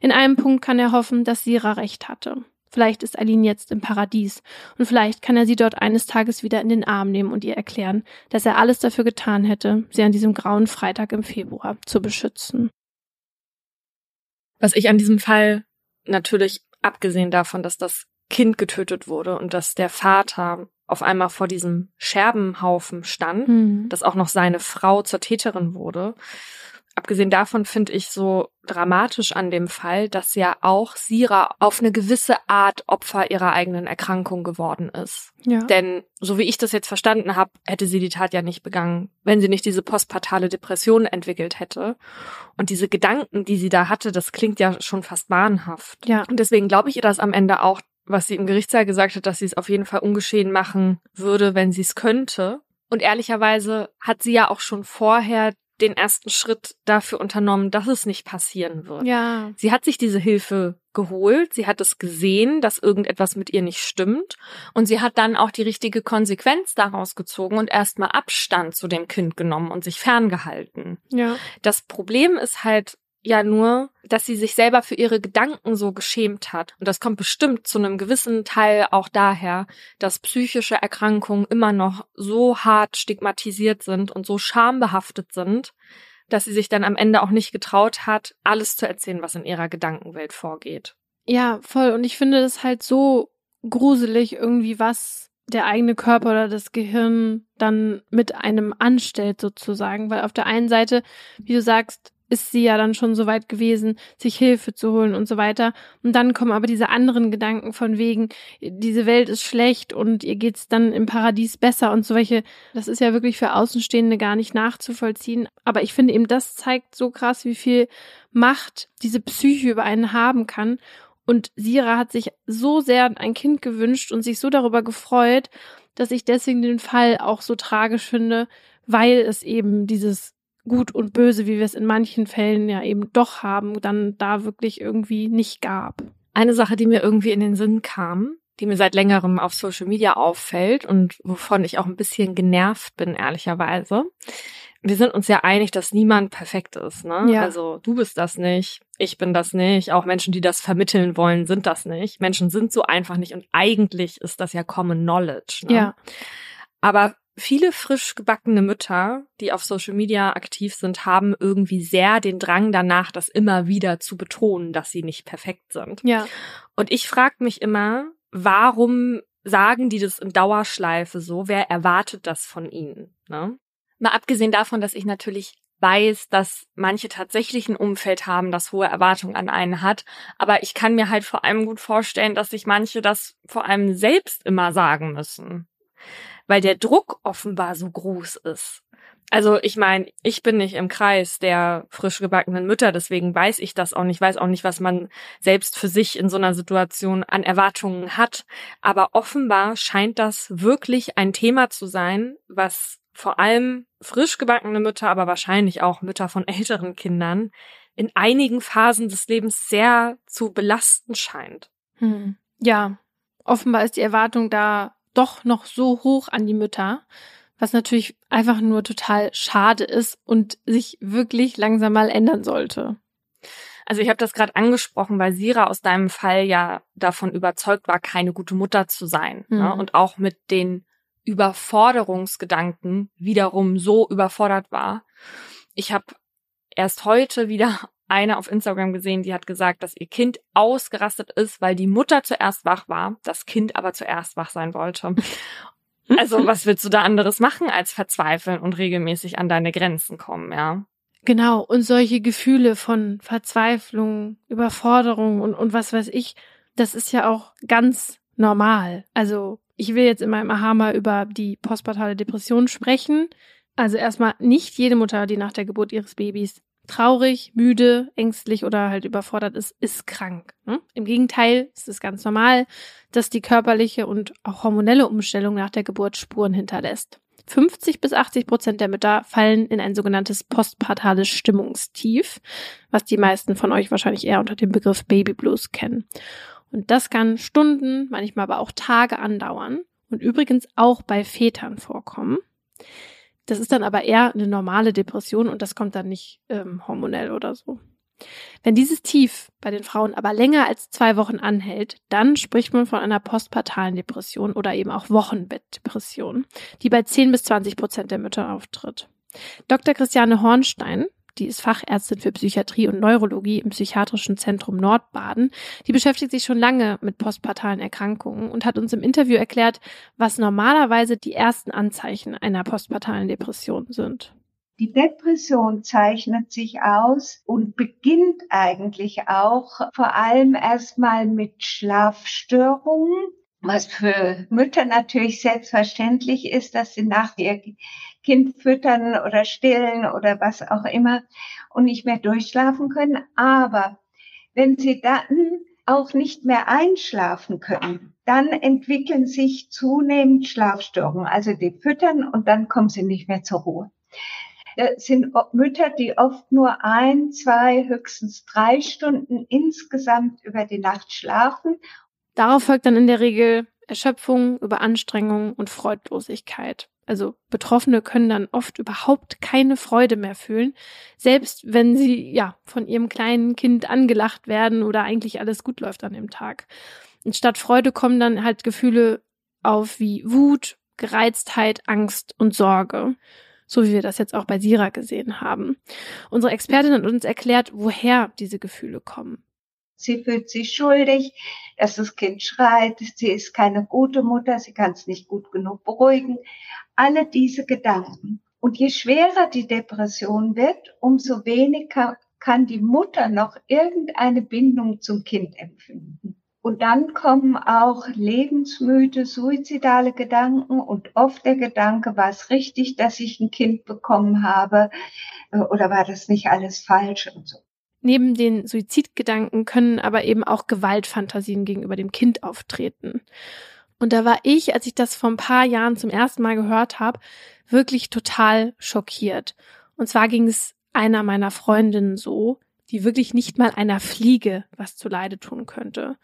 A: In einem Punkt kann er hoffen, dass Sira recht hatte. Vielleicht ist Aline jetzt im Paradies und vielleicht kann er sie dort eines Tages wieder in den Arm nehmen und ihr erklären, dass er alles dafür getan hätte, sie an diesem grauen Freitag im Februar zu beschützen.
B: Was ich an diesem Fall natürlich, abgesehen davon, dass das Kind getötet wurde und dass der Vater auf einmal vor diesem Scherbenhaufen stand, mhm. dass auch noch seine Frau zur Täterin wurde. Abgesehen davon finde ich so dramatisch an dem Fall, dass ja auch Sira auf eine gewisse Art Opfer ihrer eigenen Erkrankung geworden ist. Ja. Denn so wie ich das jetzt verstanden habe, hätte sie die Tat ja nicht begangen, wenn sie nicht diese postpartale Depression entwickelt hätte. Und diese Gedanken, die sie da hatte, das klingt ja schon fast wahnhaft. Ja. Und deswegen glaube ich ihr das am Ende auch, was sie im Gerichtssaal gesagt hat, dass sie es auf jeden Fall ungeschehen machen würde, wenn sie es könnte. Und ehrlicherweise hat sie ja auch schon vorher den ersten Schritt dafür unternommen, dass es nicht passieren wird. Ja. Sie hat sich diese Hilfe geholt, sie hat es gesehen, dass irgendetwas mit ihr nicht stimmt und sie hat dann auch die richtige Konsequenz daraus gezogen und erstmal Abstand zu dem Kind genommen und sich ferngehalten. Ja. Das Problem ist halt, ja nur, dass sie sich selber für ihre Gedanken so geschämt hat. Und das kommt bestimmt zu einem gewissen Teil auch daher, dass psychische Erkrankungen immer noch so hart stigmatisiert sind und so schambehaftet sind, dass sie sich dann am Ende auch nicht getraut hat, alles zu erzählen, was in ihrer Gedankenwelt vorgeht.
A: Ja, voll. Und ich finde es halt so gruselig irgendwie, was der eigene Körper oder das Gehirn dann mit einem anstellt sozusagen, weil auf der einen Seite, wie du sagst, ist sie ja dann schon so weit gewesen, sich Hilfe zu holen und so weiter. Und dann kommen aber diese anderen Gedanken von wegen, diese Welt ist schlecht und ihr geht's dann im Paradies besser und so welche. Das ist ja wirklich für Außenstehende gar nicht nachzuvollziehen. Aber ich finde eben, das zeigt so krass, wie viel Macht diese Psyche über einen haben kann. Und Sira hat sich so sehr ein Kind gewünscht und sich so darüber gefreut, dass ich deswegen den Fall auch so tragisch finde, weil es eben dieses Gut und Böse, wie wir es in manchen Fällen ja eben doch haben, dann da wirklich irgendwie nicht gab.
B: Eine Sache, die mir irgendwie in den Sinn kam, die mir seit längerem auf Social Media auffällt und wovon ich auch ein bisschen genervt bin, ehrlicherweise. Wir sind uns ja einig, dass niemand perfekt ist, ne? Ja. Also du bist das nicht, ich bin das nicht, auch Menschen, die das vermitteln wollen, sind das nicht. Menschen sind so einfach nicht und eigentlich ist das ja Common Knowledge. Ne? Ja. Aber Viele frisch gebackene Mütter, die auf Social Media aktiv sind, haben irgendwie sehr den Drang danach, das immer wieder zu betonen, dass sie nicht perfekt sind. Ja. Und ich frage mich immer, warum sagen die das in Dauerschleife so? Wer erwartet das von ihnen? Ne? Mal abgesehen davon, dass ich natürlich weiß, dass manche tatsächlich ein Umfeld haben, das hohe Erwartungen an einen hat. Aber ich kann mir halt vor allem gut vorstellen, dass sich manche das vor allem selbst immer sagen müssen weil der Druck offenbar so groß ist. Also ich meine, ich bin nicht im Kreis der frisch gebackenen Mütter, deswegen weiß ich das auch nicht, weiß auch nicht, was man selbst für sich in so einer Situation an Erwartungen hat. Aber offenbar scheint das wirklich ein Thema zu sein, was vor allem frisch gebackene Mütter, aber wahrscheinlich auch Mütter von älteren Kindern in einigen Phasen des Lebens sehr zu belasten scheint.
A: Hm. Ja, offenbar ist die Erwartung da doch noch so hoch an die Mütter, was natürlich einfach nur total schade ist und sich wirklich langsam mal ändern sollte.
B: Also ich habe das gerade angesprochen, weil Sira aus deinem Fall ja davon überzeugt war, keine gute Mutter zu sein. Ne? Mhm. Ne? Und auch mit den Überforderungsgedanken wiederum so überfordert war. Ich habe erst heute wieder eine auf Instagram gesehen, die hat gesagt, dass ihr Kind ausgerastet ist, weil die Mutter zuerst wach war, das Kind aber zuerst wach sein wollte. [laughs] Also was willst du da anderes machen als verzweifeln und regelmäßig an deine Grenzen kommen, ja?
A: Genau, und solche Gefühle von Verzweiflung, Überforderung und, und was weiß ich, das ist ja auch ganz normal. Also ich will jetzt in meinem Aha mal über die postpartale Depression sprechen. Also erstmal nicht jede Mutter, die nach der Geburt ihres Babys traurig, müde, ängstlich oder halt überfordert ist, ist krank. Ne? Im Gegenteil, es ist ganz normal, dass die körperliche und auch hormonelle Umstellung nach der Geburt Spuren hinterlässt. 50 bis 80 Prozent der Mütter fallen in ein sogenanntes postpartales Stimmungstief, was die meisten von euch wahrscheinlich eher unter dem Begriff Baby Blues kennen. Und das kann Stunden, manchmal aber auch Tage andauern und übrigens auch bei Vätern vorkommen. Das ist dann aber eher eine normale Depression und das kommt dann nicht ähm, hormonell oder so. Wenn dieses Tief bei den Frauen aber länger als zwei Wochen anhält, dann spricht man von einer postpartalen Depression oder eben auch Wochenbettdepression, die bei 10 bis 20 Prozent der Mütter auftritt. Dr. Christiane Hornstein die ist Fachärztin für Psychiatrie und Neurologie im Psychiatrischen Zentrum Nordbaden. Die beschäftigt sich schon lange mit postpartalen Erkrankungen und hat uns im Interview erklärt, was normalerweise die ersten Anzeichen einer postpartalen Depression sind.
C: Die Depression zeichnet sich aus und beginnt eigentlich auch vor allem erstmal mit Schlafstörungen, was für Mütter natürlich selbstverständlich ist, dass sie nach ihr Kind füttern oder stillen oder was auch immer und nicht mehr durchschlafen können. Aber wenn sie dann auch nicht mehr einschlafen können, dann entwickeln sich zunehmend Schlafstörungen. Also die füttern und dann kommen sie nicht mehr zur Ruhe. Das sind Mütter, die oft nur ein, zwei, höchstens drei Stunden insgesamt über die Nacht schlafen.
A: Darauf folgt dann in der Regel Erschöpfung, Überanstrengung und Freudlosigkeit. Also Betroffene können dann oft überhaupt keine Freude mehr fühlen, selbst wenn sie ja von ihrem kleinen Kind angelacht werden oder eigentlich alles gut läuft an dem Tag. Und statt Freude kommen dann halt Gefühle auf wie Wut, Gereiztheit, Angst und Sorge. So wie wir das jetzt auch bei Sira gesehen haben. Unsere Expertin hat uns erklärt, woher diese Gefühle kommen.
C: Sie fühlt sich schuldig, dass das Kind schreit, sie ist keine gute Mutter, sie kann es nicht gut genug beruhigen. Alle diese Gedanken. Und je schwerer die Depression wird, umso weniger kann die Mutter noch irgendeine Bindung zum Kind empfinden. Und dann kommen auch lebensmüde, suizidale Gedanken und oft der Gedanke, war es richtig, dass ich ein Kind bekommen habe äh, oder war das nicht alles falsch und so.
A: Neben den Suizidgedanken können aber eben auch Gewaltfantasien gegenüber dem Kind auftreten. Und da war ich, als ich das vor ein paar Jahren zum ersten Mal gehört habe, wirklich total schockiert. Und zwar ging es einer meiner Freundinnen so, die wirklich nicht mal einer Fliege was zu Leide tun könnte.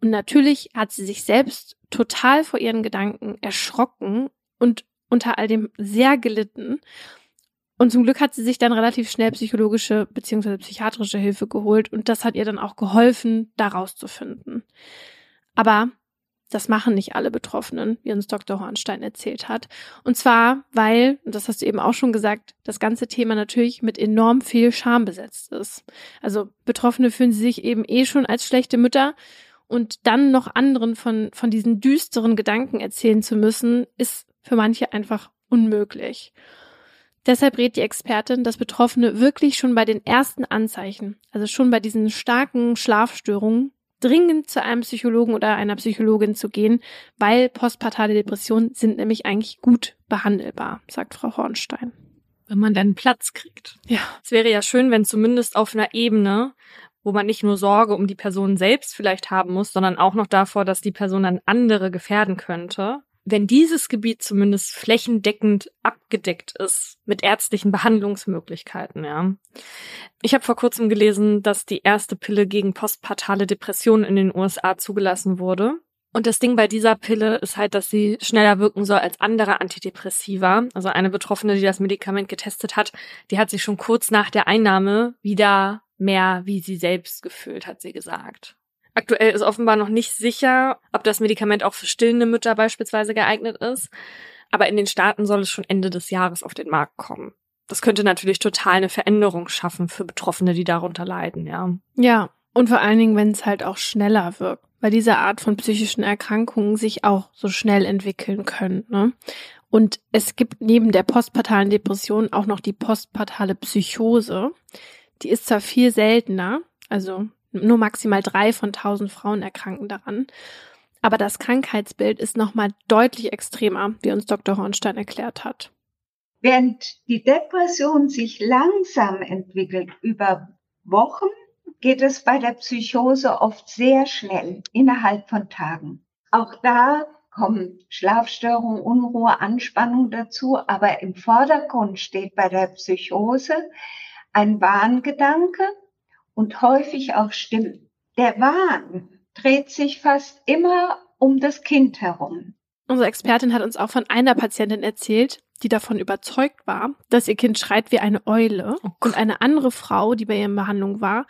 A: Und natürlich hat sie sich selbst total vor ihren Gedanken erschrocken und unter all dem sehr gelitten und zum Glück hat sie sich dann relativ schnell psychologische bzw. psychiatrische Hilfe geholt und das hat ihr dann auch geholfen, da rauszufinden. Aber das machen nicht alle Betroffenen, wie uns Dr. Hornstein erzählt hat. Und zwar, weil, und das hast du eben auch schon gesagt, das ganze Thema natürlich mit enorm viel Scham besetzt ist. Also Betroffene fühlen sich eben eh schon als schlechte Mütter und dann noch anderen von, von diesen düsteren Gedanken erzählen zu müssen, ist für manche einfach unmöglich. Deshalb rät die Expertin, dass Betroffene wirklich schon bei den ersten Anzeichen, also schon bei diesen starken Schlafstörungen, dringend zu einem Psychologen oder einer Psychologin zu gehen, weil postpartale Depressionen sind nämlich eigentlich gut behandelbar, sagt Frau Hornstein.
B: Wenn man dann Platz kriegt. Ja. Es wäre ja schön, wenn zumindest auf einer Ebene, wo man nicht nur Sorge um die Person selbst vielleicht haben muss, sondern auch noch davor, dass die Person dann andere gefährden könnte, wenn dieses Gebiet zumindest flächendeckend abgedeckt ist mit ärztlichen Behandlungsmöglichkeiten, ja. Ich habe vor kurzem gelesen, dass die erste Pille gegen postpartale Depressionen in den USA zugelassen wurde. Und das Ding bei dieser Pille ist halt, dass sie schneller wirken soll als andere Antidepressiva. Also eine Betroffene, die das Medikament getestet hat, die hat sich schon kurz nach der Einnahme wieder mehr wie sie selbst gefühlt, hat sie gesagt. Aktuell ist offenbar noch nicht sicher, ob das Medikament auch für stillende Mütter beispielsweise geeignet ist. Aber in den Staaten soll es schon Ende des Jahres auf den Markt kommen. Das könnte natürlich total eine Veränderung schaffen für Betroffene, die darunter leiden, ja.
A: Ja, und vor allen Dingen, wenn es halt auch schneller wirkt, weil diese Art von psychischen Erkrankungen sich auch so schnell entwickeln können. Ne? Und es gibt neben der postpartalen Depression auch noch die postpartale Psychose. Die ist zwar viel seltener, also nur maximal drei von tausend Frauen erkranken daran. Aber das Krankheitsbild ist nochmal deutlich extremer, wie uns Dr. Hornstein erklärt hat.
C: Während die Depression sich langsam entwickelt über Wochen, geht es bei der Psychose oft sehr schnell, innerhalb von Tagen. Auch da kommen Schlafstörungen, Unruhe, Anspannung dazu, aber im Vordergrund steht bei der Psychose ein Wahngedanke und häufig auch Stimmen. Der Wahn dreht sich fast immer um das Kind herum.
A: Unsere Expertin hat uns auch von einer Patientin erzählt, die davon überzeugt war, dass ihr Kind schreit wie eine Eule. Oh und eine andere Frau, die bei ihr in Behandlung war,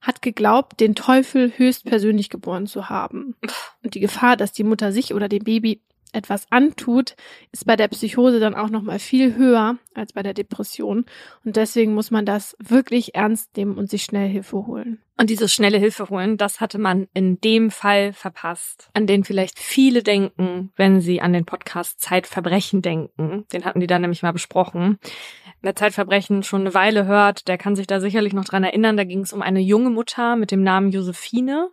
A: hat geglaubt, den Teufel höchstpersönlich geboren zu haben. Und die Gefahr, dass die Mutter sich oder dem Baby etwas antut, ist bei der Psychose dann auch noch mal viel höher als bei der Depression und deswegen muss man das wirklich ernst nehmen und sich schnell Hilfe holen.
B: Und dieses schnelle Hilfe holen, das hatte man in dem Fall verpasst, an den vielleicht viele denken, wenn sie an den Podcast Zeitverbrechen denken. Den hatten die da nämlich mal besprochen. Wer Zeitverbrechen schon eine Weile hört, der kann sich da sicherlich noch dran erinnern. Da ging es um eine junge Mutter mit dem Namen Josephine,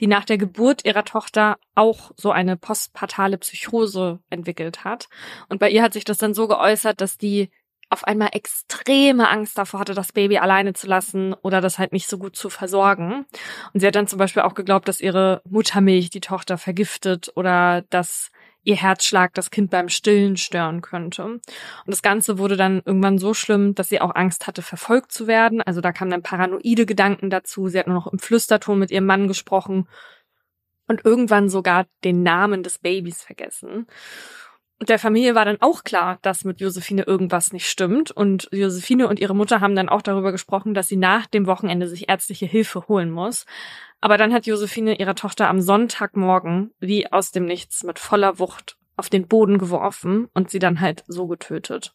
B: die nach der Geburt ihrer Tochter auch so eine postpartale Psychose entwickelt hat. Und bei ihr hat sich das dann so geäußert, dass die auf einmal extreme Angst davor hatte, das Baby alleine zu lassen oder das halt nicht so gut zu versorgen. Und sie hat dann zum Beispiel auch geglaubt, dass ihre Muttermilch die Tochter vergiftet oder dass ihr Herzschlag das Kind beim Stillen stören könnte. Und das Ganze wurde dann irgendwann so schlimm, dass sie auch Angst hatte, verfolgt zu werden. Also da kamen dann paranoide Gedanken dazu. Sie hat nur noch im Flüsterton mit ihrem Mann gesprochen und irgendwann sogar den Namen des Babys vergessen der Familie war dann auch klar, dass mit Josephine irgendwas nicht stimmt. Und Josephine und ihre Mutter haben dann auch darüber gesprochen, dass sie nach dem Wochenende sich ärztliche Hilfe holen muss. Aber dann hat Josephine ihre Tochter am Sonntagmorgen wie aus dem Nichts mit voller Wucht auf den Boden geworfen und sie dann halt so getötet.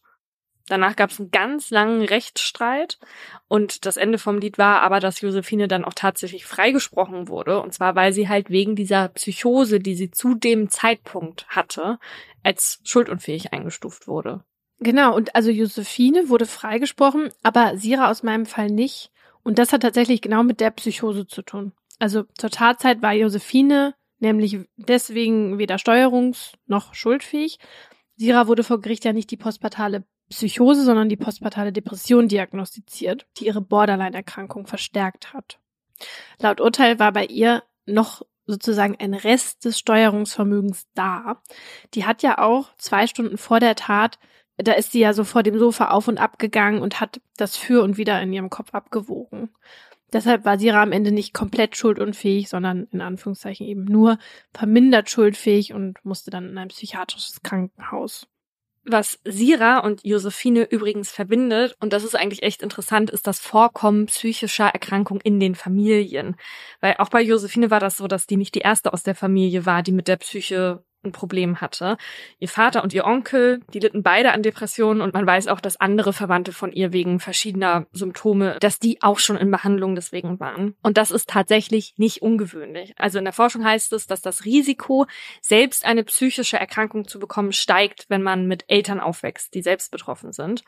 B: Danach gab es einen ganz langen Rechtsstreit und das Ende vom Lied war aber, dass Josephine dann auch tatsächlich freigesprochen wurde und zwar weil sie halt wegen dieser Psychose, die sie zu dem Zeitpunkt hatte, als schuldunfähig eingestuft wurde.
A: Genau, und also Josephine wurde freigesprochen, aber Sira aus meinem Fall nicht. Und das hat tatsächlich genau mit der Psychose zu tun. Also zur Tatzeit war Josephine nämlich deswegen weder steuerungs- noch schuldfähig. Sira wurde vor Gericht ja nicht die postpartale Psychose, sondern die postpartale Depression diagnostiziert, die ihre Borderline-Erkrankung verstärkt hat. Laut Urteil war bei ihr noch sozusagen ein Rest des Steuerungsvermögens da. Die hat ja auch zwei Stunden vor der Tat, da ist sie ja so vor dem Sofa auf und ab gegangen und hat das für und wieder in ihrem Kopf abgewogen. Deshalb war Sira am Ende nicht komplett schuldunfähig, sondern in Anführungszeichen eben nur vermindert schuldfähig und musste dann in ein psychiatrisches Krankenhaus.
B: Was Sira und Josephine übrigens verbindet, und das ist eigentlich echt interessant, ist das Vorkommen psychischer Erkrankung in den Familien. Weil auch bei Josephine war das so, dass die nicht die erste aus der Familie war, die mit der Psyche ein Problem hatte. Ihr Vater und ihr Onkel, die litten beide an Depressionen und man weiß auch, dass andere Verwandte von ihr wegen verschiedener Symptome, dass die auch schon in Behandlung deswegen waren. Und das ist tatsächlich nicht ungewöhnlich. Also in der Forschung heißt es, dass das Risiko, selbst eine psychische Erkrankung zu bekommen, steigt, wenn man mit Eltern aufwächst, die selbst betroffen sind.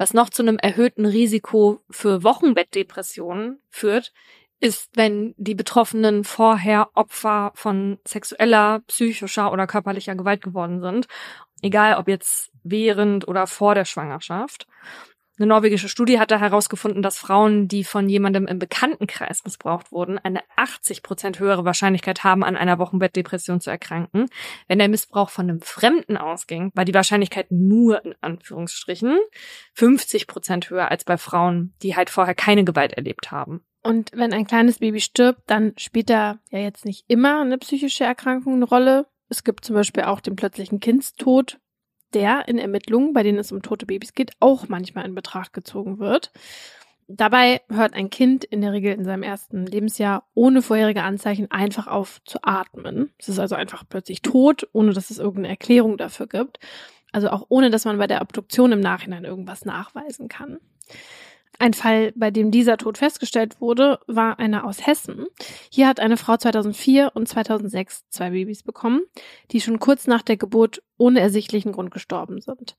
B: Was noch zu einem erhöhten Risiko für Wochenbettdepressionen führt, ist, wenn die Betroffenen vorher Opfer von sexueller, psychischer oder körperlicher Gewalt geworden sind. Egal ob jetzt während oder vor der Schwangerschaft. Eine norwegische Studie hat da herausgefunden, dass Frauen, die von jemandem im Bekanntenkreis missbraucht wurden, eine 80 Prozent höhere Wahrscheinlichkeit haben, an einer Wochenbettdepression zu erkranken. Wenn der Missbrauch von einem Fremden ausging, war die Wahrscheinlichkeit nur in Anführungsstrichen 50 Prozent höher als bei Frauen, die halt vorher keine Gewalt erlebt haben.
A: Und wenn ein kleines Baby stirbt, dann spielt da ja jetzt nicht immer eine psychische Erkrankung eine Rolle. Es gibt zum Beispiel auch den plötzlichen Kindstod, der in Ermittlungen, bei denen es um tote Babys geht, auch manchmal in Betracht gezogen wird. Dabei hört ein Kind in der Regel in seinem ersten Lebensjahr ohne vorherige Anzeichen einfach auf zu atmen. Es ist also einfach plötzlich tot, ohne dass es irgendeine Erklärung dafür gibt. Also auch ohne, dass man bei der Obduktion im Nachhinein irgendwas nachweisen kann. Ein Fall, bei dem dieser Tod festgestellt wurde, war einer aus Hessen. Hier hat eine Frau 2004 und 2006 zwei Babys bekommen, die schon kurz nach der Geburt ohne ersichtlichen Grund gestorben sind.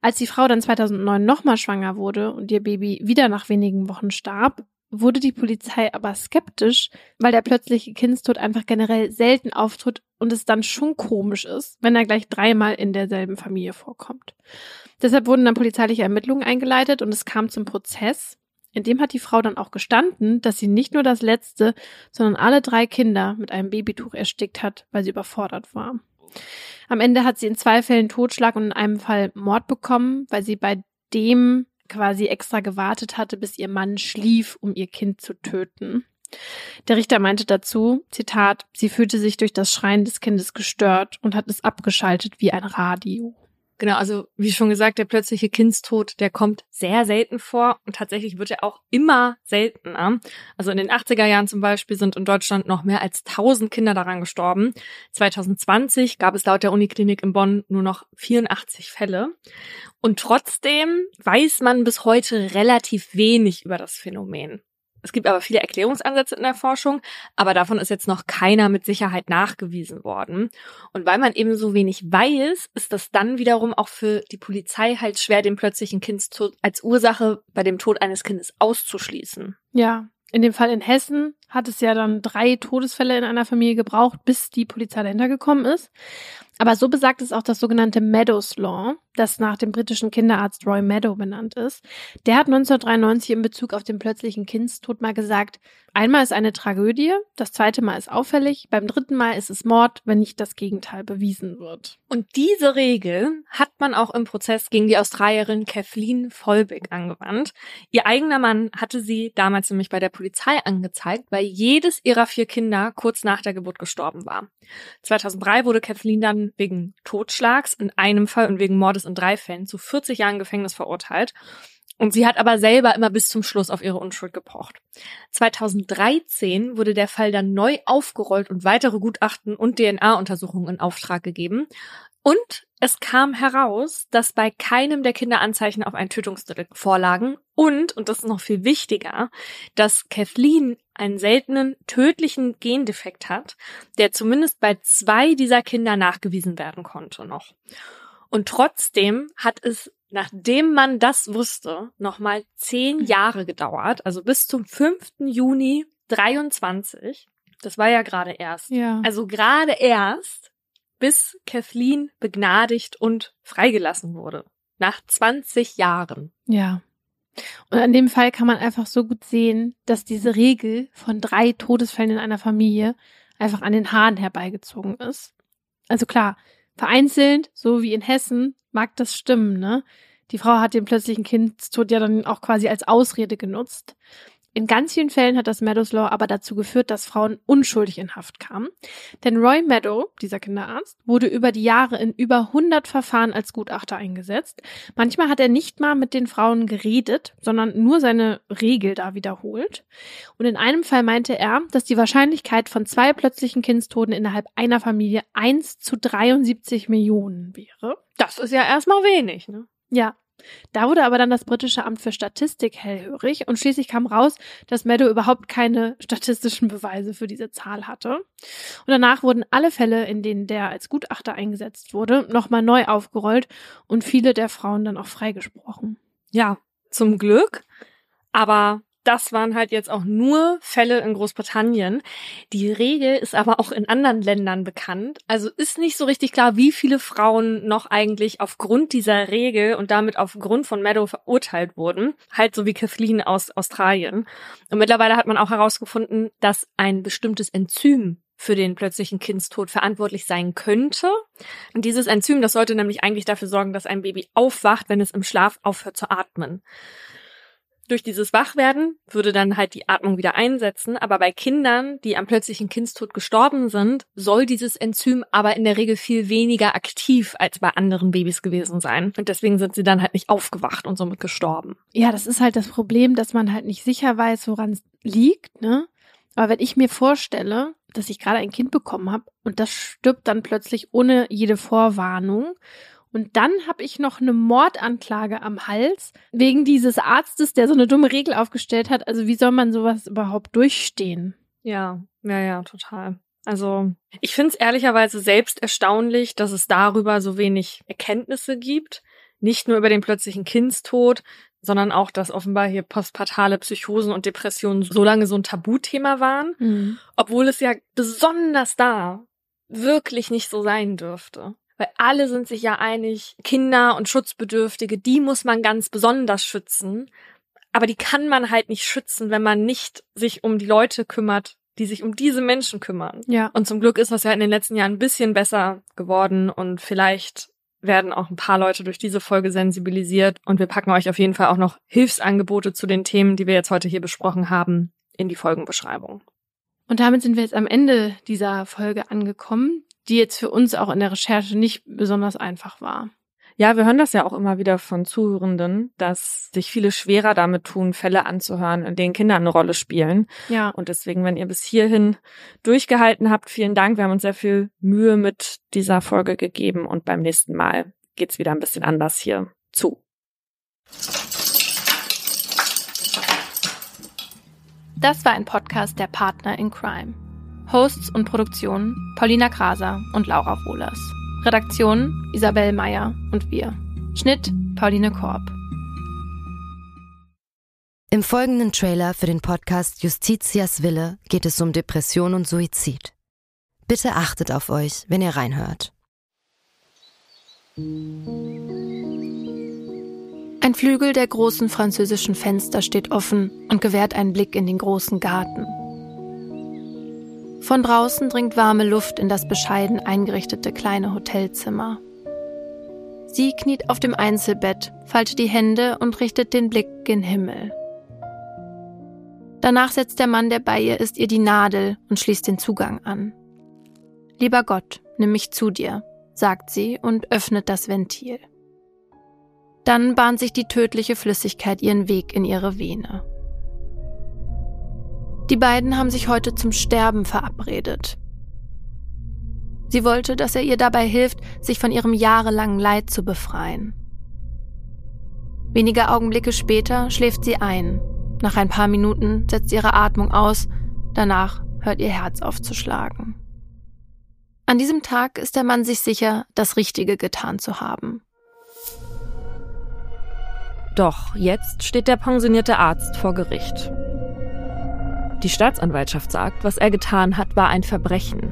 A: Als die Frau dann 2009 nochmal schwanger wurde und ihr Baby wieder nach wenigen Wochen starb, wurde die Polizei aber skeptisch, weil der plötzliche Kindstod einfach generell selten auftritt und es dann schon komisch ist, wenn er gleich dreimal in derselben Familie vorkommt. Deshalb wurden dann polizeiliche Ermittlungen eingeleitet und es kam zum Prozess. In dem hat die Frau dann auch gestanden, dass sie nicht nur das letzte, sondern alle drei Kinder mit einem Babytuch erstickt hat, weil sie überfordert war. Am Ende hat sie in zwei Fällen Totschlag und in einem Fall Mord bekommen, weil sie bei dem quasi extra gewartet hatte, bis ihr Mann schlief, um ihr Kind zu töten. Der Richter meinte dazu, Zitat, sie fühlte sich durch das Schreien des Kindes gestört und hat es abgeschaltet wie ein Radio.
B: Genau, also wie schon gesagt, der plötzliche Kindstod, der kommt sehr selten vor und tatsächlich wird er auch immer seltener. Also in den 80er Jahren zum Beispiel sind in Deutschland noch mehr als 1000 Kinder daran gestorben. 2020 gab es laut der Uniklinik in Bonn nur noch 84 Fälle. Und trotzdem weiß man bis heute relativ wenig über das Phänomen. Es gibt aber viele Erklärungsansätze in der Forschung, aber davon ist jetzt noch keiner mit Sicherheit nachgewiesen worden. Und weil man eben so wenig weiß, ist das dann wiederum auch für die Polizei halt schwer, den plötzlichen Kindstod als Ursache bei dem Tod eines Kindes auszuschließen.
A: Ja, in dem Fall in Hessen hat es ja dann drei Todesfälle in einer Familie gebraucht, bis die Polizei dahinter gekommen ist. Aber so besagt es auch das sogenannte Meadows Law, das nach dem britischen Kinderarzt Roy Meadow benannt ist. Der hat 1993 in Bezug auf den plötzlichen Kindstod mal gesagt, einmal ist eine Tragödie, das zweite Mal ist auffällig, beim dritten Mal ist es Mord, wenn nicht das Gegenteil bewiesen wird.
B: Und diese Regel hat man auch im Prozess gegen die Australierin Kathleen Volbeck angewandt. Ihr eigener Mann hatte sie damals nämlich bei der Polizei angezeigt, weil jedes ihrer vier Kinder kurz nach der Geburt gestorben war. 2003 wurde Kathleen dann wegen Totschlags in einem Fall und wegen Mordes in drei Fällen zu 40 Jahren Gefängnis verurteilt. Und sie hat aber selber immer bis zum Schluss auf ihre Unschuld gepocht. 2013 wurde der Fall dann neu aufgerollt und weitere Gutachten und DNA-Untersuchungen in Auftrag gegeben. Und es kam heraus, dass bei keinem der Kinder Anzeichen auf ein Tötungsdelikt vorlagen und, und das ist noch viel wichtiger, dass Kathleen einen seltenen tödlichen Gendefekt hat, der zumindest bei zwei dieser Kinder nachgewiesen werden konnte noch. Und trotzdem hat es, nachdem man das wusste, nochmal zehn Jahre gedauert, also bis zum 5. Juni 23. Das war ja gerade erst.
A: Ja.
B: Also gerade erst bis Kathleen begnadigt und freigelassen wurde. Nach 20 Jahren.
A: Ja. Und an dem Fall kann man einfach so gut sehen, dass diese Regel von drei Todesfällen in einer Familie einfach an den Haaren herbeigezogen ist. Also klar, vereinzelt, so wie in Hessen, mag das stimmen, ne? Die Frau hat den plötzlichen Kindstod ja dann auch quasi als Ausrede genutzt. In ganz vielen Fällen hat das Meadows Law aber dazu geführt, dass Frauen unschuldig in Haft kamen. Denn Roy Meadow, dieser Kinderarzt, wurde über die Jahre in über 100 Verfahren als Gutachter eingesetzt. Manchmal hat er nicht mal mit den Frauen geredet, sondern nur seine Regel da wiederholt. Und in einem Fall meinte er, dass die Wahrscheinlichkeit von zwei plötzlichen Kindstoten innerhalb einer Familie 1 zu 73 Millionen wäre.
B: Das ist ja erstmal wenig, ne?
A: Ja, da wurde aber dann das britische Amt für Statistik hellhörig und schließlich kam raus, dass Meadow überhaupt keine statistischen Beweise für diese Zahl hatte. Und danach wurden alle Fälle, in denen der als Gutachter eingesetzt wurde, nochmal neu aufgerollt und viele der Frauen dann auch freigesprochen.
B: Ja, zum Glück. Aber das waren halt jetzt auch nur Fälle in Großbritannien. Die Regel ist aber auch in anderen Ländern bekannt. Also ist nicht so richtig klar, wie viele Frauen noch eigentlich aufgrund dieser Regel und damit aufgrund von Meadow verurteilt wurden. Halt so wie Kathleen aus Australien. Und mittlerweile hat man auch herausgefunden, dass ein bestimmtes Enzym für den plötzlichen Kindstod verantwortlich sein könnte. Und dieses Enzym, das sollte nämlich eigentlich dafür sorgen, dass ein Baby aufwacht, wenn es im Schlaf aufhört zu atmen. Durch dieses Wachwerden würde dann halt die Atmung wieder einsetzen, aber bei Kindern, die am plötzlichen Kindstod gestorben sind, soll dieses Enzym aber in der Regel viel weniger aktiv als bei anderen Babys gewesen sein. Und deswegen sind sie dann halt nicht aufgewacht und somit gestorben.
A: Ja, das ist halt das Problem, dass man halt nicht sicher weiß, woran es liegt, ne? Aber wenn ich mir vorstelle, dass ich gerade ein Kind bekommen habe und das stirbt dann plötzlich ohne jede Vorwarnung und dann habe ich noch eine Mordanklage am Hals wegen dieses Arztes, der so eine dumme Regel aufgestellt hat. Also wie soll man sowas überhaupt durchstehen?
B: Ja, ja, ja, total. Also ich finde es ehrlicherweise selbst erstaunlich, dass es darüber so wenig Erkenntnisse gibt. Nicht nur über den plötzlichen Kindstod, sondern auch, dass offenbar hier postpartale Psychosen und Depressionen so lange so ein Tabuthema waren, mhm. obwohl es ja besonders da wirklich nicht so sein dürfte. Weil alle sind sich ja einig, Kinder und Schutzbedürftige, die muss man ganz besonders schützen. Aber die kann man halt nicht schützen, wenn man nicht sich um die Leute kümmert, die sich um diese Menschen kümmern.
A: Ja.
B: Und zum Glück ist das ja in den letzten Jahren ein bisschen besser geworden und vielleicht werden auch ein paar Leute durch diese Folge sensibilisiert und wir packen euch auf jeden Fall auch noch Hilfsangebote zu den Themen, die wir jetzt heute hier besprochen haben, in die Folgenbeschreibung.
A: Und damit sind wir jetzt am Ende dieser Folge angekommen die jetzt für uns auch in der Recherche nicht besonders einfach war.
B: Ja, wir hören das ja auch immer wieder von Zuhörenden, dass sich viele schwerer damit tun, Fälle anzuhören, in denen Kinder eine Rolle spielen.
A: Ja.
B: Und deswegen, wenn ihr bis hierhin durchgehalten habt, vielen Dank. Wir haben uns sehr viel Mühe mit dieser Folge gegeben und beim nächsten Mal geht's wieder ein bisschen anders hier zu.
A: Das war ein Podcast der Partner in Crime. Hosts und Produktion Paulina Kraser und Laura Wohlers. Redaktion Isabel Meyer und wir. Schnitt Pauline Korb.
D: Im folgenden Trailer für den Podcast Justitias Wille geht es um Depression und Suizid. Bitte achtet auf euch, wenn ihr reinhört.
A: Ein Flügel der großen französischen Fenster steht offen und gewährt einen Blick in den großen Garten. Von draußen dringt warme Luft in das bescheiden eingerichtete kleine Hotelzimmer. Sie kniet auf dem Einzelbett, faltet die Hände und richtet den Blick gen Himmel. Danach setzt der Mann, der bei ihr ist, ihr die Nadel und schließt den Zugang an. Lieber Gott, nimm mich zu dir, sagt sie und öffnet das Ventil. Dann bahnt sich die tödliche Flüssigkeit ihren Weg in ihre Vene. Die beiden haben sich heute zum Sterben verabredet. Sie wollte, dass er ihr dabei hilft, sich von ihrem jahrelangen Leid zu befreien. Wenige Augenblicke später schläft sie ein. Nach ein paar Minuten setzt ihre Atmung aus, danach hört ihr Herz aufzuschlagen. An diesem Tag ist der Mann sich sicher, das Richtige getan zu haben.
B: Doch jetzt steht der pensionierte Arzt vor Gericht. Die Staatsanwaltschaft sagt, was er getan hat, war ein Verbrechen.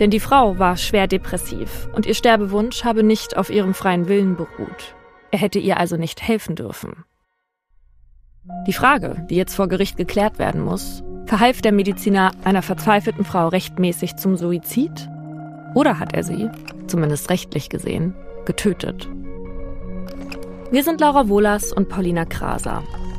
B: Denn die Frau war schwer depressiv und ihr Sterbewunsch habe nicht auf ihrem freien Willen beruht. Er hätte ihr also nicht helfen dürfen. Die Frage, die jetzt vor Gericht geklärt werden muss, verhalf der Mediziner einer verzweifelten Frau rechtmäßig zum Suizid? Oder hat er sie, zumindest rechtlich gesehen, getötet? Wir sind Laura Wohlers und Paulina Kraser.